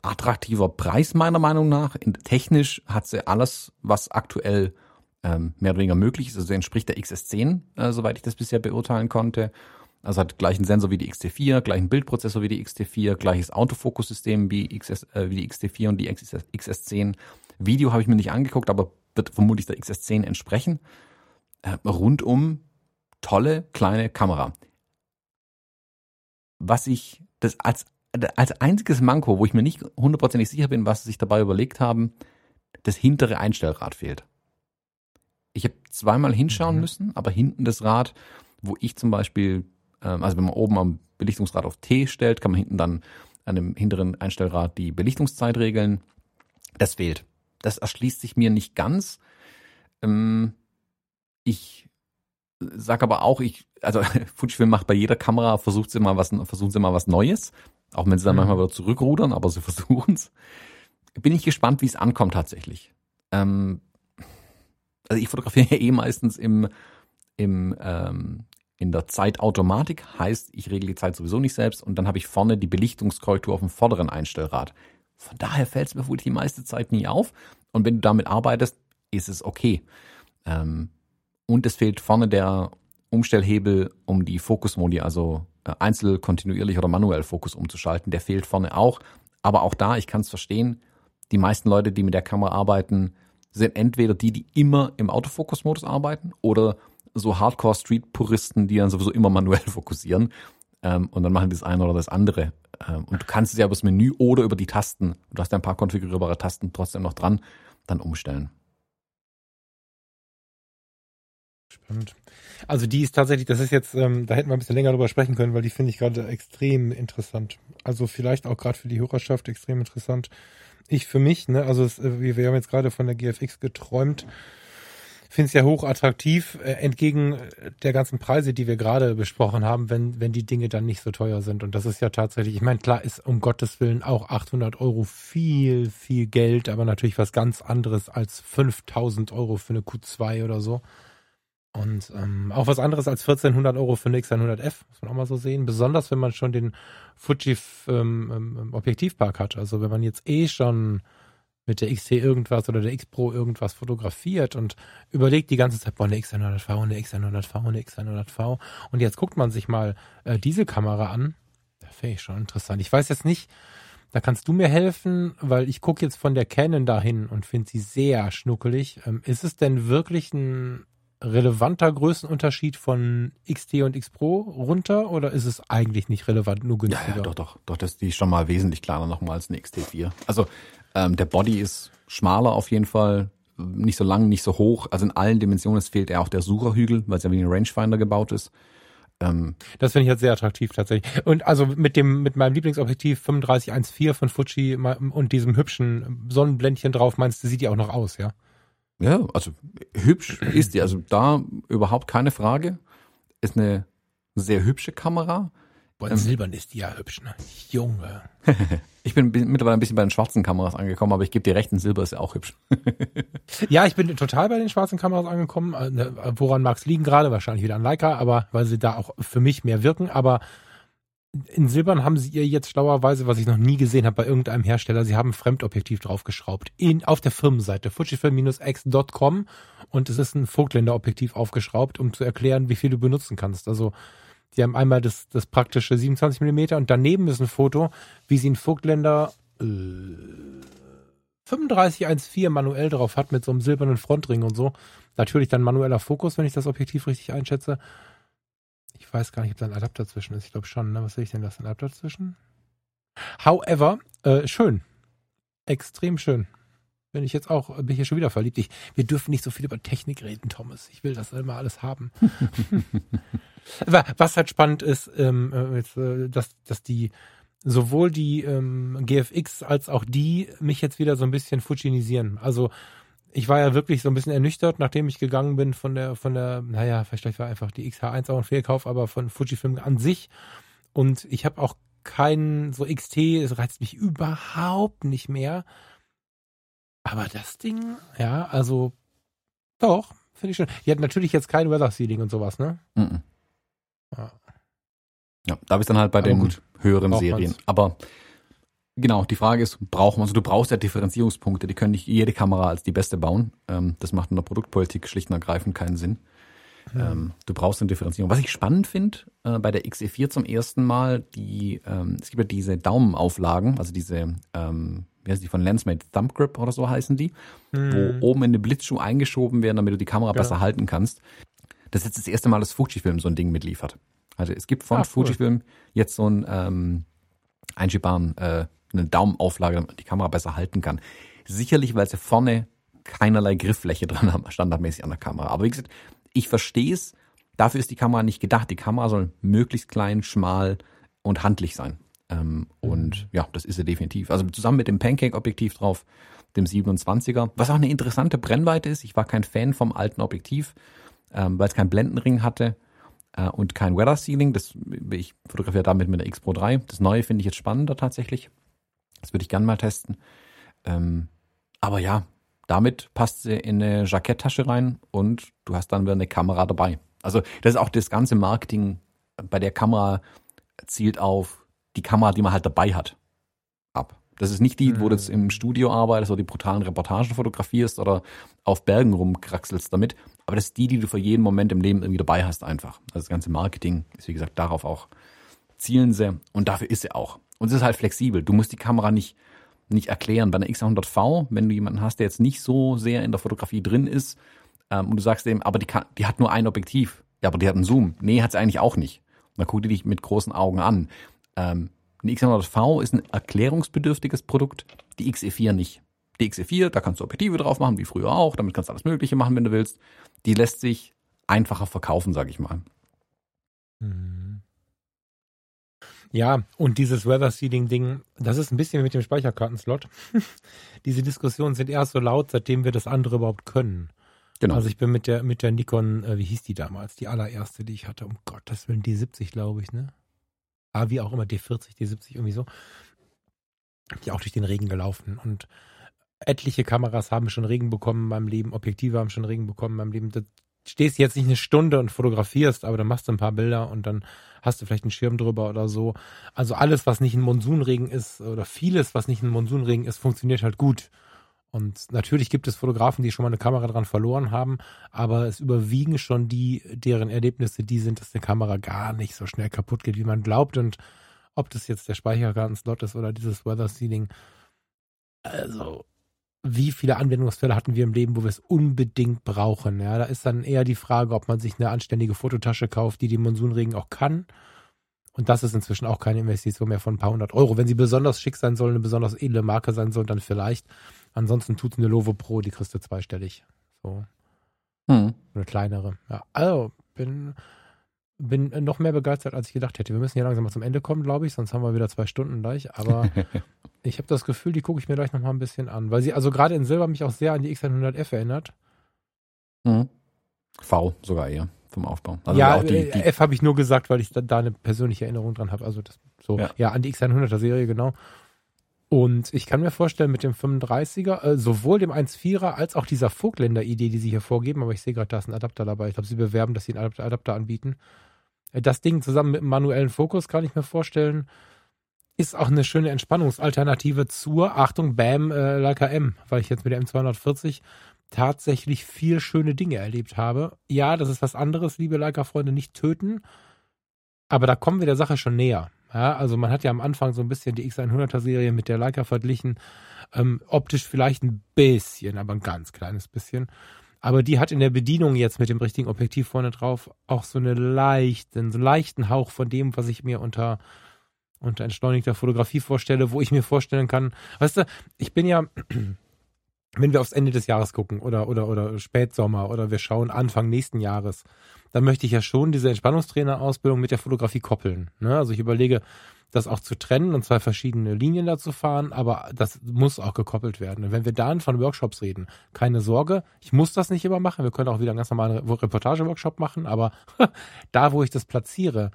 Attraktiver Preis meiner Meinung nach. Technisch hat sie alles, was aktuell ähm, mehr oder weniger möglich ist. Also entspricht der XS10, äh, soweit ich das bisher beurteilen konnte. Also hat gleichen Sensor wie die XT4, gleichen Bildprozessor wie die XT4, gleiches Autofokussystem wie, XS, äh, wie die XT4 und die XS, XS10. Video habe ich mir nicht angeguckt, aber wird vermutlich der XS10 entsprechen. Äh, rundum tolle kleine Kamera. Was ich das als als einziges Manko, wo ich mir nicht hundertprozentig sicher bin, was sie sich dabei überlegt haben, das hintere Einstellrad fehlt. Ich habe zweimal hinschauen mhm. müssen, aber hinten das Rad, wo ich zum Beispiel, also wenn man oben am Belichtungsrad auf T stellt, kann man hinten dann an dem hinteren Einstellrad die Belichtungszeit regeln. Das fehlt. Das erschließt sich mir nicht ganz. Ähm, ich sag aber auch, ich, also Fujifilm macht bei jeder Kamera, versucht sie mal was, versuchen sie mal was Neues. Auch wenn sie dann mhm. manchmal wieder zurückrudern, aber sie versuchen es. Bin ich gespannt, wie es ankommt tatsächlich. Ähm, also ich fotografiere ja eh meistens im, im ähm, in der Zeitautomatik, heißt, ich regle die Zeit sowieso nicht selbst und dann habe ich vorne die Belichtungskorrektur auf dem vorderen Einstellrad. Von daher fällt es mir wohl die meiste Zeit nie auf. Und wenn du damit arbeitest, ist es okay. Ähm, und es fehlt vorne der Umstellhebel, um die Fokusmodi, also äh, einzel, kontinuierlich oder manuell Fokus umzuschalten. Der fehlt vorne auch. Aber auch da, ich kann es verstehen, die meisten Leute, die mit der Kamera arbeiten, sind entweder die, die immer im Autofokus-Modus arbeiten oder so Hardcore-Street-Puristen, die dann sowieso immer manuell fokussieren ähm, und dann machen die das eine oder das andere. Ähm, und du kannst es ja über das Menü oder über die Tasten, du hast ja ein paar konfigurierbare Tasten trotzdem noch dran, dann umstellen. Spannend. Also die ist tatsächlich, das ist jetzt, ähm, da hätten wir ein bisschen länger drüber sprechen können, weil die finde ich gerade extrem interessant. Also vielleicht auch gerade für die Hörerschaft extrem interessant ich für mich, ne, also es, äh, wir haben jetzt gerade von der GFX geträumt, finde es ja hoch attraktiv, äh, entgegen der ganzen Preise, die wir gerade besprochen haben, wenn, wenn die Dinge dann nicht so teuer sind. Und das ist ja tatsächlich, ich meine, klar ist um Gottes Willen auch 800 Euro viel, viel Geld, aber natürlich was ganz anderes als 5000 Euro für eine Q2 oder so. Und ähm, auch was anderes als 1400 Euro für eine X100F, muss man auch mal so sehen. Besonders wenn man schon den Fuji ähm, Objektivpark hat. Also wenn man jetzt eh schon mit der XT irgendwas oder der X Pro irgendwas fotografiert und überlegt die ganze Zeit, boah, eine X100V, eine X100V, eine X100V. Und jetzt guckt man sich mal äh, diese Kamera an. Da finde ich schon interessant. Ich weiß jetzt nicht, da kannst du mir helfen, weil ich gucke jetzt von der Canon dahin und finde sie sehr schnuckelig. Ähm, ist es denn wirklich ein relevanter Größenunterschied von XT und X Pro runter oder ist es eigentlich nicht relevant, nur günstiger? Ja, ja doch, doch, doch, das ist die schon mal wesentlich kleiner nochmal als eine XT4. Also ähm, der Body ist schmaler auf jeden Fall, nicht so lang, nicht so hoch. Also in allen Dimensionen es fehlt ja auch der Sucherhügel, weil es ja wie ein Rangefinder gebaut ist. Ähm, das finde ich jetzt sehr attraktiv tatsächlich. Und also mit dem, mit meinem Lieblingsobjektiv 3514 von Fuji und diesem hübschen Sonnenblendchen drauf, meinst du, sieht die auch noch aus, ja? Ja, also hübsch ist die. Also da überhaupt keine Frage. Ist eine sehr hübsche Kamera. Boah, ähm, silbern ist die ja hübsch, ne? Junge. ich bin mittlerweile ein bisschen bei den schwarzen Kameras angekommen, aber ich gebe dir recht, ein Silber ist ja auch hübsch. ja, ich bin total bei den schwarzen Kameras angekommen. Äh, ne, woran mag es liegen gerade? Wahrscheinlich wieder an Leica, aber weil sie da auch für mich mehr wirken. Aber in Silbern haben sie ihr jetzt schlauerweise, was ich noch nie gesehen habe bei irgendeinem Hersteller, sie haben ein Fremdobjektiv draufgeschraubt. In, auf der Firmenseite, fujifilm-x.com und es ist ein Vogtländer-Objektiv aufgeschraubt, um zu erklären, wie viel du benutzen kannst. Also Sie haben einmal das, das praktische 27 mm und daneben ist ein Foto, wie sie einen Vogtländer äh, 3514 manuell drauf hat mit so einem silbernen Frontring und so. Natürlich dann manueller Fokus, wenn ich das Objektiv richtig einschätze. Ich weiß gar nicht, ob da ein Adapter zwischen ist. Ich glaube schon. Ne? Was sehe ich denn? Da ist ein Adapter zwischen. However, äh, schön. Extrem schön. Bin ich jetzt auch, bin ich hier schon wieder verliebt. Ich, wir dürfen nicht so viel über Technik reden, Thomas. Ich will das immer alles haben. Was halt spannend ist, ähm, äh, dass, dass die sowohl die ähm, GFX als auch die mich jetzt wieder so ein bisschen fujinisieren. Also ich war ja wirklich so ein bisschen ernüchtert, nachdem ich gegangen bin von der, von der, naja, vielleicht war einfach die XH1 auch ein Fehlkauf, aber von Fujifilm an sich. Und ich habe auch keinen, so XT, es reizt mich überhaupt nicht mehr. Aber das Ding, ja, also doch, finde ich schon. Die hat natürlich jetzt kein Weather Sealing und sowas, ne? Mm, -mm. Ja. ja, da bist dann halt bei Aber den gut, höheren Serien. Man's. Aber genau, die Frage ist, braucht man, also du brauchst ja Differenzierungspunkte, die können nicht jede Kamera als die beste bauen. Ähm, das macht in der Produktpolitik schlicht und ergreifend keinen Sinn. Ja. Ähm, du brauchst eine Differenzierung. Was ich spannend finde, äh, bei der XE4 zum ersten Mal, die, ähm, es gibt ja diese Daumenauflagen, also diese, ähm, wie heißt die von Lensmate Thumb Grip oder so heißen die, hm. wo oben in den Blitzschuh eingeschoben werden, damit du die Kamera ja. besser halten kannst das ist jetzt das erste Mal, dass Fujifilm so ein Ding mitliefert. Also es gibt von ah, cool. Fujifilm jetzt so ein ähm, einschiebaren, äh, eine Daumenauflage, damit man die Kamera besser halten kann. Sicherlich, weil sie vorne keinerlei Grifffläche dran haben, standardmäßig an der Kamera. Aber wie gesagt, ich verstehe es. Dafür ist die Kamera nicht gedacht. Die Kamera soll möglichst klein, schmal und handlich sein. Ähm, und mhm. ja, das ist sie definitiv. Also zusammen mit dem Pancake-Objektiv drauf, dem 27er, was auch eine interessante Brennweite ist. Ich war kein Fan vom alten Objektiv ähm, weil es keinen Blendenring hatte äh, und kein Weather Sealing. Das, ich fotografiere damit mit der X Pro 3. Das neue finde ich jetzt spannender tatsächlich. Das würde ich gerne mal testen. Ähm, aber ja, damit passt sie in eine Jacketttasche rein und du hast dann wieder eine Kamera dabei. Also das ist auch das ganze Marketing bei der Kamera zielt auf die Kamera, die man halt dabei hat, ab. Das ist nicht die, wo du jetzt im Studio arbeitest oder die brutalen Reportagen fotografierst oder auf Bergen rumkraxelst damit. Aber das ist die, die du für jeden Moment im Leben irgendwie dabei hast einfach. Also das ganze Marketing ist, wie gesagt, darauf auch zielen sie. Und dafür ist sie auch. Und es ist halt flexibel. Du musst die Kamera nicht, nicht erklären. Bei einer X100V, wenn du jemanden hast, der jetzt nicht so sehr in der Fotografie drin ist, ähm, und du sagst dem, aber die, kann, die hat nur ein Objektiv. Ja, aber die hat einen Zoom. Nee, hat sie eigentlich auch nicht. Und dann guckt die dich mit großen Augen an. Ähm, eine X100V ist ein erklärungsbedürftiges Produkt, die XE4 nicht. Die XE4, da kannst du Objektive drauf machen, wie früher auch, damit kannst du alles Mögliche machen, wenn du willst. Die lässt sich einfacher verkaufen, sag ich mal. Mhm. Ja, und dieses Weather Seeding Ding, das ist ein bisschen mit dem Speicherkartenslot. Diese Diskussionen sind erst so laut, seitdem wir das andere überhaupt können. Genau. Also ich bin mit der mit der Nikon, äh, wie hieß die damals, die allererste, die ich hatte, um Gottes Willen, die 70, glaube ich, ne? Ah, wie auch immer, D40, D70, irgendwie so, die auch durch den Regen gelaufen. Und etliche Kameras haben schon Regen bekommen in meinem Leben, Objektive haben schon Regen bekommen in meinem Leben. Da stehst jetzt nicht eine Stunde und fotografierst, aber dann machst du ein paar Bilder und dann hast du vielleicht einen Schirm drüber oder so. Also alles, was nicht ein Monsunregen ist oder vieles, was nicht ein Monsunregen ist, funktioniert halt gut. Und natürlich gibt es Fotografen, die schon mal eine Kamera dran verloren haben, aber es überwiegen schon die, deren Erlebnisse, die sind, dass eine Kamera gar nicht so schnell kaputt geht, wie man glaubt. Und ob das jetzt der Speicherkartenslot ist oder dieses Weather Sealing, also wie viele Anwendungsfälle hatten wir im Leben, wo wir es unbedingt brauchen? Ja, da ist dann eher die Frage, ob man sich eine anständige Fototasche kauft, die den Monsunregen auch kann Und das ist inzwischen auch keine Investition mehr von ein paar hundert Euro. Wenn sie besonders schick sein soll, eine besonders edle Marke sein soll, dann vielleicht. Ansonsten tut eine Lovo Pro, die kriegst du zweistellig. So. Hm. Eine kleinere. Ja, also bin, bin noch mehr begeistert, als ich gedacht hätte. Wir müssen hier langsam mal zum Ende kommen, glaube ich, sonst haben wir wieder zwei Stunden gleich. Aber ich habe das Gefühl, die gucke ich mir gleich noch mal ein bisschen an, weil sie also gerade in Silber mich auch sehr an die X100F erinnert. Mhm. V sogar eher vom Aufbau. Also ja, die, die F habe ich nur gesagt, weil ich da, da eine persönliche Erinnerung dran habe. Also das so ja. ja an die X100er Serie genau. Und ich kann mir vorstellen, mit dem 35er, äh, sowohl dem 1.4er als auch dieser Vogtländer-Idee, die sie hier vorgeben, aber ich sehe gerade, da ist ein Adapter dabei. Ich glaube, sie bewerben, dass sie einen Adapter, anbieten. Äh, das Ding zusammen mit einem manuellen Fokus kann ich mir vorstellen, ist auch eine schöne Entspannungsalternative zur, Achtung, BAM äh, Leica M, weil ich jetzt mit der M240 tatsächlich viel schöne Dinge erlebt habe. Ja, das ist was anderes, liebe Leica-Freunde, nicht töten, aber da kommen wir der Sache schon näher. Ja, also man hat ja am Anfang so ein bisschen die X100er Serie mit der Leica verglichen. Ähm, optisch vielleicht ein bisschen, aber ein ganz kleines bisschen. Aber die hat in der Bedienung jetzt mit dem richtigen Objektiv vorne drauf auch so eine leichten, so einen leichten Hauch von dem, was ich mir unter, unter entschleunigter Fotografie vorstelle, wo ich mir vorstellen kann, weißt du, ich bin ja, wenn wir aufs Ende des Jahres gucken oder, oder, oder Spätsommer oder wir schauen Anfang nächsten Jahres, dann möchte ich ja schon diese Entspannungstrainer-Ausbildung mit der Fotografie koppeln. Ne? Also ich überlege, das auch zu trennen und zwei verschiedene Linien da zu fahren, aber das muss auch gekoppelt werden. Und wenn wir dann von Workshops reden, keine Sorge, ich muss das nicht immer machen. Wir können auch wieder einen ganz normalen Reportage-Workshop machen, aber da, wo ich das platziere,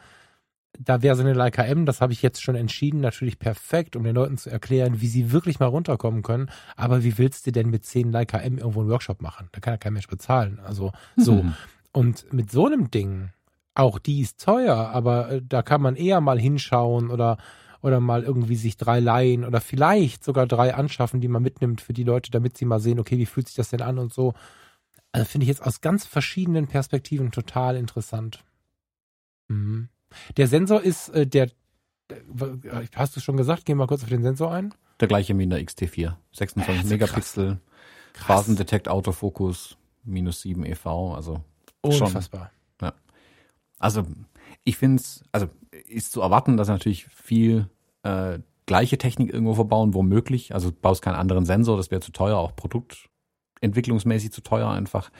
da wäre so eine Leica M, das habe ich jetzt schon entschieden, natürlich perfekt, um den Leuten zu erklären, wie sie wirklich mal runterkommen können. Aber wie willst du denn mit 10 Leica M irgendwo einen Workshop machen? Da kann ja kein Mensch bezahlen. Also so. Mhm. Und mit so einem Ding, auch die ist teuer, aber äh, da kann man eher mal hinschauen oder oder mal irgendwie sich drei leihen oder vielleicht sogar drei anschaffen, die man mitnimmt für die Leute, damit sie mal sehen, okay, wie fühlt sich das denn an und so. Also finde ich jetzt aus ganz verschiedenen Perspektiven total interessant. Mhm. Der Sensor ist äh, der, äh, hast du schon gesagt, gehen wir mal kurz auf den Sensor ein. Der gleiche wie in der XT4. 26 äh, Megapixel, Phasendetect Autofokus, minus 7 EV, also Unfassbar. Schon, ja. Also ich finde es, also ist zu erwarten, dass natürlich viel äh, gleiche Technik irgendwo verbauen, womöglich. Also baust keinen anderen Sensor, das wäre zu teuer, auch produktentwicklungsmäßig zu teuer einfach.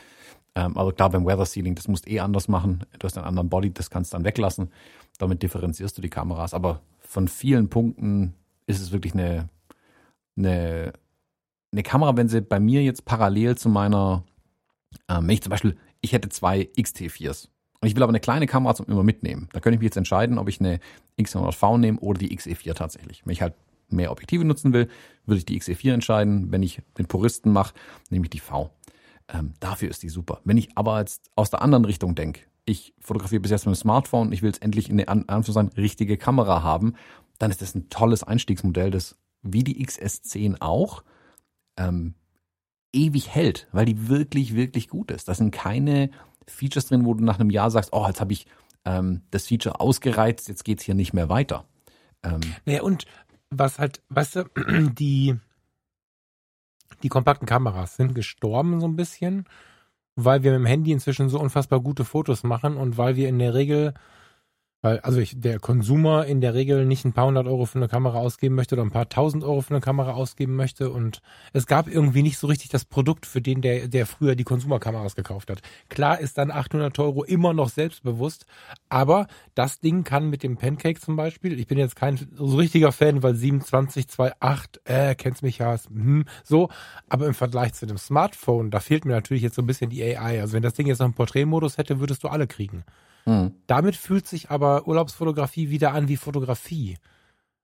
Ähm, aber klar, beim Weather Sealing, das musst eh anders machen. Du hast einen anderen Body, das kannst du dann weglassen. Damit differenzierst du die Kameras. Aber von vielen Punkten ist es wirklich eine, eine, eine Kamera, wenn sie bei mir jetzt parallel zu meiner, ähm, wenn ich zum Beispiel ich hätte zwei XT4s. Und ich will aber eine kleine Kamera zum immer mitnehmen. Da könnte ich mich jetzt entscheiden, ob ich eine X100V nehme oder die XE4 tatsächlich. Wenn ich halt mehr Objektive nutzen will, würde ich die XE4 entscheiden. Wenn ich den Puristen mache, nehme ich die V. Ähm, dafür ist die super. Wenn ich aber jetzt aus der anderen Richtung denke, ich fotografiere bis jetzt mit dem Smartphone, ich will jetzt endlich eine Anführungszeichen richtige Kamera haben, dann ist das ein tolles Einstiegsmodell, das wie die XS10 auch ähm, ewig hält, weil die wirklich, wirklich gut ist. Da sind keine Features drin, wo du nach einem Jahr sagst, oh, jetzt habe ich ähm, das Feature ausgereizt, jetzt geht's hier nicht mehr weiter. Ähm, naja, und was halt, weißt du, die, die kompakten Kameras sind gestorben so ein bisschen, weil wir mit dem Handy inzwischen so unfassbar gute Fotos machen und weil wir in der Regel weil, also ich, der Konsumer in der Regel nicht ein paar hundert Euro für eine Kamera ausgeben möchte oder ein paar tausend Euro für eine Kamera ausgeben möchte. Und es gab irgendwie nicht so richtig das Produkt für den, der, der früher die Konsumerkameras gekauft hat. Klar ist dann 800 Euro immer noch selbstbewusst, aber das Ding kann mit dem Pancake zum Beispiel, ich bin jetzt kein so richtiger Fan, weil 27, 2.8, äh, kennst mich ja, hm, so, aber im Vergleich zu dem Smartphone, da fehlt mir natürlich jetzt so ein bisschen die AI. Also wenn das Ding jetzt noch einen Porträtmodus hätte, würdest du alle kriegen. Mhm. Damit fühlt sich aber Urlaubsfotografie wieder an wie Fotografie.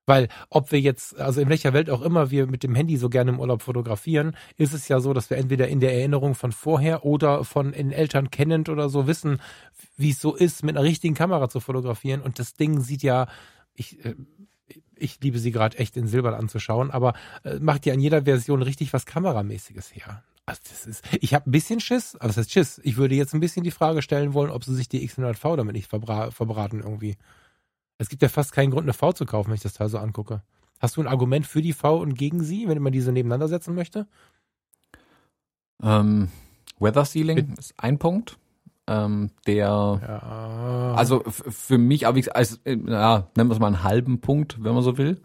Weil ob wir jetzt, also in welcher Welt auch immer wir mit dem Handy so gerne im Urlaub fotografieren, ist es ja so, dass wir entweder in der Erinnerung von vorher oder von den Eltern kennend oder so wissen, wie es so ist, mit einer richtigen Kamera zu fotografieren. Und das Ding sieht ja, ich, äh, ich liebe sie gerade echt in Silbern anzuschauen, aber äh, macht ja in jeder Version richtig was Kameramäßiges her. Also das ist, ich habe ein bisschen Schiss, aber das heißt Schiss. Ich würde jetzt ein bisschen die Frage stellen wollen, ob sie sich die X100V damit nicht verbra verbraten irgendwie. Es gibt ja fast keinen Grund, eine V zu kaufen, wenn ich das Teil so angucke. Hast du ein Argument für die V und gegen sie, wenn man diese nebeneinander setzen möchte? Ähm, Weather Sealing ist ein Punkt. ähm, der, Ja. also für mich, aber ich, als, äh, ja, nennen wir es mal einen halben Punkt, wenn man so will.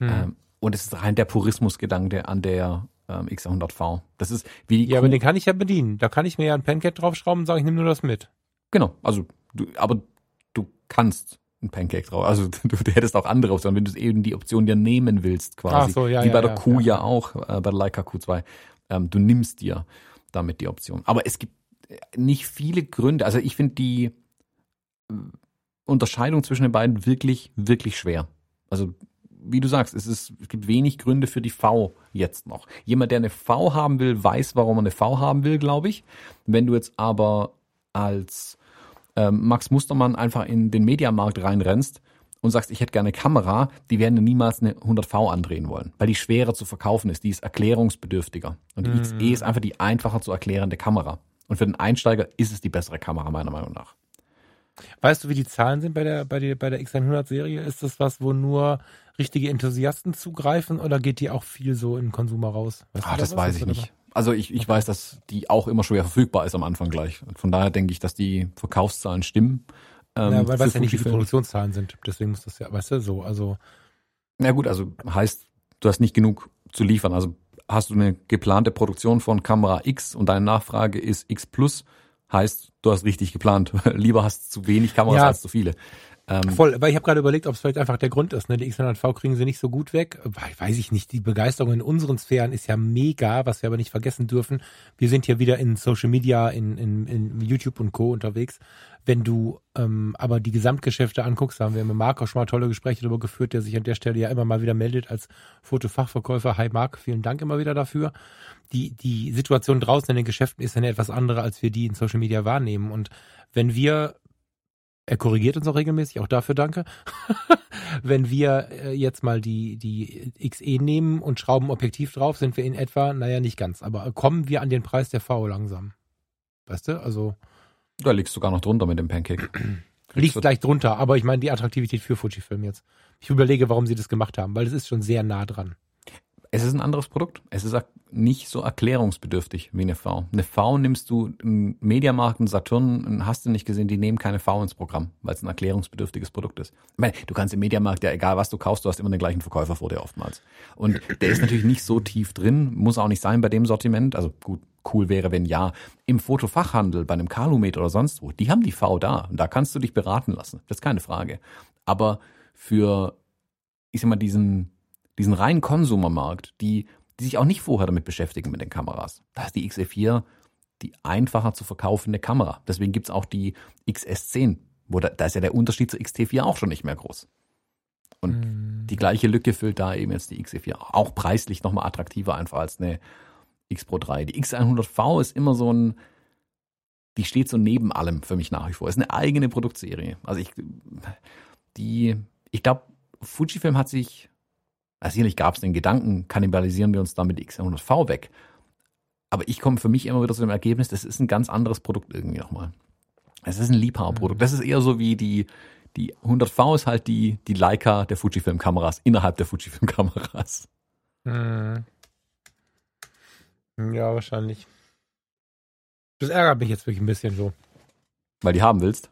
Hm. Ähm, und es ist rein der Purismusgedanke an der ähm, X100V. Das ist wie ja, aber den kann ich ja bedienen. Da kann ich mir ja ein Pancake draufschrauben und sagen, ich nehme nur das mit. Genau, also du, aber du kannst ein Pancake drauf. Also du, du hättest auch andere Optionen, wenn du eben die Option dir nehmen willst, quasi. Ach so, ja, Wie ja, bei der ja, Q ja, ja. auch, äh, bei der Leica Q2. Ähm, du nimmst dir damit die Option. Aber es gibt äh, nicht viele Gründe. Also ich finde die äh, Unterscheidung zwischen den beiden wirklich, wirklich schwer. Also wie du sagst, es, ist, es gibt wenig Gründe für die V jetzt noch. Jemand, der eine V haben will, weiß, warum er eine V haben will, glaube ich. Wenn du jetzt aber als ähm, Max Mustermann einfach in den Mediamarkt reinrennst und sagst, ich hätte gerne eine Kamera, die werden niemals eine 100V andrehen wollen, weil die schwerer zu verkaufen ist, die ist erklärungsbedürftiger. Und die XE ist einfach die einfacher zu erklärende Kamera. Und für den Einsteiger ist es die bessere Kamera, meiner Meinung nach. Weißt du, wie die Zahlen sind bei der, bei der, bei der X100-Serie? Ist das was, wo nur richtige Enthusiasten zugreifen oder geht die auch viel so in den Konsumer raus? Weißt Ah, da das was? weiß ich nicht. Also ich, ich weiß, dass die auch immer schwer verfügbar ist am Anfang gleich. Und von daher denke ich, dass die Verkaufszahlen stimmen. Ähm, Ja, weil weiß ja nicht, wie die. Produktionszahlen sind. Deswegen muss das ja, weißt du, so, also. Na gut, also heißt, du hast nicht genug zu liefern. Also hast du eine geplante Produktion von Kamera X und deine Nachfrage ist X Plus, heißt, du hast richtig geplant. Lieber hast du zu wenig Kameras Ja. als zu viele. Ähm, Voll, weil ich habe gerade überlegt, ob es vielleicht einfach der Grund ist. Ne? Die X100V kriegen sie nicht so gut weg. Weiß ich nicht. Die Begeisterung in unseren Sphären ist ja mega, was wir aber nicht vergessen dürfen. Wir sind hier wieder in Social Media, in, in, in YouTube und Co. unterwegs. Wenn du ähm, aber die Gesamtgeschäfte anguckst, da haben wir mit Marc auch schon mal tolle Gespräche darüber geführt, der sich an der Stelle ja immer mal wieder meldet als Fotofachverkäufer. Hi Marc, vielen Dank immer wieder dafür. Die, die Situation draußen in den Geschäften ist eine etwas andere, als wir die in Social Media wahrnehmen. Und wenn wir er korrigiert uns auch regelmäßig, auch dafür danke. Wenn wir äh, jetzt mal die, die XE nehmen und schrauben Objektiv drauf, sind wir in etwa, naja, nicht ganz, aber kommen wir an den Preis der V langsam. Weißt du, also da liegst du gar noch drunter mit dem Pancake. liegt gleich drunter, aber ich meine die Attraktivität für Fujifilm jetzt. Ich überlege, warum sie das gemacht haben, weil es ist schon sehr nah dran. Es ist ein anderes Produkt. Es ist nicht so erklärungsbedürftig wie eine V. Eine V nimmst du einen Mediamarkt, einen Saturn, hast du nicht gesehen, die nehmen keine V ins Programm, weil es ein erklärungsbedürftiges Produkt ist. Ich meine, du kannst im Mediamarkt ja egal was du kaufst, du hast immer den gleichen Verkäufer vor dir oftmals. Und der ist natürlich nicht so tief drin, muss auch nicht sein bei dem Sortiment. Also gut, cool wäre, wenn ja. Im Fotofachhandel, bei einem Calumet oder sonst wo, die haben die V da. Und da kannst du dich beraten lassen. Das ist keine Frage. Aber für, ich sag mal, diesen, diesen reinen Konsumermarkt, die, die sich auch nicht vorher damit beschäftigen mit den Kameras. Da ist die XE4 die einfacher zu verkaufende Kamera. Deswegen gibt's auch die XS10, wo da, da ist ja der Unterschied zur XT4 auch schon nicht mehr groß. Und Hm. die gleiche Lücke füllt da eben jetzt die XE4. Auch preislich nochmal attraktiver einfach als eine X Pro 3. Die X100V ist immer so ein, die steht so neben allem für mich nach wie vor. Ist eine eigene Produktserie. Also ich, die, ich glaube, Fujifilm hat sich, also sicherlich gab es den Gedanken, kannibalisieren wir uns damit die X100V weg. Aber ich komme für mich immer wieder zu dem Ergebnis, das ist ein ganz anderes Produkt irgendwie nochmal. Es ist ein Liebhaberprodukt. Das ist eher so wie die, die 100V ist halt die, die Leica der Fujifilm-Kameras, innerhalb der Fujifilm-Kameras. Hm. Ja, wahrscheinlich. Das ärgert mich jetzt wirklich ein bisschen so. Weil die haben willst.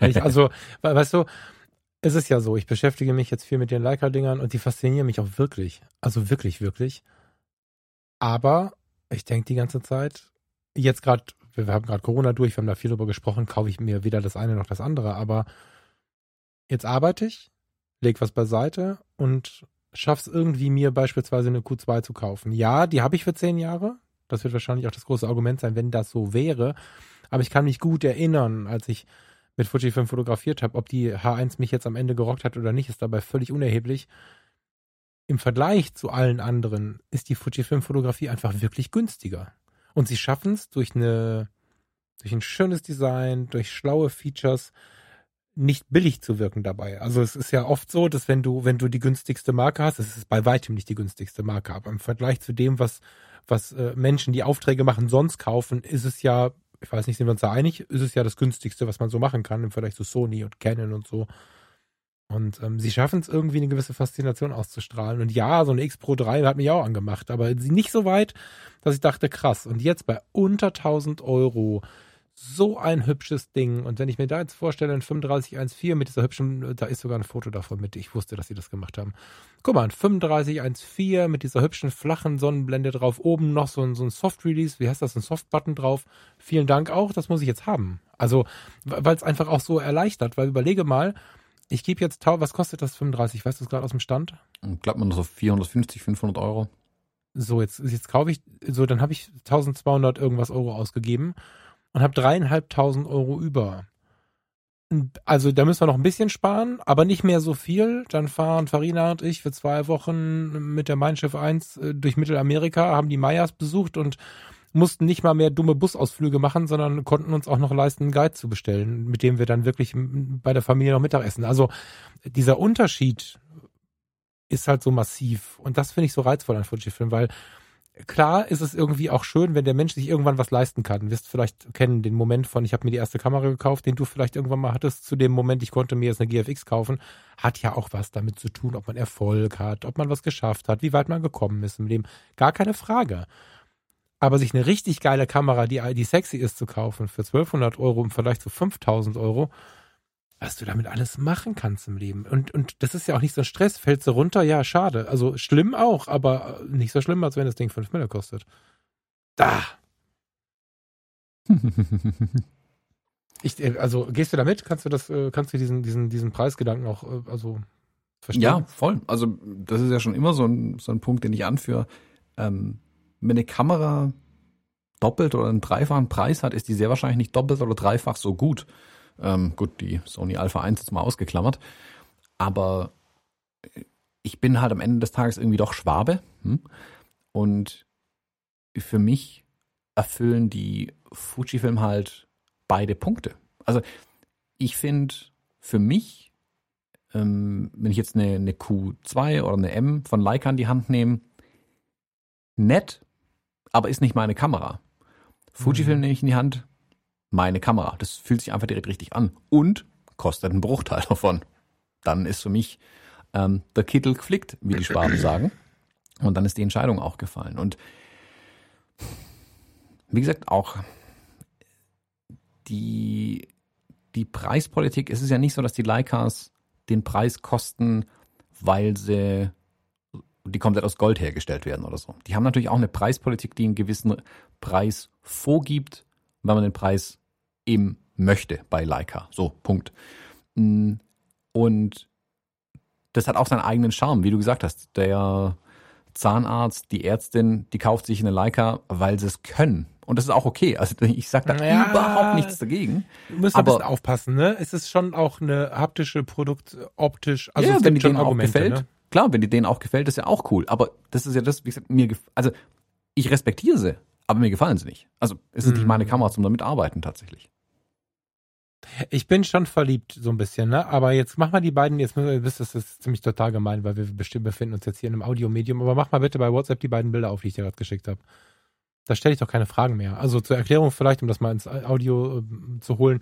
Ich, also, we- weißt du, es ist ja so, ich beschäftige mich jetzt viel mit den Leica-Dingern und die faszinieren mich auch wirklich. Also wirklich, wirklich. Aber ich denke die ganze Zeit, jetzt gerade, wir haben gerade Corona durch, wir haben da viel drüber gesprochen, kaufe ich mir weder das eine noch das andere, aber jetzt arbeite ich, leg was beiseite und schaff's irgendwie mir beispielsweise eine Q2 zu kaufen. Ja, die habe ich für zehn Jahre. Das wird wahrscheinlich auch das große Argument sein, wenn das so wäre. Aber ich kann mich gut erinnern, als ich mit Fujifilm fotografiert habe, ob die H1 mich jetzt am Ende gerockt hat oder nicht, ist dabei völlig unerheblich. Im Vergleich zu allen anderen ist die Fujifilm-Fotografie einfach wirklich günstiger. Und sie schaffen es durch durch ein schönes Design, durch schlaue Features, nicht billig zu wirken dabei. Also es ist ja oft so, dass wenn du, wenn du die günstigste Marke hast, es ist bei weitem nicht die günstigste Marke, aber im Vergleich zu dem, was, was äh, Menschen, die Aufträge machen, sonst kaufen, ist es ja, ich weiß nicht, sind wir uns da einig, ist es ja das günstigste, was man so machen kann im Vergleich zu Sony und Canon und so. Und ähm, sie schaffen es irgendwie eine gewisse Faszination auszustrahlen. Und ja, so eine X Pro 3 hat mich auch angemacht, aber nicht so weit, dass ich dachte, krass. Und jetzt bei unter 1000 Euro so ein hübsches Ding. Und wenn ich mir da jetzt vorstelle, ein 3514 mit dieser hübschen, da ist sogar ein Foto davon mit, ich wusste, dass sie das gemacht haben. Guck mal, ein 3514 mit dieser hübschen flachen Sonnenblende drauf, oben noch so ein, so ein Soft-Release, wie heißt das, ein Soft-Button drauf. Vielen Dank auch, das muss ich jetzt haben. Also, weil es einfach auch so erleichtert, weil überlege mal, ich gebe jetzt, was kostet das 35? Weißt du es gerade aus dem Stand? Glaubt man so 450, 500 Euro. So, jetzt, jetzt kaufe ich, so, dann habe ich 1200 irgendwas Euro ausgegeben und habe dreieinhalbtausend Euro über. Also da müssen wir noch ein bisschen sparen, aber nicht mehr so viel. Dann fahren Farina und ich für zwei Wochen mit der Mein Schiff 1 äh, durch Mittelamerika, haben die Mayas besucht und mussten nicht mal mehr dumme Busausflüge machen, sondern konnten uns auch noch leisten, einen Guide zu bestellen, mit dem wir dann wirklich bei der Familie noch Mittagessen. Also dieser Unterschied ist halt so massiv. Und das finde ich so reizvoll an Fujifilm, weil klar ist es irgendwie auch schön, wenn der Mensch sich irgendwann was leisten kann. Wirst vielleicht kennen den Moment von, ich habe mir die erste Kamera gekauft, den du vielleicht irgendwann mal hattest, zu dem Moment, ich konnte mir jetzt eine GFX kaufen, hat ja auch was damit zu tun, ob man Erfolg hat, ob man was geschafft hat, wie weit man gekommen ist im Leben. Gar keine Frage. Aber sich eine richtig geile Kamera, die, die sexy ist, zu kaufen für 1200 Euro im Vergleich zu 5000 Euro, was du damit alles machen kannst im Leben. Und, und das ist ja auch nicht so ein Stress. Fällst du runter? Ja, schade. Also schlimm auch, aber nicht so schlimm, als wenn das Ding 5 Mille kostet. Da. ich, äh, also gehst du damit? Kannst du das, äh, kannst du diesen, diesen, diesen Preisgedanken auch, äh, also verstehen? Ja, voll. Also das ist ja schon immer so ein, so ein Punkt, den ich anführe. Ähm, wenn eine Kamera doppelt oder einen dreifachen Preis hat, ist die sehr wahrscheinlich nicht doppelt oder dreifach so gut. Ähm, gut, die Sony Alpha 1 ist mal ausgeklammert. Aber ich bin halt am Ende des Tages irgendwie doch Schwabe. Hm? Und für mich erfüllen die Fujifilm halt beide Punkte. Also ich finde für mich, ähm, wenn ich jetzt eine, eine Q2 oder eine M von Leica in die Hand nehme, nett, aber ist nicht meine Kamera. Fujifilm mhm. nehme ich in die Hand, meine Kamera. Das fühlt sich einfach direkt richtig an und kostet einen Bruchteil davon. Dann ist für mich ähm, der Kittel geflickt, wie die Schwaben sagen. Und dann ist die Entscheidung auch gefallen. Und wie gesagt, auch die, die Preispolitik, es ist ja nicht so, dass die Leicas den Preis kosten, weil sie die komplett aus Gold hergestellt werden oder so. Die haben natürlich auch eine Preispolitik, die einen gewissen Preis vorgibt, wenn man den Preis eben möchte bei Leica. So, Punkt. Mm, und das hat auch seinen eigenen Charme, wie du gesagt hast. Der Zahnarzt, die Ärztin, die kauft sich eine Leica, weil sie es können. Und das ist auch okay. Also ich sage da ja, überhaupt nichts dagegen. Du musst aber, ein bisschen aufpassen, ne? Es ist schon auch eine haptische Produkt, optisch. Also ja, wenn die denen auch gefällt. Ne? Klar, wenn die denen auch gefällt, ist ja auch cool. Aber das ist ja das, wie gesagt, mir, also ich respektiere sie, aber mir gefallen sie nicht. Also es ist mm. nicht meine Kamera zum damit arbeiten tatsächlich. Ich bin schon verliebt, so ein bisschen, ne? Aber jetzt mach mal die beiden, jetzt müssen wir, das ist ziemlich total gemein, weil wir bestimmt befinden uns jetzt hier in einem Audiomedium, aber mach mal bitte bei WhatsApp die beiden Bilder auf, die ich dir gerade geschickt habe. Da stelle ich doch keine Fragen mehr. Also zur Erklärung vielleicht, um das mal ins Audio äh, zu holen.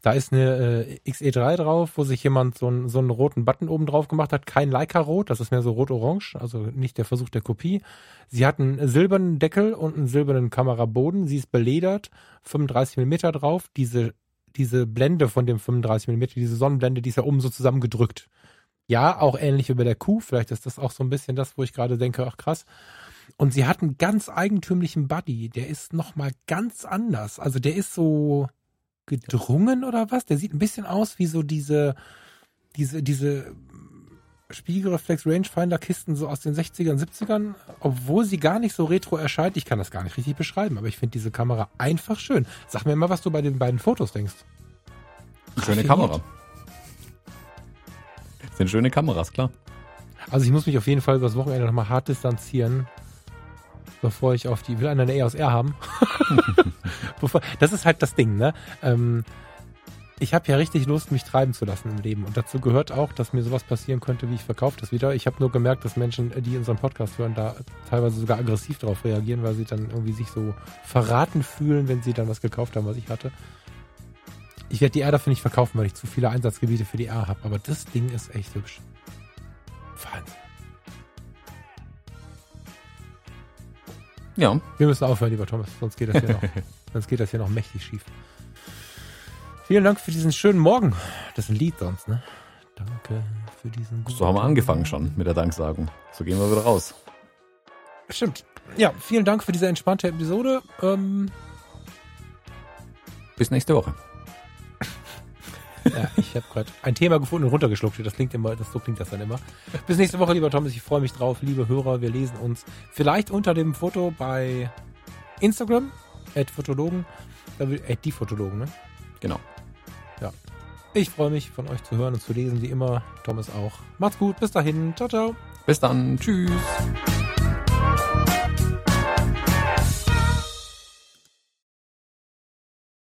Da ist eine äh, XE3 drauf, wo sich jemand so, ein, so einen roten Button oben drauf gemacht hat. Kein Leica-Rot, das ist mehr so rot-orange, also nicht der Versuch der Kopie. Sie hat einen silbernen Deckel und einen silbernen Kameraboden. Sie ist beledert, 35 Millimeter drauf. Diese diese Blende von dem 35 mm, diese Sonnenblende, die ist ja oben so zusammengedrückt. Ja, auch ähnlich wie bei der Kuh. Vielleicht ist das auch so ein bisschen das, wo ich gerade denke, ach krass. Und sie hat einen ganz eigentümlichen Buddy. Der ist nochmal ganz anders. Also der ist so gedrungen oder was? Der sieht ein bisschen aus wie so diese, diese, diese Spiegelreflex Rangefinder Kisten so aus den 60ern, 70ern, obwohl sie gar nicht so retro erscheint. Ich kann das gar nicht richtig beschreiben, aber ich finde diese Kamera einfach schön. Sag mir mal, was du bei den beiden Fotos denkst. Schöne Kamera. Das sind schöne Kameras, klar. Also ich muss mich auf jeden Fall übers Wochenende nochmal hart distanzieren, bevor ich auf die, will einer eine EOS R haben. bevor, das ist halt das Ding, ne? Ähm, ich habe ja richtig Lust, mich treiben zu lassen im Leben. Und dazu gehört auch, dass mir sowas passieren könnte, wie ich verkaufe das wieder. Ich habe nur gemerkt, dass Menschen, die unseren Podcast hören, da teilweise sogar aggressiv darauf reagieren, weil sie dann irgendwie sich so verraten fühlen, wenn sie dann was gekauft haben, was ich hatte. Ich werde die R dafür nicht verkaufen, weil ich zu viele Einsatzgebiete für die R habe. Aber das Ding ist echt hübsch. Wahnsinn. Ja. Wir müssen aufhören, lieber Thomas, sonst geht das hier noch, sonst geht das hier noch mächtig schief. Vielen Dank für diesen schönen Morgen. Das ist ein Lied sonst, ne? Danke für diesen So haben wir angefangen schon mit der Danksagung. So gehen wir wieder raus. Stimmt. Ja, vielen Dank für diese entspannte Episode. Ähm, Bis nächste Woche. ja, ich habe gerade ein Thema gefunden und runtergeschluckt. Das klingt immer, das so klingt das dann immer. Bis nächste Woche, lieber Thomas. Ich freue mich drauf, liebe Hörer. Wir lesen uns vielleicht unter dem Foto bei Instagram, at Fotologen, da will, at die Fotologen, ne? Genau ja, ich freue mich, von euch zu hören und zu lesen, wie immer. Thomas auch. Macht's gut, bis dahin. Ciao, ciao. Bis dann. Tschüss.